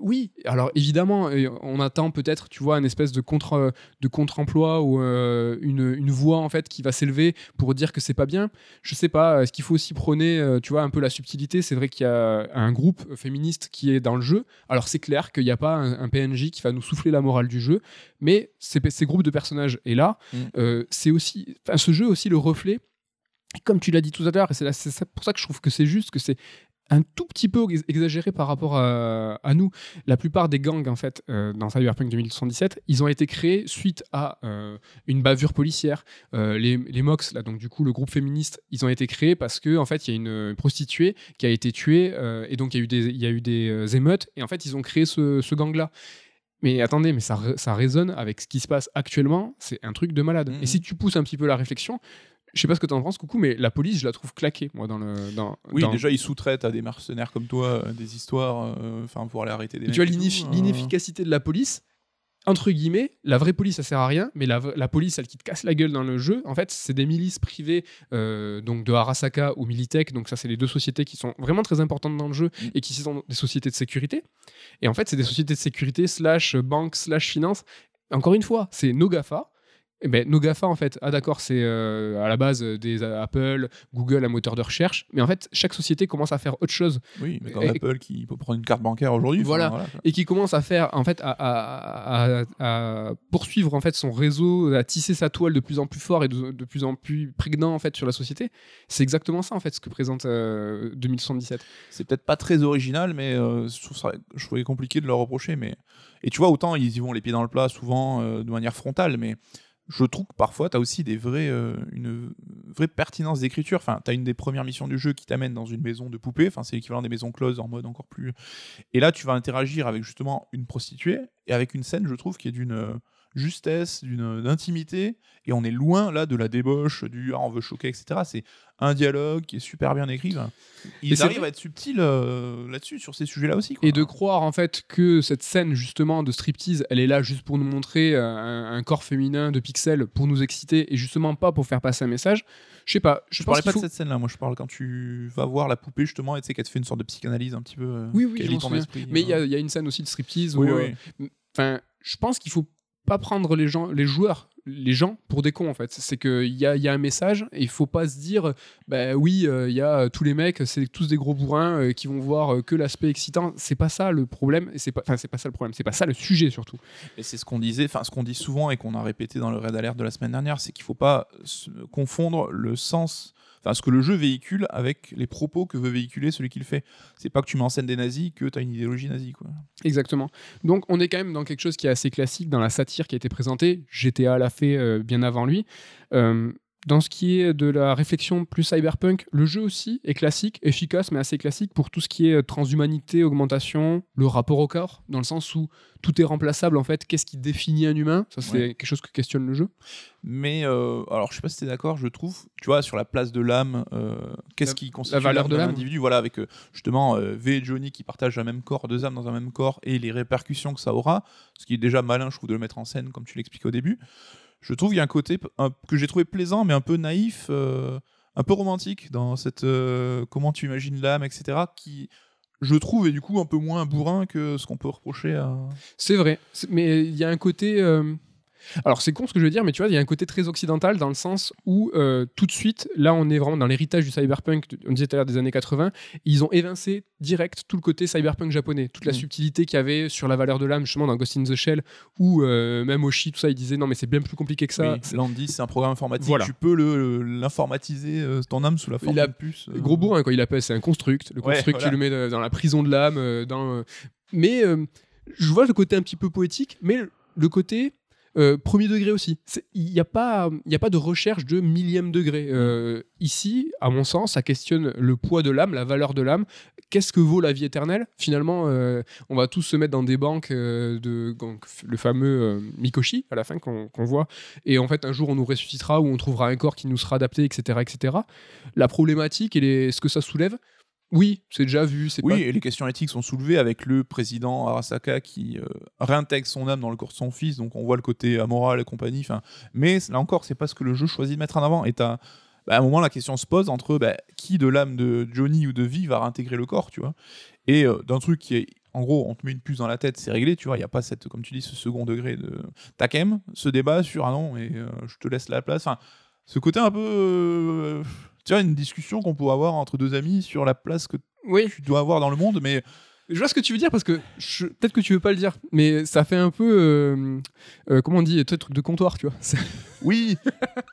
Oui, alors évidemment, euh, on attend peut-être, tu vois, une espèce de contre de contre-emploi ou euh, une, une voix en fait qui va s'élever pour dire que c'est pas bien. Je sais pas, est-ce qu'il faut aussi prôner, euh, tu vois, un peu la subtilité? C'est vrai qu'il y a un groupe féministe qui est dans le jeu. Alors c'est clair qu'il n'y a pas un, un PNJ qui va nous souffler la morale du jeu, mais ces, ces groupes de personnages et là, Mm. euh, c'est aussi, ce jeu est aussi le reflet. Comme tu l'as dit tout à l'heure, et c'est pour ça que je trouve que c'est juste que c'est un tout petit peu ex- exagéré par rapport à, à nous. La plupart des gangs, en fait, euh, dans Cyberpunk 2077, ils ont été créés suite à euh, une bavure policière. Euh, les, les MOX, là, donc du coup, le groupe féministe, ils ont été créés parce que en fait, il y a une prostituée qui a été tuée et donc il y a eu des, il y a eu des émeutes et en fait, ils ont créé ce, ce gang-là. Mais attendez, mais ça, ré- ça résonne avec ce qui se passe actuellement. C'est un truc de malade. Mhm. Et si tu pousses un petit peu la réflexion, je sais pas ce que tu en penses, coucou, mais la police, je la trouve claquée, moi, dans le. Dans, Oui, dans- déjà, ils sous-traitent à des mercenaires comme toi euh, des histoires, euh, enfin, pour aller arrêter des tu vois euh. l'inefficacité de la police entre guillemets la vraie police ça sert à rien mais la police celle qui te casse la gueule dans le jeu en fait c'est des milices privées euh, donc de Arasaka ou Militech donc ça c'est les deux sociétés qui sont vraiment très importantes dans le jeu Mm. et qui sont des sociétés de sécurité et en fait c'est des sociétés de sécurité slash banque slash finance encore une fois c'est nos GAFA Eh ben, nos GAFA, en fait, ah d'accord, c'est euh, à la base euh, des euh, Apple, Google, un moteur de recherche, mais en fait, chaque société commence à faire autre chose Oui, mais comme Et- Apple qui peut prendre une carte bancaire aujourd'hui. Voilà. et qui commence à faire en fait à, à- à- à poursuivre en fait son réseau à tisser sa toile de plus en plus fort et de, de plus en plus prégnant en fait sur la société c'est exactement ça en fait ce que présente euh, 2077 C'est peut-être pas très original, mais euh, je trouve ça je trouvais compliqué de leur reprocher. Mais... Et tu vois, autant ils y vont les pieds dans le plat souvent de manière frontale, mais je trouve que parfois tu as aussi des vrais, euh, une vraie pertinence d'écriture. Enfin, tu as une des premières missions du jeu qui t'amène dans une maison de poupées, enfin, c'est l'équivalent des maisons closes en mode encore plus. Et là, tu vas interagir avec justement une prostituée et avec une scène, je trouve, qui est d'une euh, justesse, d'une intimité, et on est loin là de la débauche, du ah, on veut choquer, etc. C'est un dialogue qui est super bien écrit. là. Mais Ils arrivent vrai. à être subtils euh, là-dessus, sur ces sujets-là aussi. quoi. et de croire en fait que cette scène justement de striptease elle est là juste pour nous montrer euh, un, un corps féminin de pixels pour nous exciter et justement pas pour faire passer un message je sais pas je, Je parlais pas faut- de cette scène-là, moi je parle quand tu vas voir la poupée justement et tu sais qu'elle te fait une sorte de psychanalyse un petit peu. euh, Oui, oui, qui souviens. esprit, mais il y, euh. a- il y a une scène aussi de striptease Oui, où, oui. euh, Enfin, je pense qu'il faut pas prendre les gens, les joueurs, les gens pour des cons en fait. C'est qu'il y a, y a un message et il faut pas se dire, bah oui, euh, il y a euh, tous les mecs, c'est tous des gros bourrins euh, qui vont voir que l'aspect excitant. C'est pas ça le problème. C'est pas, c'est pas ça le problème. C'est pas ça le sujet surtout. Et c'est ce qu'on disait, enfin ce qu'on dit souvent et qu'on a répété dans le Red Alert de la semaine dernière, c'est qu'il faut pas confondre le sens, enfin ce que le jeu véhicule avec les propos que veut véhiculer celui qui le fait. C'est pas que tu mets en scène des nazis que tu as une idéologie nazie quoi. Exactement. Donc on est quand même dans quelque chose qui est assez classique dans la satire qui a été présentée. GTA l'a fait euh, bien avant lui. Euh, dans ce qui est de la réflexion plus cyberpunk, le jeu aussi est classique, efficace, mais assez classique pour tout ce qui est euh, transhumanité, augmentation, le rapport au corps, dans le sens où tout est remplaçable en fait. Qu'est-ce qui définit un humain? Ça, c'est Ouais. quelque chose que questionne le jeu. Mais euh, alors je sais pas si tu es d'accord, je trouve, tu vois, sur la place de l'âme, euh, qu'est-ce qui constitue la valeur de d'un l'âme. individu? Voilà, avec justement euh, V et Johnny qui partagent un même corps, deux âmes dans un même corps et les répercussions que ça aura, ce qui est déjà malin, je trouve, de le mettre en scène comme tu l'expliquais au début. Je trouve qu'il y a un côté un- que j'ai trouvé plaisant, mais un peu naïf, euh, un peu romantique dans cette euh, comment tu imagines l'âme, etc. qui je trouve est du coup un peu moins bourrin que ce qu'on peut reprocher à. C'est vrai, mais il y a un côté. Alors c'est con ce que je veux dire, mais tu vois, il y a un côté très occidental dans le sens où euh, tout de suite, là on est vraiment dans l'héritage du cyberpunk, on disait tout à l'heure des années 80, ils ont évincé direct tout le côté cyberpunk japonais, toute la Mm. subtilité qu'il y avait sur la valeur de l'âme, justement dans Ghost in the Shell, où euh, même Oshi, tout ça, il disait non mais c'est bien plus compliqué que ça. Oui, Landy, c'est un programme informatique. Voilà. Tu peux l'informatiser, euh, ton âme sous la forme Il a- d'une puce. Gros bourrin, quoi. Il appelle, c'est un construct. Le Ouais, construct, voilà. tu le mets dans la prison de l'âme. dans, Mais je vois le côté un petit peu poétique, mais le côté Euh, premier degré aussi. Il n'y a, pas- y a pas de recherche de millième degré. Euh, ici, à mon sens, ça questionne le poids de l'âme, la valeur de l'âme. Qu'est-ce que vaut la vie éternelle? Finalement, euh, on va tous se mettre dans des banques de le fameux Mikoshi à la fin qu'on voit. Et en fait, un jour, on nous ressuscitera ou on trouvera un corps qui nous sera adapté, etc. etc. La problématique et ce que ça soulève, oui, c'est déjà vu. Oui, pas- et les questions éthiques sont soulevées avec le président Arasaka qui euh, réintègre son âme dans le corps de son fils, donc on voit le côté amoral et compagnie. Mais là encore, c'est pas ce que le jeu choisit de mettre en avant. Et bah, à un moment, la question se pose entre bah, qui de l'âme de Johnny ou de Vi va réintégrer le corps, tu vois? Et euh, d'un truc qui est, en gros, on te met une puce dans la tête, c'est réglé, tu vois. Il y a pas cette, comme tu dis, ce second degré de. T'as quand même ce débat sur ah non, et euh, je te laisse la place. Enfin, ce côté un peu. Tu vois, une discussion qu'on pourrait avoir entre deux amis sur la place que Oui, tu dois avoir dans le monde, mais Je vois ce que tu veux dire parce que je- peut-être que tu veux pas le dire, mais ça fait un peu euh, euh, comment on dit, sais, truc de comptoir, tu vois. Oui,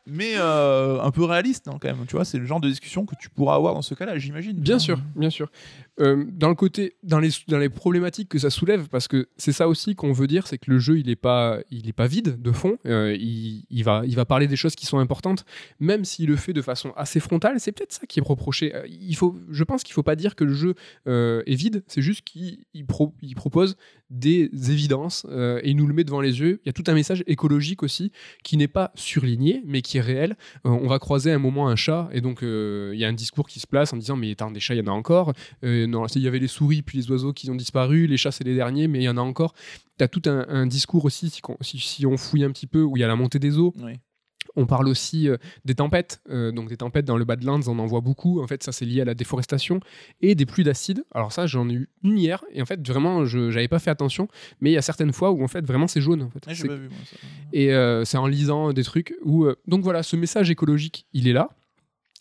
mais euh, un peu réaliste hein, quand même. Tu vois, c'est le genre de discussion que tu pourras avoir dans ce cas-là, j'imagine. Bien sûr, bien sûr. Dans le côté, dans les dans les problématiques que ça soulève, parce que c'est ça aussi qu'on veut dire, c'est que le jeu il est pas il est pas vide de fond. Il, il va il va parler des choses qui sont importantes, même s'il le fait de façon assez frontale. C'est peut-être ça qui est reproché. Il faut, je pense qu'il faut pas dire que le jeu est vide. C'est juste qu'il il pro- il propose des évidences euh, et il nous le met devant les yeux. Il y a tout un message écologique aussi qui n'est pas surligné, mais qui est réel. Euh, on va croiser à un moment un chat et donc euh, il y a un discours qui se place en disant mais attends des chats il y en a encore. Non il y avait les souris puis les oiseaux qui ont disparu, les chats c'est les derniers mais il y en a encore. Tu as tout un, discours aussi si, si- si on fouille un petit peu où il y a la montée des eaux. Oui. On parle aussi euh, des tempêtes, euh, donc des tempêtes dans le Badlands, on en voit beaucoup. En fait, ça c'est lié à la déforestation et des pluies d'acide. Alors ça, j'en ai eu une hier et en fait vraiment, je j'avais pas fait attention, mais il y a certaines fois où en fait vraiment c'est jaune. En fait. C'est- ça. et euh, c'est en lisant des trucs où. donc voilà, ce message écologique, il est là.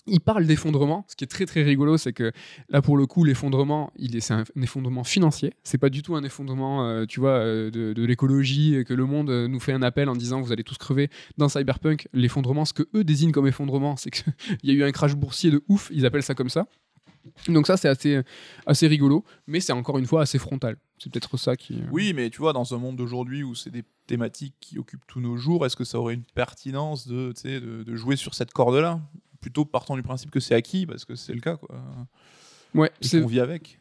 Il parle d'effondrement. Ce qui est très très rigolo, c'est que là pour le coup, l'effondrement, c'est un, effondrement financier. C'est pas du tout un effondrement, euh, tu vois, euh, de, l'écologie, euh, que le monde nous fait un appel en disant vous allez tous crever. Dans Cyberpunk, l'effondrement, ce que eux désignent comme effondrement, c'est qu'il y a eu un crash boursier de ouf. Ils appellent ça comme ça. Donc ça, c'est assez, assez rigolo, mais c'est encore une fois assez frontal. C'est peut-être ça qui. Oui, mais tu vois, dans un monde d'aujourd'hui où c'est des thématiques qui occupent tous nos jours, est-ce que ça aurait une pertinence de, de jouer sur cette corde-là? Plutôt partant du principe que c'est acquis, parce que c'est le cas, quoi. Ouais, Et c'est qu'on vit avec.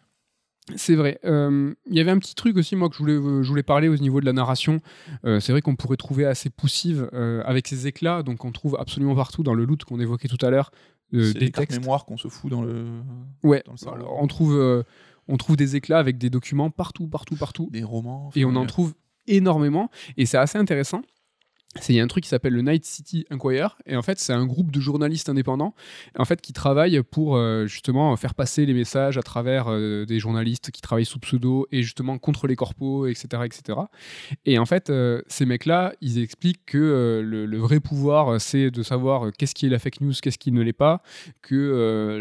C'est vrai. Euh, Il y avait un petit truc aussi, moi, que je voulais, euh, je voulais parler au niveau de la narration. Euh, c'est vrai qu'on pourrait trouver assez poussive euh, avec ces éclats, donc on trouve absolument partout dans le loot qu'on évoquait tout à l'heure, c'est des cartes textes. mémoire qu'on se fout dans le. Ouais, dans le. Alors, on trouve, on trouve des éclats avec des documents partout, partout, partout, Des romans. et on en trouve énormément, et c'est assez intéressant. C'est il y a un truc qui s'appelle le Night City Inquirer et en fait c'est un groupe de journalistes indépendants en fait qui travaillent pour euh, justement faire passer les messages à travers euh, des journalistes qui travaillent sous pseudo et justement contre les corpos etc etc et en fait euh, ces mecs là ils expliquent que le, vrai pouvoir c'est de savoir qu'est-ce qui est la fake news qu'est-ce qui ne l'est pas que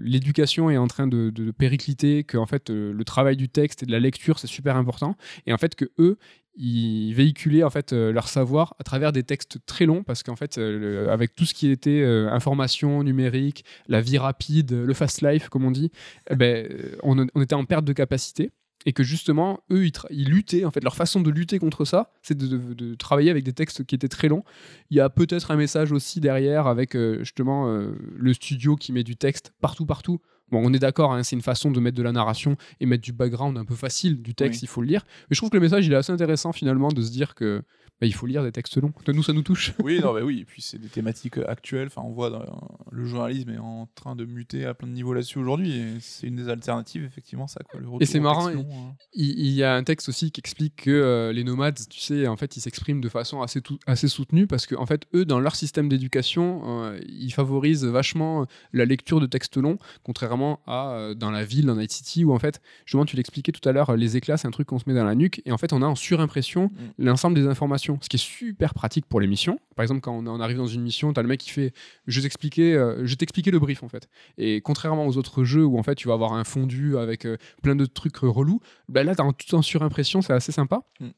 l'éducation est en train de, péricliter que en fait le travail du texte et de la lecture c'est super important et en fait que eux ils véhiculaient en fait euh, leur savoir à travers des textes très longs parce qu'en fait euh, avec tout ce qui était euh, information numérique la vie rapide le fast life comme on dit eh ben, on, était en perte de capacité et que justement eux ils, luttaient en fait leur façon de lutter contre ça c'est de, travailler avec des textes qui étaient très longs. Il y a peut-être un message aussi derrière avec justement le studio qui met du texte partout partout Bon, on est d'accord, hein, c'est une façon de mettre de la narration et mettre du background un peu facile du texte, Oui. il faut le lire. Mais je trouve que le message, il est assez intéressant finalement de se dire que bah, il faut lire des textes longs. Nous, ça nous touche. Oui, non, mais oui, et puis c'est des thématiques actuelles. Enfin, on voit dans- le journalisme est en train de muter à plein de niveaux là-dessus aujourd'hui, et c'est une des alternatives, effectivement, ça. Quoi, le retour c'est marrant, long, hein. Il, il y a un texte aussi qui explique que euh, les nomades, tu sais, en fait, ils s'expriment de façon assez, assez soutenue parce que, en fait, eux, dans leur système d'éducation, euh, ils favorisent vachement la lecture de textes longs, contrairement à euh, dans la ville, dans Night City, où en fait, justement, tu l'expliquais tout à l'heure, les éclats, c'est un truc qu'on se met dans la nuque, et en fait, on a en surimpression l'ensemble des informations, ce qui est super pratique pour les missions. Par exemple, quand on, arrive dans une mission, tu as le mec qui fait Je t'expliquais euh, je t'expliquais le brief, en fait. Et contrairement aux autres jeux où, en fait, tu vas avoir un fondu avec euh, plein de trucs relous, bah là, tu as tout en surimpression, c'est assez sympa. Mm.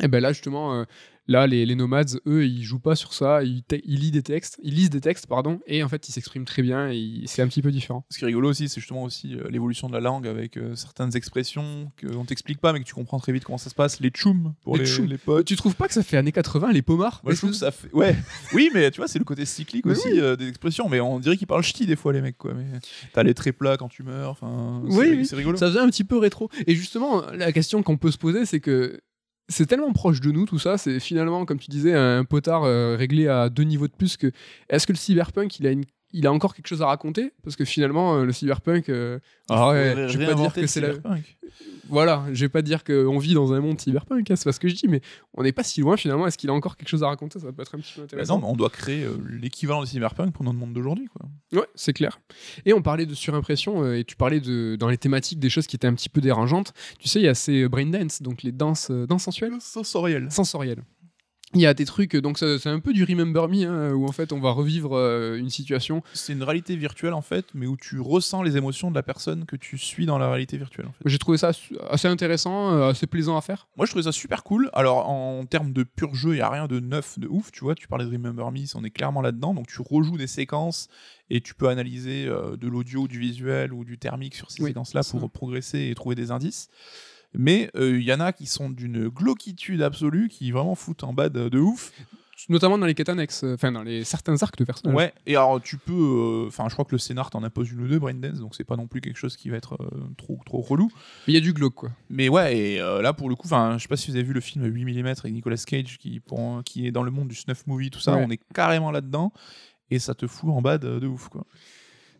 Et ben là justement, euh, là les, les nomades, eux, ils jouent pas sur ça, ils, lisent des textes, ils lisent des textes, pardon, et en fait ils s'expriment très bien, et c'est un petit peu différent. Ce qui est rigolo aussi, c'est justement aussi euh, l'évolution de la langue avec euh, certaines expressions qu'on t'explique pas, mais que tu comprends très vite comment ça se passe. Les tchoum pour Les les, tchoum. les potes. tu trouves pas que ça fait années 80 les pomards Moi, je trouve que ça fait. Ouais, oui, mais tu vois, c'est le côté cyclique aussi euh, des expressions. Mais on dirait qu'ils parlent ch'ti des fois, les mecs, quoi. Mais t'as les traits plats quand tu meurs. Enfin, Oui, c'est oui. c'est rigolo. Ça faisait un petit peu rétro. Et justement, la question qu'on peut se poser, c'est que c'est tellement proche de nous tout ça, c'est finalement, comme tu disais, un potard euh, réglé à deux niveaux de plus que. Est-ce que le cyberpunk, il a une il a encore quelque chose à raconter parce que finalement euh, le cyberpunk euh, alors, ouais, je vais pas dire que c'est la voilà je vais pas dire qu'on vit dans un monde cyberpunk hein, c'est pas ce que je dis mais on n'est pas si loin finalement est-ce qu'il a encore quelque chose à raconter ça peut être un petit peu Bah intéressant non, mais on doit créer euh, l'équivalent du cyberpunk pour notre monde d'aujourd'hui, quoi. Ouais, c'est clair. Et on parlait de surimpression, euh, et tu parlais de, dans les thématiques des choses qui étaient un petit peu dérangeantes. Tu sais, il y a ces brain dance, donc les danses, danses sensuelles, Sensoriel. sensorielles. Il y a des trucs, donc c'est un peu du Remember Me, hein, où en fait on va revivre euh, une situation. C'est une réalité virtuelle, en fait, mais où tu ressens les émotions de la personne que tu suis dans la réalité virtuelle, en fait. J'ai trouvé ça assez intéressant, euh, assez plaisant à faire. Moi, je trouvais ça super cool. Alors, en termes de pur jeu, il n'y a rien de neuf, de ouf. Tu vois, tu parlais de Remember Me, on est clairement là-dedans. Donc, tu rejoues des séquences et tu peux analyser euh, de l'audio, du visuel ou du thermique sur ces Oui, séquences-là pour progresser et trouver des indices. Mais euh, il y en a qui sont d'une glauquitude absolue, qui vraiment foutent en bas de, de ouf. Notamment dans les quêtes annexes, euh, enfin dans les, certains arcs de personnages. Ouais, et alors tu peux. euh, Enfin, je crois que le scénar t'en impose une ou deux, Braindance, donc c'est pas non plus quelque chose qui va être euh, trop, trop relou. Mais il y a du glauque, quoi. Mais ouais, et euh, là pour le coup, enfin, je sais pas si vous avez vu le film 8 mm avec Nicolas Cage qui, pour, qui est dans le monde du snuff movie, tout ça, Ouais. on est carrément là-dedans et ça te fout en bas de, de ouf quoi.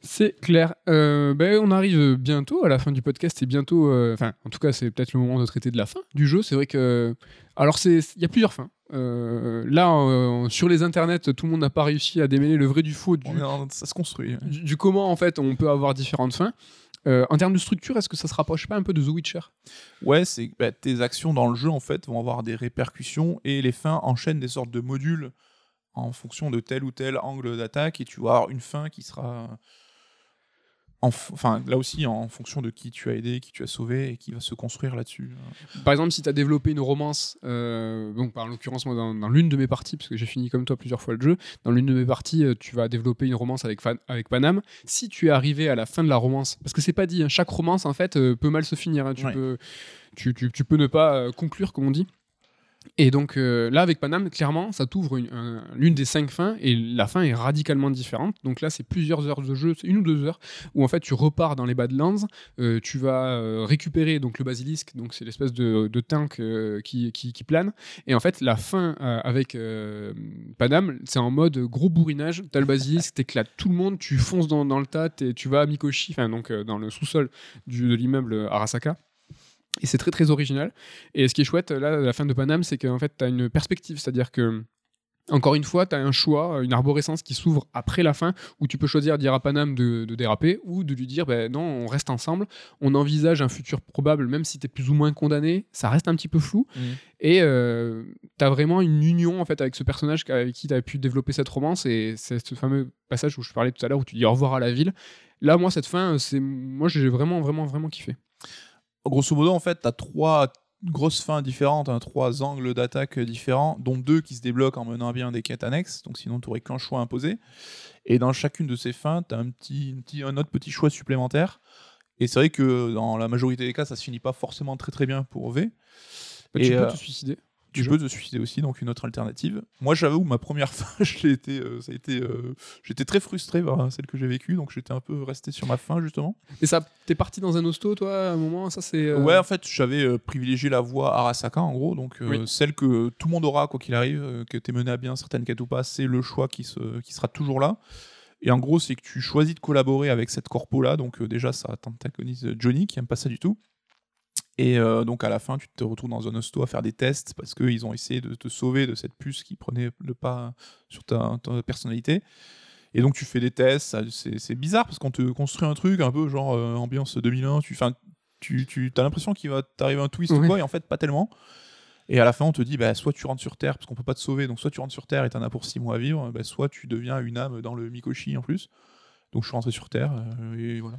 C'est clair. Euh, ben, on arrive bientôt à la fin du podcast et bientôt, euh, enfin, en tout cas, c'est peut-être le moment de traiter de la fin du jeu. C'est vrai que, alors, c'est, il y a plusieurs fins. Euh, là, sur les internets, tout le monde n'a pas réussi à démêler le vrai du faux du, en- ça se construit. du, du comment en fait on peut avoir différentes fins. En termes de structure, est-ce que ça se rapproche pas un peu de The Witcher? Ouais, c'est bah, tes actions dans le jeu en fait vont avoir des répercussions et les fins enchaînent des sortes de modules en fonction de tel ou tel angle d'attaque et tu vas avoir une fin qui sera enfin là aussi en fonction de qui tu as aidé, qui tu as sauvé et qui va se construire là-dessus. Par exemple, si tu as développé une romance, euh, donc par l'occurrence, moi, dans, dans l'une de mes parties, parce que j'ai fini comme toi plusieurs fois le jeu, dans l'une de mes parties, euh, tu vas développer une romance avec, Fan- avec Panam. Si tu es arrivé à la fin de la romance, parce que c'est pas dit, hein, chaque romance, en fait, euh, peut mal se finir. hein, tu, Ouais. peux, tu, tu- tu peux ne pas conclure, comme on dit. Et donc euh, là, avec Panam, clairement, ça t'ouvre une- un- l'une des cinq fins et la fin est radicalement différente. Donc là, c'est plusieurs heures de jeu, une ou deux heures, où en fait tu repars dans les Badlands, euh, tu vas euh, récupérer donc le basilisque, donc c'est l'espèce de, de tank qui, qui, plane. Et en fait, la fin avec euh, Panam, c'est en mode gros bourrinage. T'as le basilisque, t'éclates tout le monde, tu fonces dans, le tas, tu vas à Mikoshi, enfin donc dans le sous-sol de l'immeuble Arasaka. Et c'est très très original. Et ce qui est chouette, là, à la fin de Panam, c'est qu'en fait, tu as une perspective. C'est-à-dire que, encore une fois, tu as un choix, une arborescence qui s'ouvre après la fin, où tu peux choisir de dire à Panam de, de déraper, ou de lui dire, ben non, on reste ensemble, on envisage un futur probable, même si tu es plus ou moins condamné, ça reste un petit peu flou. Mhm. Et tu as vraiment une union en fait avec ce personnage avec qui tu as pu développer cette romance. Et c'est ce fameux passage où je parlais tout à l'heure, où tu dis au revoir à la ville. Là, moi, cette fin, c'est moi, j'ai vraiment, vraiment, vraiment kiffé. Grosso modo, en fait, tu as trois grosses fins différentes, hein, trois angles d'attaque différents, dont deux qui se débloquent en menant à bien des quêtes annexes, donc sinon tu aurais qu'un choix imposé. Et dans chacune de ces fins, tu as un, petit, un, petit- un autre petit choix supplémentaire. Et c'est vrai que dans la majorité des cas, ça se finit pas forcément très très bien pour V. Bah, tu peux euh, te suicider. Tu peux te suicider aussi, donc une autre alternative. Moi, j'avoue, ma première fin, été, euh, ça a été, euh, j'étais très frustré par celle que j'ai vécue, donc j'étais un peu resté sur ma fin justement. Et ça, t'es parti dans un hosto, toi, à un moment Ça, c'est. euh, Ouais, en fait, j'avais privilégié la voie Arasaka, en gros, donc Oui. celle que tout le monde aura, quoi qu'il arrive, que tu mené à bien certaines quêtes ou pas, c'est le choix qui, se, qui sera toujours là. Et en gros, c'est que tu choisis de collaborer avec cette corpo-là, donc euh, déjà, ça t'antagonise Johnny, qui aime pas ça du tout. Et euh, donc à la fin, tu te retrouves dans un hosto à faire des tests parce qu'ils ont essayé de te sauver de cette puce qui prenait le pas sur ta, ta personnalité. Et donc tu fais des tests, c'est bizarre parce qu'on te construit un truc un peu genre euh, ambiance 2001, tu, 'fin, tu, tu as l'impression qu'il va t'arriver un twist ou quoi, et en fait pas tellement. Et à la fin, on te dit, bah, soit tu rentres sur Terre, parce qu'on peut pas te sauver, donc soit tu rentres sur Terre et t'en as pour 6 mois à vivre, bah, soit tu deviens une âme dans le Mikoshi en plus. Donc je suis rentré sur Terre, euh, et voilà.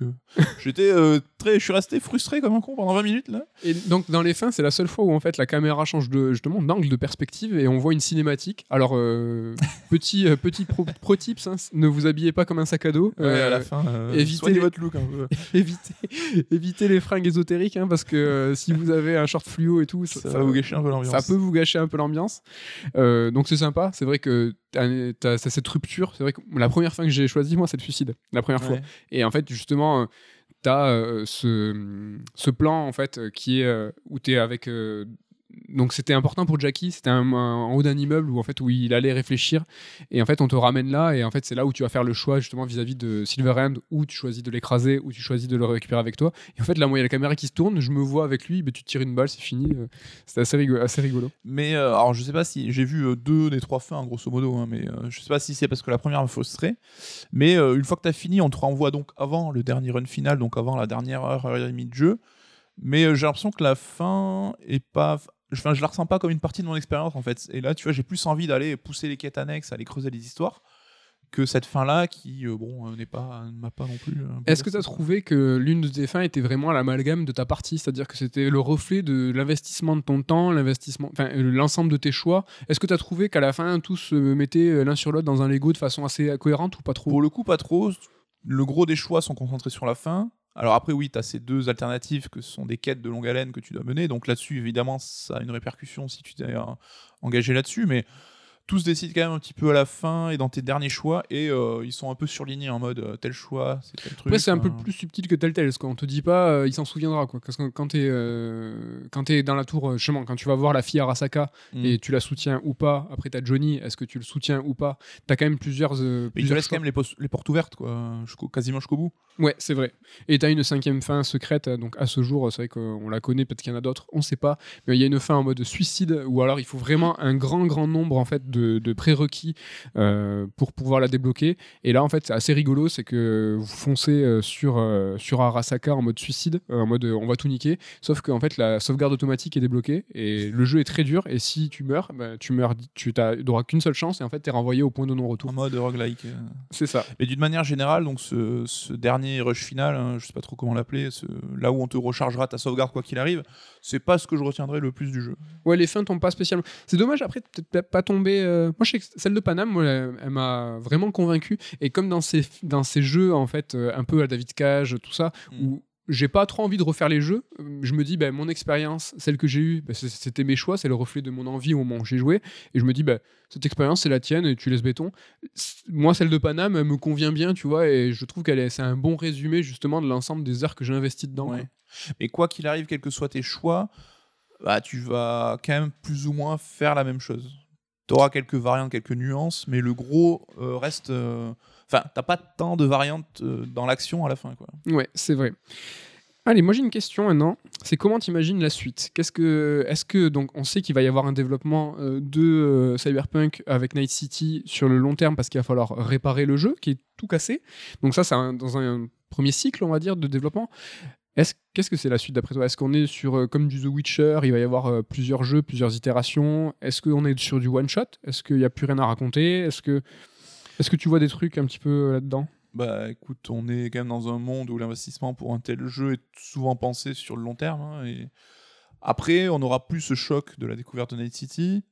euh, j'étais euh, très, je suis resté frustré comme un con pendant 20 minutes là. Et donc dans les fins, c'est la seule fois où en fait la caméra change de justement d'angle de perspective et on voit une cinématique. Alors euh, petit euh, petit pro, pro tips, hein, ne vous habillez pas comme un sac à dos. Ouais, à la fin, euh, évitez les- votre look un peu. évitez, évitez les fringues ésotériques hein, parce que euh, si vous avez un short fluo et tout, ça, Ça, va vous gâcher un peu l'ambiance. ça peut vous gâcher un peu l'ambiance. Euh, donc c'est sympa. C'est vrai que t'as cette rupture. C'est vrai que la première fin que j'ai choisie, moi, c'est le suicide. La première fois. Et en fait, justement, euh, t'as euh, ce, ce plan en fait euh, qui est où t'es avec. Donc c'était important pour Jackie, c'était en haut d'un immeuble où en fait où il allait réfléchir et en fait on te ramène là et en fait c'est là où tu vas faire le choix justement vis-à-vis de Silverhand où tu choisis de l'écraser ou tu choisis de le récupérer avec toi et en fait là moi il y a la caméra qui se tourne, je me vois avec lui, ben, tu tires une balle, c'est fini, euh, c'était assez rigolo. Assez rigolo. Mais euh, alors, je sais pas si j'ai vu euh, deux des trois fins, grosso modo, hein, mais euh, je sais pas si c'est parce que la première me frustrait. Mais une fois que tu as fini, on te renvoie donc avant le dernier run final, donc avant la dernière heure, et demie de jeu. Mais j'ai l'impression que la fin est pas. Enfin, je la ressens pas comme une partie de mon expérience en fait. Et là, tu vois, j'ai plus envie d'aller pousser les quêtes annexes, aller creuser les histoires, que cette fin-là qui, euh, bon, euh, n'est pas, ne m'a pas non plus. euh, Est-ce que tu as trouvé que l'une de tes fins était vraiment l'amalgame de ta partie? C'est-à-dire que c'était le reflet de l'investissement de ton temps, l'investissement, enfin euh, l'ensemble de tes choix? Est-ce que tu as trouvé qu'à la fin, tous se mettaient euh, l'un sur l'autre dans un Lego de façon assez cohérente ou pas trop? Pour le coup, pas trop. Le gros des choix sont concentrés sur la fin. Alors après, oui, tu as ces deux alternatives que sont des quêtes de longue haleine que tu dois mener. Donc là-dessus, évidemment, ça a une répercussion si tu t'es euh, engagé là-dessus. Mais tout se décide quand même un petit peu à la fin et dans tes derniers choix. Et euh, ils sont un peu surlignés en mode euh, tel choix, c'est tel truc. Après, c'est un peu euh. plus subtil que tel tel. Parce qu'on te dit pas, euh, il s'en souviendra. Quoi. Parce que quand tu es, quand t'es dans la tour, justement, quand tu vas voir la fille Arasaka Mm. et tu la soutiens ou pas, après tu as Johnny, est-ce que tu le soutiens ou pas? Tu as quand même plusieurs. Mais ils te plusieurs laissent choix. quand même les, portes ouvertes, quoi, jusqu'au- quasiment jusqu'au bout. Ouais, c'est vrai. Et t'as une cinquième fin secrète, donc à ce jour, c'est vrai qu'on la connaît, peut-être qu'il y en a d'autres, on sait pas. Mais il y a une fin en mode suicide, ou alors il faut vraiment un grand, grand nombre en fait de, de prérequis euh, pour pouvoir la débloquer. Et là, en fait, c'est assez rigolo, c'est que vous foncez euh, sur, euh, sur Arasaka en mode suicide, en mode on va tout niquer, sauf qu'en fait, la sauvegarde automatique est débloquée, et le jeu est très dur, et si tu meurs, bah, tu meurs, tu n'auras qu'une seule chance, et en fait, t'es renvoyé au point de non-retour. En mode roguelike. C'est ça. Mais d'une manière générale, donc ce, ce dernier rush final, hein, je sais pas trop comment l'appeler, là où on te rechargera ta sauvegarde quoi qu'il arrive, c'est pas ce que je retiendrai le plus du jeu. Ouais, les fins tombent pas spécialement. C'est dommage, après, peut-être pas tomber. Euh, Moi, je sais que celle de Paname, moi, elle, elle m'a vraiment convaincu. Et comme dans ces, dans ces jeux, en fait, euh, un peu à David Cage, tout ça, Mm. où j'ai pas trop envie de refaire les jeux, je me dis, ben, mon expérience, celle que j'ai eue, c'est- c'était mes choix, c'est le reflet de mon envie au moment où j'ai joué. Et je me dis, ben, cette expérience, c'est la tienne, et tu laisses béton. Moi, celle de Paname, elle me convient bien, tu vois, et je trouve qu'elle est, c'est un bon résumé, justement, de l'ensemble des heures que j'ai investi dedans. Ouais. quoi. Mais quoi qu'il arrive, quels que soient tes choix, bah, tu vas quand même plus ou moins faire la même chose. Tu auras quelques variantes, quelques nuances, mais le gros euh, reste. euh, Enfin, t'as pas tant de variantes euh, dans l'action à la fin. Quoi. Ouais, c'est vrai. Allez, moi j'ai une question maintenant. C'est comment t'imagines la suite? Qu'est-ce que, est-ce que donc on sait qu'il va y avoir un développement de Cyberpunk avec Night City sur le long terme parce qu'il va falloir réparer le jeu qui est tout cassé. Donc ça, c'est dans un premier cycle, on va dire, de développement. Est-ce, qu'est-ce que c'est la suite d'après toi? Est-ce qu'on est sur euh, comme du The Witcher Il va y avoir euh, plusieurs jeux, plusieurs itérations? Est-ce qu'on est sur du one shot? Est-ce qu'il n'y a plus rien à raconter? Est-ce que, est-ce que tu vois des trucs un petit peu euh, là-dedans? Bah écoute, on est quand même dans un monde où l'investissement pour un tel jeu est souvent pensé sur le long terme. hein, et après, on n'aura plus ce choc de la découverte de Night City.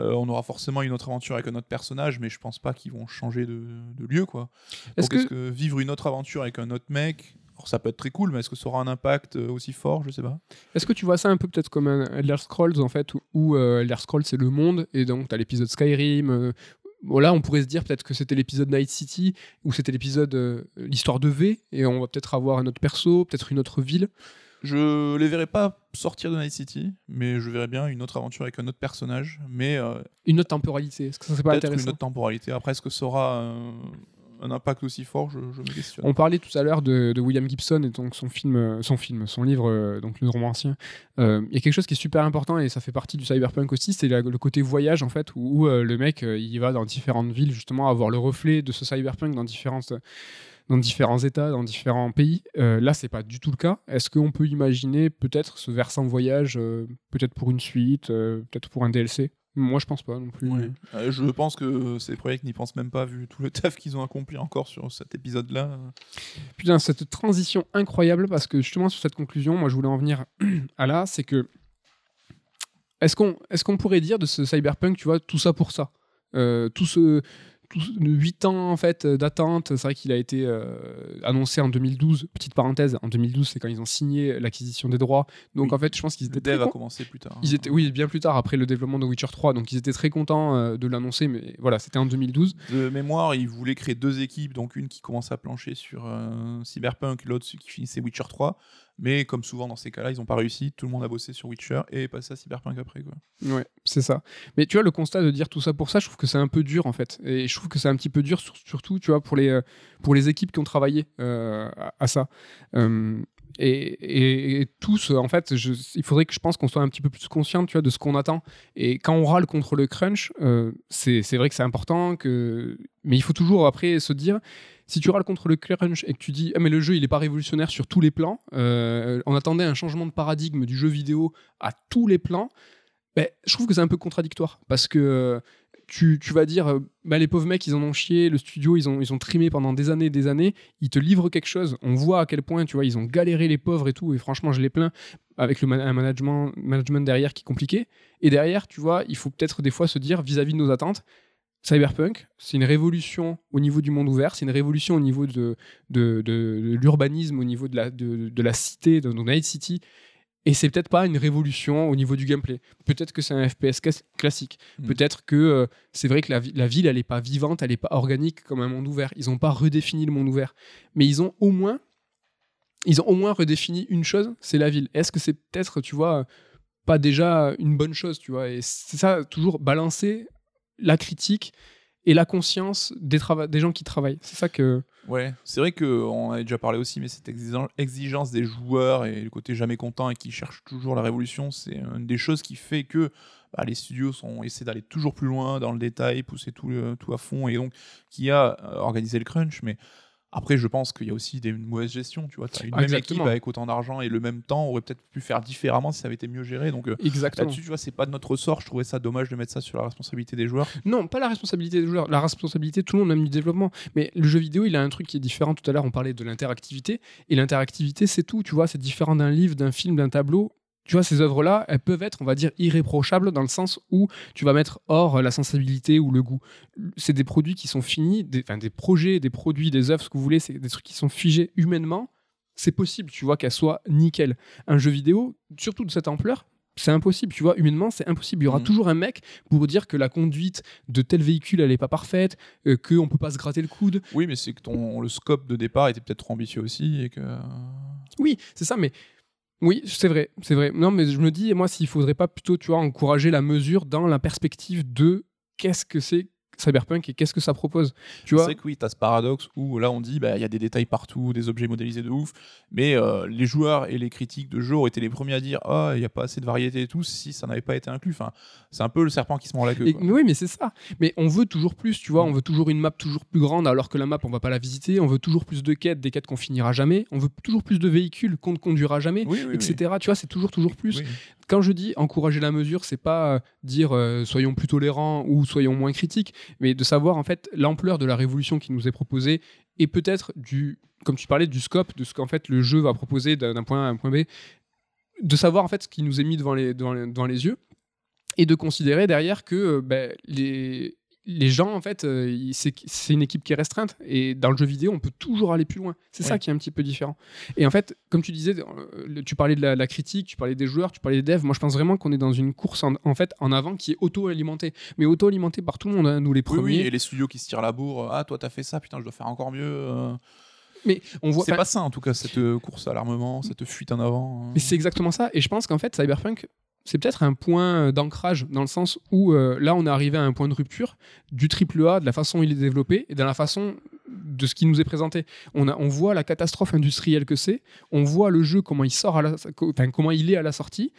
Euh, on aura forcément une autre aventure avec un autre personnage, mais je pense pas qu'ils vont changer de, de lieu. quoi. Est-ce que- que vivre une autre aventure avec un autre mec, alors ça peut être très cool, mais est-ce que ça aura un impact euh, aussi fort? Je sais pas. Est-ce que tu vois ça un peu peut-être comme un Elder Scrolls en fait, où, où, euh, Elder Scrolls c'est le monde et donc t'as l'épisode Skyrim. euh, bon, là, on pourrait se dire peut-être que c'était l'épisode Night City ou c'était l'épisode euh, l'histoire de V et on va peut-être avoir un autre perso, peut-être une autre ville. Je les verrai pas sortir de Night City, mais je verrai bien une autre aventure avec un autre personnage, mais euh, Une autre temporalité. Est-ce que ça c'est pas peut-être une intéressant? autre temporalité. Après, est-ce que ça aura un impact aussi fort je, me questionne. On parlait tout à l'heure de, William Gibson et donc son film, euh, son film, son livre, euh, donc le roman ancien. Euh, Il y a quelque chose qui est super important et ça fait partie du cyberpunk aussi, c'est le côté voyage en fait, où, le mec il va dans différentes villes justement avoir le reflet de ce cyberpunk dans dans différents états, dans différents pays. Là, c'est pas du tout le cas. Est-ce qu'on peut imaginer peut-être ce versant voyage, peut-être pour une suite, peut-être pour un DLC Moi, je pense pas non plus. Euh, je pense que des projets n'y pensent même pas, vu tout le taf qu'ils ont accompli encore sur cet épisode-là. Putain, cette transition incroyable, parce que justement, sur cette conclusion, moi, je voulais en venir à là, c'est que. Est-ce qu'on est qu'on pourrait dire de ce cyberpunk, tu vois, tout ça pour ça? Euh, tout ce, 8 ans en fait euh, d'attente. C'est vrai qu'il a été euh, annoncé en 2012. Petite parenthèse, en 2012, c'est quand ils ont signé l'acquisition des droits. Donc en fait, je pense qu'ils étaient. Le dev a commencé plus tard. Ils étaient, oui, bien plus tard après le développement de Witcher 3. Donc ils étaient très contents euh, de l'annoncer, mais voilà, c'était en 2012. De mémoire, ils voulaient créer deux équipes, donc une qui commence à plancher sur Cyberpunk, l'autre qui finissait Witcher 3. Mais comme souvent dans ces cas-là, ils n'ont pas réussi. Tout le monde a bossé sur Witcher et est passé à Cyberpunk après. Quoi. Ouais, c'est ça. Mais tu vois, le constat de dire tout ça pour ça, je trouve que c'est un peu dur en fait. Et je trouve que c'est un petit peu dur, surtout, tu vois, pour les, euh, pour les équipes qui ont travaillé euh, à, ça. Euh, et, tous, en fait, il faudrait que je pense qu'on soit un petit peu plus conscient tu vois, de ce qu'on attend. Et quand on râle contre le crunch, c'est vrai que c'est important, que... mais il faut toujours après se dire si tu râles contre le crunch et que tu dis ah, mais le jeu il est pas révolutionnaire sur tous les plans, euh, on attendait un changement de paradigme du jeu vidéo à tous les plans, ben, je trouve que c'est un peu contradictoire parce que euh, tu, tu, vas dire bah, les pauvres mecs ils en ont chié, le studio ils ont, ils ont trimé pendant des années et des années, ils te livrent quelque chose, on voit à quel point tu vois ils ont galéré les pauvres et tout et franchement je les plains avec le un management, management derrière qui est compliqué. Et derrière tu vois il faut peut-être des fois se dire vis à -vis de nos attentes Cyberpunk, c'est une révolution au niveau du monde ouvert, c'est une révolution au niveau de, de, l'urbanisme, au niveau de la, de, la cité, de, Night City. Et c'est peut-être pas une révolution au niveau du gameplay. Peut-être que c'est un FPS classique. Mm. Peut-être que euh, c'est vrai que la, la, ville, elle n'est pas vivante, elle n'est pas organique comme un monde ouvert. Ils n'ont pas redéfini le monde ouvert. Mais ils ont au moins, ils ont au moins redéfini une chose, c'est la ville. Est-ce que c'est peut-être, tu vois, pas déjà une bonne chose, tu vois? Et c'est ça, toujours balancer la critique et la conscience des, des gens qui travaillent. C'est ça que. Ouais, c'est vrai qu'on a déjà parlé aussi, mais cette exigence des joueurs et le côté jamais content et qui cherchent toujours la révolution, c'est une des choses qui fait que bah, les studios sont essaient d'aller toujours plus loin dans le détail, pousser tout, tout à fond, et donc qui a euh, organisé le crunch, mais après, je pense qu'il y a aussi des, une mauvaise gestion. Tu vois, as une ah, même équipe avec autant d'argent et le même temps aurait peut-être pu faire différemment si ça avait été mieux géré. Donc euh, là-dessus, tu vois, c'est pas de notre ressort. Je trouvais ça dommage de mettre ça sur la responsabilité des joueurs. Non, pas la responsabilité des joueurs. La responsabilité, tout le monde, même du développement. Mais le jeu vidéo, il a un truc qui est différent. Tout à l'heure, on parlait de l'interactivité. Et l'interactivité, c'est tout. Tu vois, c'est différent d'un livre, d'un film, d'un tableau tu vois, ces œuvres-là, elles peuvent être, on va dire, irréprochables dans le sens où tu vas mettre hors la sensibilité ou le goût. C'est des produits qui sont finis, des, enfin, des projets, des produits, des œuvres, ce que vous voulez, c'est des trucs qui sont figés humainement. C'est possible, tu vois, qu'elles soient nickel. Un jeu vidéo, surtout de cette ampleur, c'est impossible, tu vois, humainement, c'est impossible. Il y aura mmh. toujours un mec pour dire que la conduite de tel véhicule, elle n'est pas parfaite, euh, qu'on ne peut pas se gratter le coude. Oui, mais c'est que ton, le scope de départ était peut-être trop ambitieux aussi et que... Oui, c'est ça, mais oui, c'est vrai, c'est vrai. Non, mais je me dis, moi, s'il faudrait pas plutôt, tu vois, encourager la mesure dans la perspective de qu'est-ce que c'est Cyberpunk et qu'est-ce que ça propose tu vois C'est que oui, tu as ce paradoxe où là on dit bah, il y a des détails partout, des objets modélisés de ouf, mais euh, les joueurs et les critiques de jeu ont été les premiers à dire ah, il n'y a pas assez de variété et tout si ça n'avait pas été inclus. Enfin, c'est un peu le serpent qui se mord la queue. oui, mais c'est ça. Mais on veut toujours plus, tu vois, on veut toujours une map toujours plus grande alors que la map on va pas la visiter, on veut toujours plus de quêtes, des quêtes qu'on finira jamais, on veut toujours plus de véhicules qu'on ne conduira jamais, etc. Tu vois, c'est toujours toujours plus quand je dis encourager la mesure, c'est pas euh, dire euh, soyons plus tolérants ou soyons moins critiques, mais de savoir en fait l'ampleur de la révolution qui nous est proposée et peut-être du, comme tu parlais, du scope de ce qu'en fait le jeu va proposer d'un point A à un point B, de savoir en fait ce qui nous est mis devant les, devant les, yeux et de considérer derrière que euh, ben, les, les gens, en fait, euh, c'est une équipe qui est restreinte. Et dans le jeu vidéo, on peut toujours aller plus loin. C'est ça qui est un petit peu différent. Et en fait, comme tu disais, euh, tu parlais de la, critique, tu parlais des joueurs, tu parlais des devs. Moi, je pense vraiment qu'on est dans une course en, fait en avant qui est auto-alimentée. Mais auto-alimentée par tout le monde, hein, nous les premiers. Oui, et les studios qui se tirent la bourre. Ah, toi, t'as fait ça, putain, je dois faire encore mieux. Euh. Mais on voit. C'est pas ça en tout cas cette course à l'armement, cette fuite en avant. Hein. Mais c'est exactement ça. Et je pense qu'en fait, Cyberpunk, c'est peut-être un point d'ancrage dans le sens où euh, là on est arrivé à un point de rupture du triple A, de la façon où il est développé et de la façon de ce qui nous est présenté. On, a, on voit la catastrophe industrielle que c'est, on voit le jeu comment il sort à la, comment il est à la sortie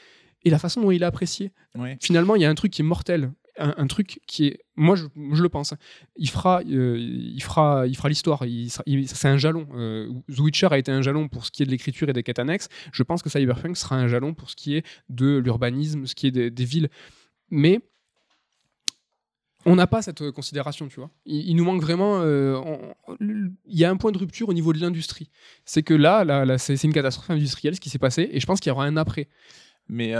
et la façon dont il est apprécié. Finalement, il y a un truc qui est mortel un, truc qui est, moi je, le pense, hein. il fera, euh, il fera, il fera l'histoire. c'est un jalon. Euh, The Witcher a été un jalon pour ce qui est de l'écriture et des quêtes annexes. Je pense que Cyberpunk sera un jalon pour ce qui est de l'urbanisme, ce qui est des, villes. Mais on n'a pas cette considération, tu vois. Il, nous manque vraiment. Il y a un point de rupture au niveau de l'industrie. C'est que là, là, c'est une catastrophe industrielle ce qui s'est passé, et je pense qu'il y aura un après. Mais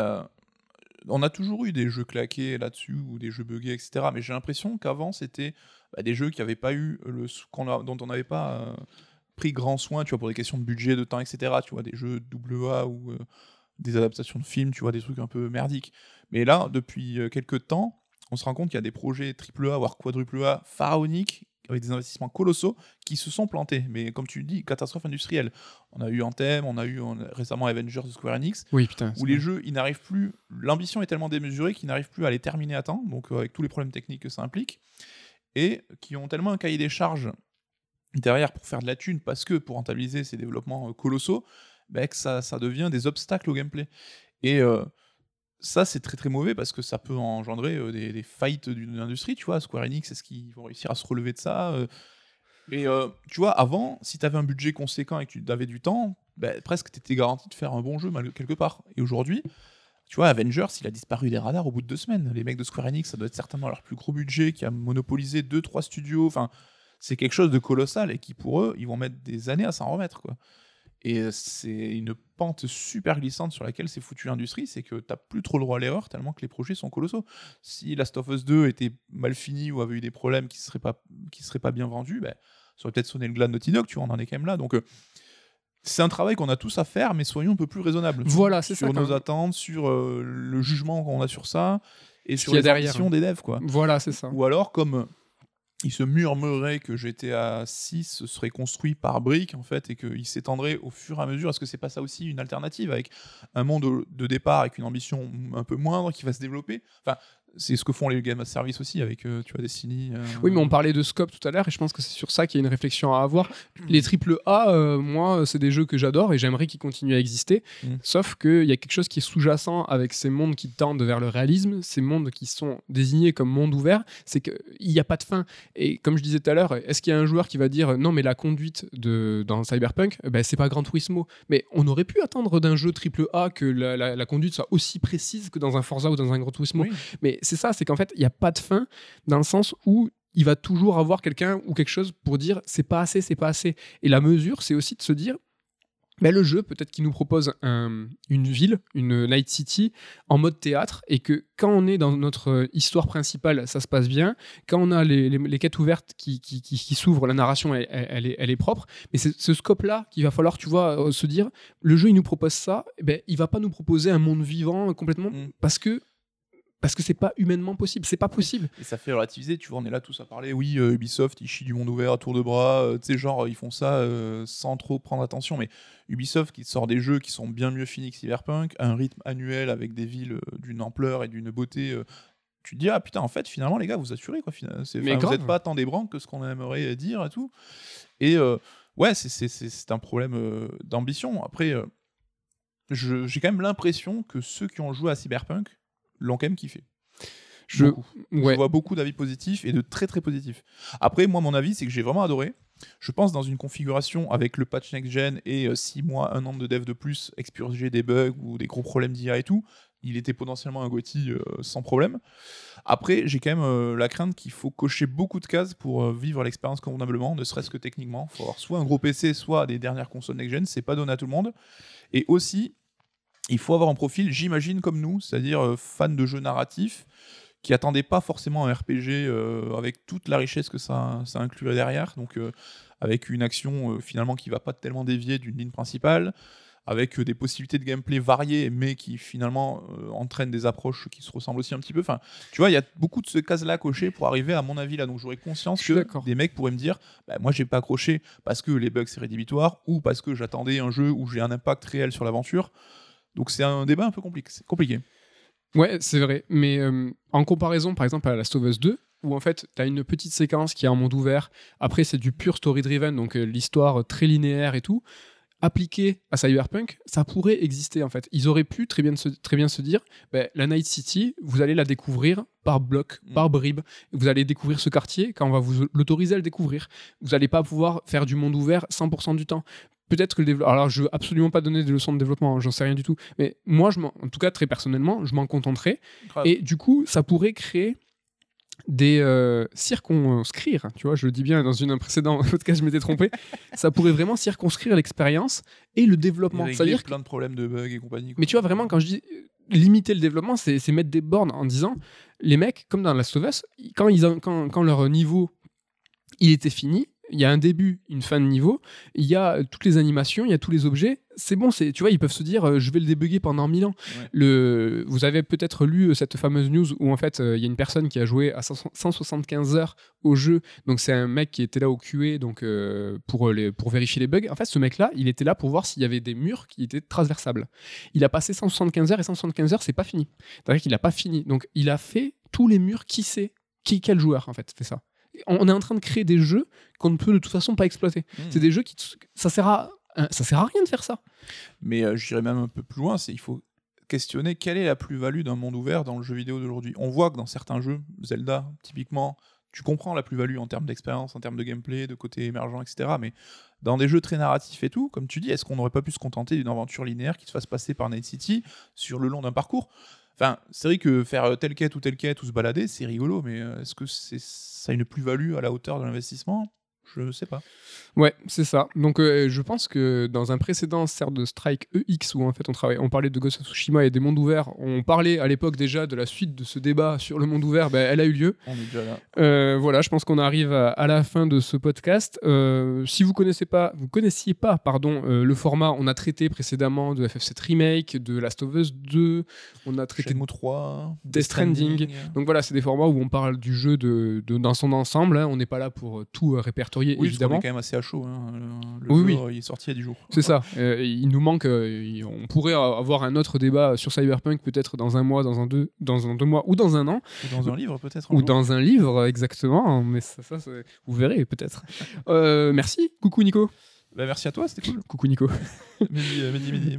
on a toujours eu des jeux claqués là-dessus ou des jeux buggés, etc. Mais j'ai l'impression qu'avant, c'était bah, des jeux qui n'avaient pas eu le dont on n'avait pas euh, pris grand soin, tu vois, pour des questions de budget, de temps, etc. Tu vois, des jeux AA ou euh, des adaptations de films, tu vois, des trucs un peu merdiques. Mais là, depuis euh, quelques temps, on se rend compte qu'il y a des projets AAA, voire quadruple A, pharaoniques, avec des investissements colossaux qui se sont plantés. Mais comme tu dis, catastrophe industrielle. On a eu Anthem, on a eu récemment Avengers de Square Enix, oui, putain, où les jeux, ils n'arrivent plus. L'ambition est tellement démesurée qu'ils n'arrivent plus à les terminer à temps, donc avec tous les problèmes techniques que ça implique et qui ont tellement un cahier des charges derrière pour faire de la thune, parce que pour rentabiliser ces développements euh, colossaux, bah, que ça, ça, devient des obstacles au gameplay. Et euh, ça, c'est très très mauvais parce que ça peut engendrer euh, des, des, faillites d'une industrie, tu vois. Square Enix, est-ce qu'ils vont réussir à se relever de ça Et tu vois, avant, si tu avais un budget conséquent et que tu avais du temps, bah, presque tu étais garanti de faire un bon jeu quelque part. Et aujourd'hui, tu vois, Avengers, il a disparu des radars au bout de deux semaines. Les mecs de Square Enix, ça doit être certainement leur plus gros budget qui a monopolisé deux, trois studios. Enfin, c'est quelque chose de colossal et qui, pour eux, ils vont mettre des années à s'en remettre. Quoi. Et euh, c'est une pente super glissante sur laquelle s'est foutue l'industrie, c'est que t'as plus trop le droit à l'erreur tellement que les projets sont colossaux. Si Last of Us 2 était mal fini ou avait eu des problèmes qui ne seraient, pas, qui seraient pas bien vendus, ben, ça aurait peut-être sonné le glas de Naughty Dog, tu vois, on en est quand même là. Donc, euh, c'est un travail qu'on a tous à faire, mais soyons un peu plus raisonnables. Voilà, c'est ça. Sur nos attentes, sur euh, le jugement qu'on a sur ça, et sur les des devs, quoi. Voilà, c'est ça. Ou alors, comme il se murmurait que GTA 6 serait construit par briques, en fait, et qu'il s'étendrait au fur et à mesure. Est-ce que c'est pas ça aussi une alternative, avec un monde de départ avec une ambition un peu moindre qui va se développer? C'est ce que font les game as service aussi avec euh, tu vois Destiny. Euh, oui, mais on parlait de scope tout à l'heure et je pense que c'est sur ça qu'il y a une réflexion à avoir. Les triple A, euh, moi, c'est des jeux que j'adore et j'aimerais qu'ils continuent à exister. Mm. Sauf qu'il y a quelque chose qui est sous-jacent avec ces mondes qui tendent vers le réalisme, ces mondes qui sont désignés comme monde ouvert, c'est qu'il n'y a pas de fin. Et comme je disais tout à l'heure, est-ce qu'il y a un joueur qui va dire non, mais la conduite de, dans Cyberpunk, ben, c'est pas Gran Turismo. Mais on aurait pu attendre d'un jeu triple A que la, conduite soit aussi précise que dans un Forza ou dans un Gran Turismo. Mais c'est ça, c'est qu'en fait, il n'y a pas de fin dans le sens où il va toujours avoir quelqu'un ou quelque chose pour dire c'est pas assez, c'est pas assez. Et la mesure, c'est aussi de se dire mais le jeu, peut-être qu'il nous propose une ville, une Night City, en mode théâtre, et que quand on est dans notre histoire principale, ça se passe bien. Quand on a les, quêtes ouvertes qui, qui, s'ouvrent, la narration, elle, est, elle, est, propre. Mais c'est ce scope-là qu'il va falloir, tu vois, euh, se dire, le jeu, il nous propose ça, eh ben, il va pas nous proposer un monde vivant complètement, mmh. parce que parce que c'est pas humainement possible, c'est pas possible. Et ça fait relativiser, tu vois, on est là tous à parler, oui, euh, Ubisoft, ils chient du monde ouvert à tour de bras, euh, tu sais, genre, ils font ça euh, sans trop prendre attention, mais Ubisoft qui sort des jeux qui sont bien mieux finis que Cyberpunk, un rythme annuel avec des villes d'une ampleur et d'une beauté. tu te dis, ah putain, en fait, finalement, les gars, vous assurez, quoi. Mais vous n'êtes pas tant des branques que ce qu'on aimerait dire et tout. Et ouais, c'est un problème d'ambition. Après, j'ai quand même l'impression que ceux qui ont joué à Cyberpunk, l'ont quand même kiffé. Je, vois beaucoup d'avis positifs et de très très positifs. Après, moi, mon avis, c'est que j'ai vraiment adoré. Je pense dans une configuration avec le patch next-gen et 6 euh, mois, 1 an de dev de plus, expurger des bugs ou des gros problèmes d'IA et tout, il était potentiellement un GOTY euh, sans problème. Après, j'ai quand même euh, la crainte qu'il faut cocher beaucoup de cases pour vivre l'expérience convenablement, ne serait-ce que techniquement. Il faut avoir soit un gros PC, soit des dernières consoles next-gen, c'est pas donné à tout le monde. Et aussi, il faut avoir un profil, j'imagine, comme nous, c'est-à-dire euh, fan de jeux narratifs, qui attendait pas forcément un RPG euh, avec toute la richesse que ça, ça inclurait derrière, donc euh, avec une action finalement qui va pas tellement dévier d'une ligne principale, avec des possibilités de gameplay variées, mais qui finalement entraînent des approches qui se ressemblent aussi un petit peu. Enfin, tu vois, il y a beaucoup de ce cases-là cochées pour arriver à mon avis là, donc j'aurais conscience que des mecs pourraient me dire, bah, moi j'ai pas accroché parce que les bugs c'est rédhibitoire, ou parce que j'attendais un jeu où j'ai un impact réel sur l'aventure. Donc c'est un débat un peu compliqué. compliqué. Ouais, c'est vrai. Mais euh, en comparaison, par exemple, à Last of Us 2, où en fait, tu as une petite séquence qui est en monde ouvert. Après, c'est du pur story-driven, donc euh, l'histoire très linéaire et tout. Appliqué à Cyberpunk, ça pourrait exister en fait. Ils auraient pu très bien se, très bien se dire ben, la Night City, vous allez la découvrir par bloc, mm. par bribe. Vous allez découvrir ce quartier quand on va vous l'autoriser à le découvrir. Vous n'allez pas pouvoir faire du monde ouvert 100% du temps peut-être que le développement. Alors, je veux absolument pas donner des leçons de développement, hein, j'en sais rien du tout. Mais moi, je en tout cas, très personnellement, je m'en contenterai. Et du coup, ça pourrait créer des euh, circonscrire, tu vois, je le dis bien dans une un précédent podcast, je m'étais trompé, ça pourrait vraiment circonscrire l'expérience et le développement. Il C'est-à-dire que- plein de problèmes de bugs et compagnie. quoi. mais tu vois, vraiment, quand je dis euh, limiter le développement, c'est c'est mettre des bornes en disant les mecs, comme dans Last of Us, quand, ils ont- quand, quand leur niveau il était fini, il y a un début, une fin de niveau, il y a euh, toutes les animations, il y a tous les objets. C'est bon, c'est tu vois, ils peuvent se dire euh, je vais le débugger pendant 1000 ans. Ouais. Le, vous avez peut-être lu euh, cette fameuse news où en fait euh, il y a une personne qui a joué à 100 175 heures au jeu. Donc c'est un mec qui était là au QA donc euh, pour les pour vérifier les bugs. En fait, ce mec-là, il était là pour voir s'il y avait des murs qui étaient transversables. Il a passé 175 heures et 175 heures, c'est pas fini. C'est-à-dire qu'il a pas fini. Donc il a fait tous les murs. Qui sait qui quel joueur en fait fait ça On est en train de créer des jeux qu'on ne peut de toute façon pas exploiter. Hmm. C'est des jeux qui ça sert à ça sert à rien de faire ça. Mais euh, j'irais même un peu plus loin, c'est il faut questionner quelle est la plus-value d'un monde ouvert dans le jeu vidéo d'aujourd'hui. On voit que dans certains jeux, Zelda typiquement, tu comprends la plus-value en termes d'expérience, en termes de gameplay, de côté émergent, etc. Mais dans des jeux très narratifs et tout, comme tu dis, est-ce qu'on n'aurait pas pu se contenter d'une aventure linéaire qui se fasse passer par Night City sur le long d'un parcours? Enfin, c'est vrai que faire euh, telle quête ou telle quête ou se balader, c'est rigolo, mais euh, est-ce que c'est ça a une plus-value à la hauteur de l'investissement? Je sais pas. Ouais, c'est ça. Donc euh, je pense que dans un précédent certes de Strike EX où en fait on travaille, on parlait de Ghost of Tsushima et des mondes ouverts, on parlait à l'époque déjà de la suite de ce débat sur le monde ouvert, ben, elle a eu lieu. On est déjà là. Euh, voilà, je pense qu'on arrive à, à la fin de ce podcast. Euh, si vous connaissez pas, vous connaissiez pas, pardon, euh, le format, on a traité précédemment de FF7 remake, de Last of Us 2, on a traité Shenmue 3, Death Stranding. Donc voilà, c'est des formats où on parle du jeu de, de- dans son ensemble. hein. On n'est pas là pour tout euh, répertorier, Oui, évidemment. quand même assez à chaud. hein. Le Oui, jeu, oui. il est sorti il y a 10 jours. C'est ça. Euh, il nous manque. euh, on pourrait avoir un autre débat sur Cyberpunk peut-être dans un mois, dans un deux, dans un deux mois ou dans un an, Ou dans un livre, peut-être. ou jour. dans un livre exactement. Mais ça, vous verrez peut-être. Euh, merci. Coucou Nico. Bah, merci à toi, c'était cool. Coucou Nico. Mehdi, euh.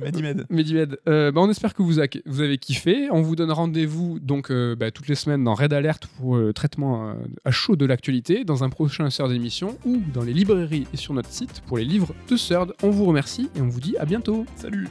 Medimed. Euh, bah, on espère que vous, a- vous avez kiffé. On vous donne rendez-vous donc euh, bah, toutes les semaines dans Red Alert pour le traitement euh, à chaud de l'actualité, dans un prochain Sœur d'émission ou dans les librairies et sur notre site pour les livres de Sœur. On vous remercie et on vous dit à bientôt. Salut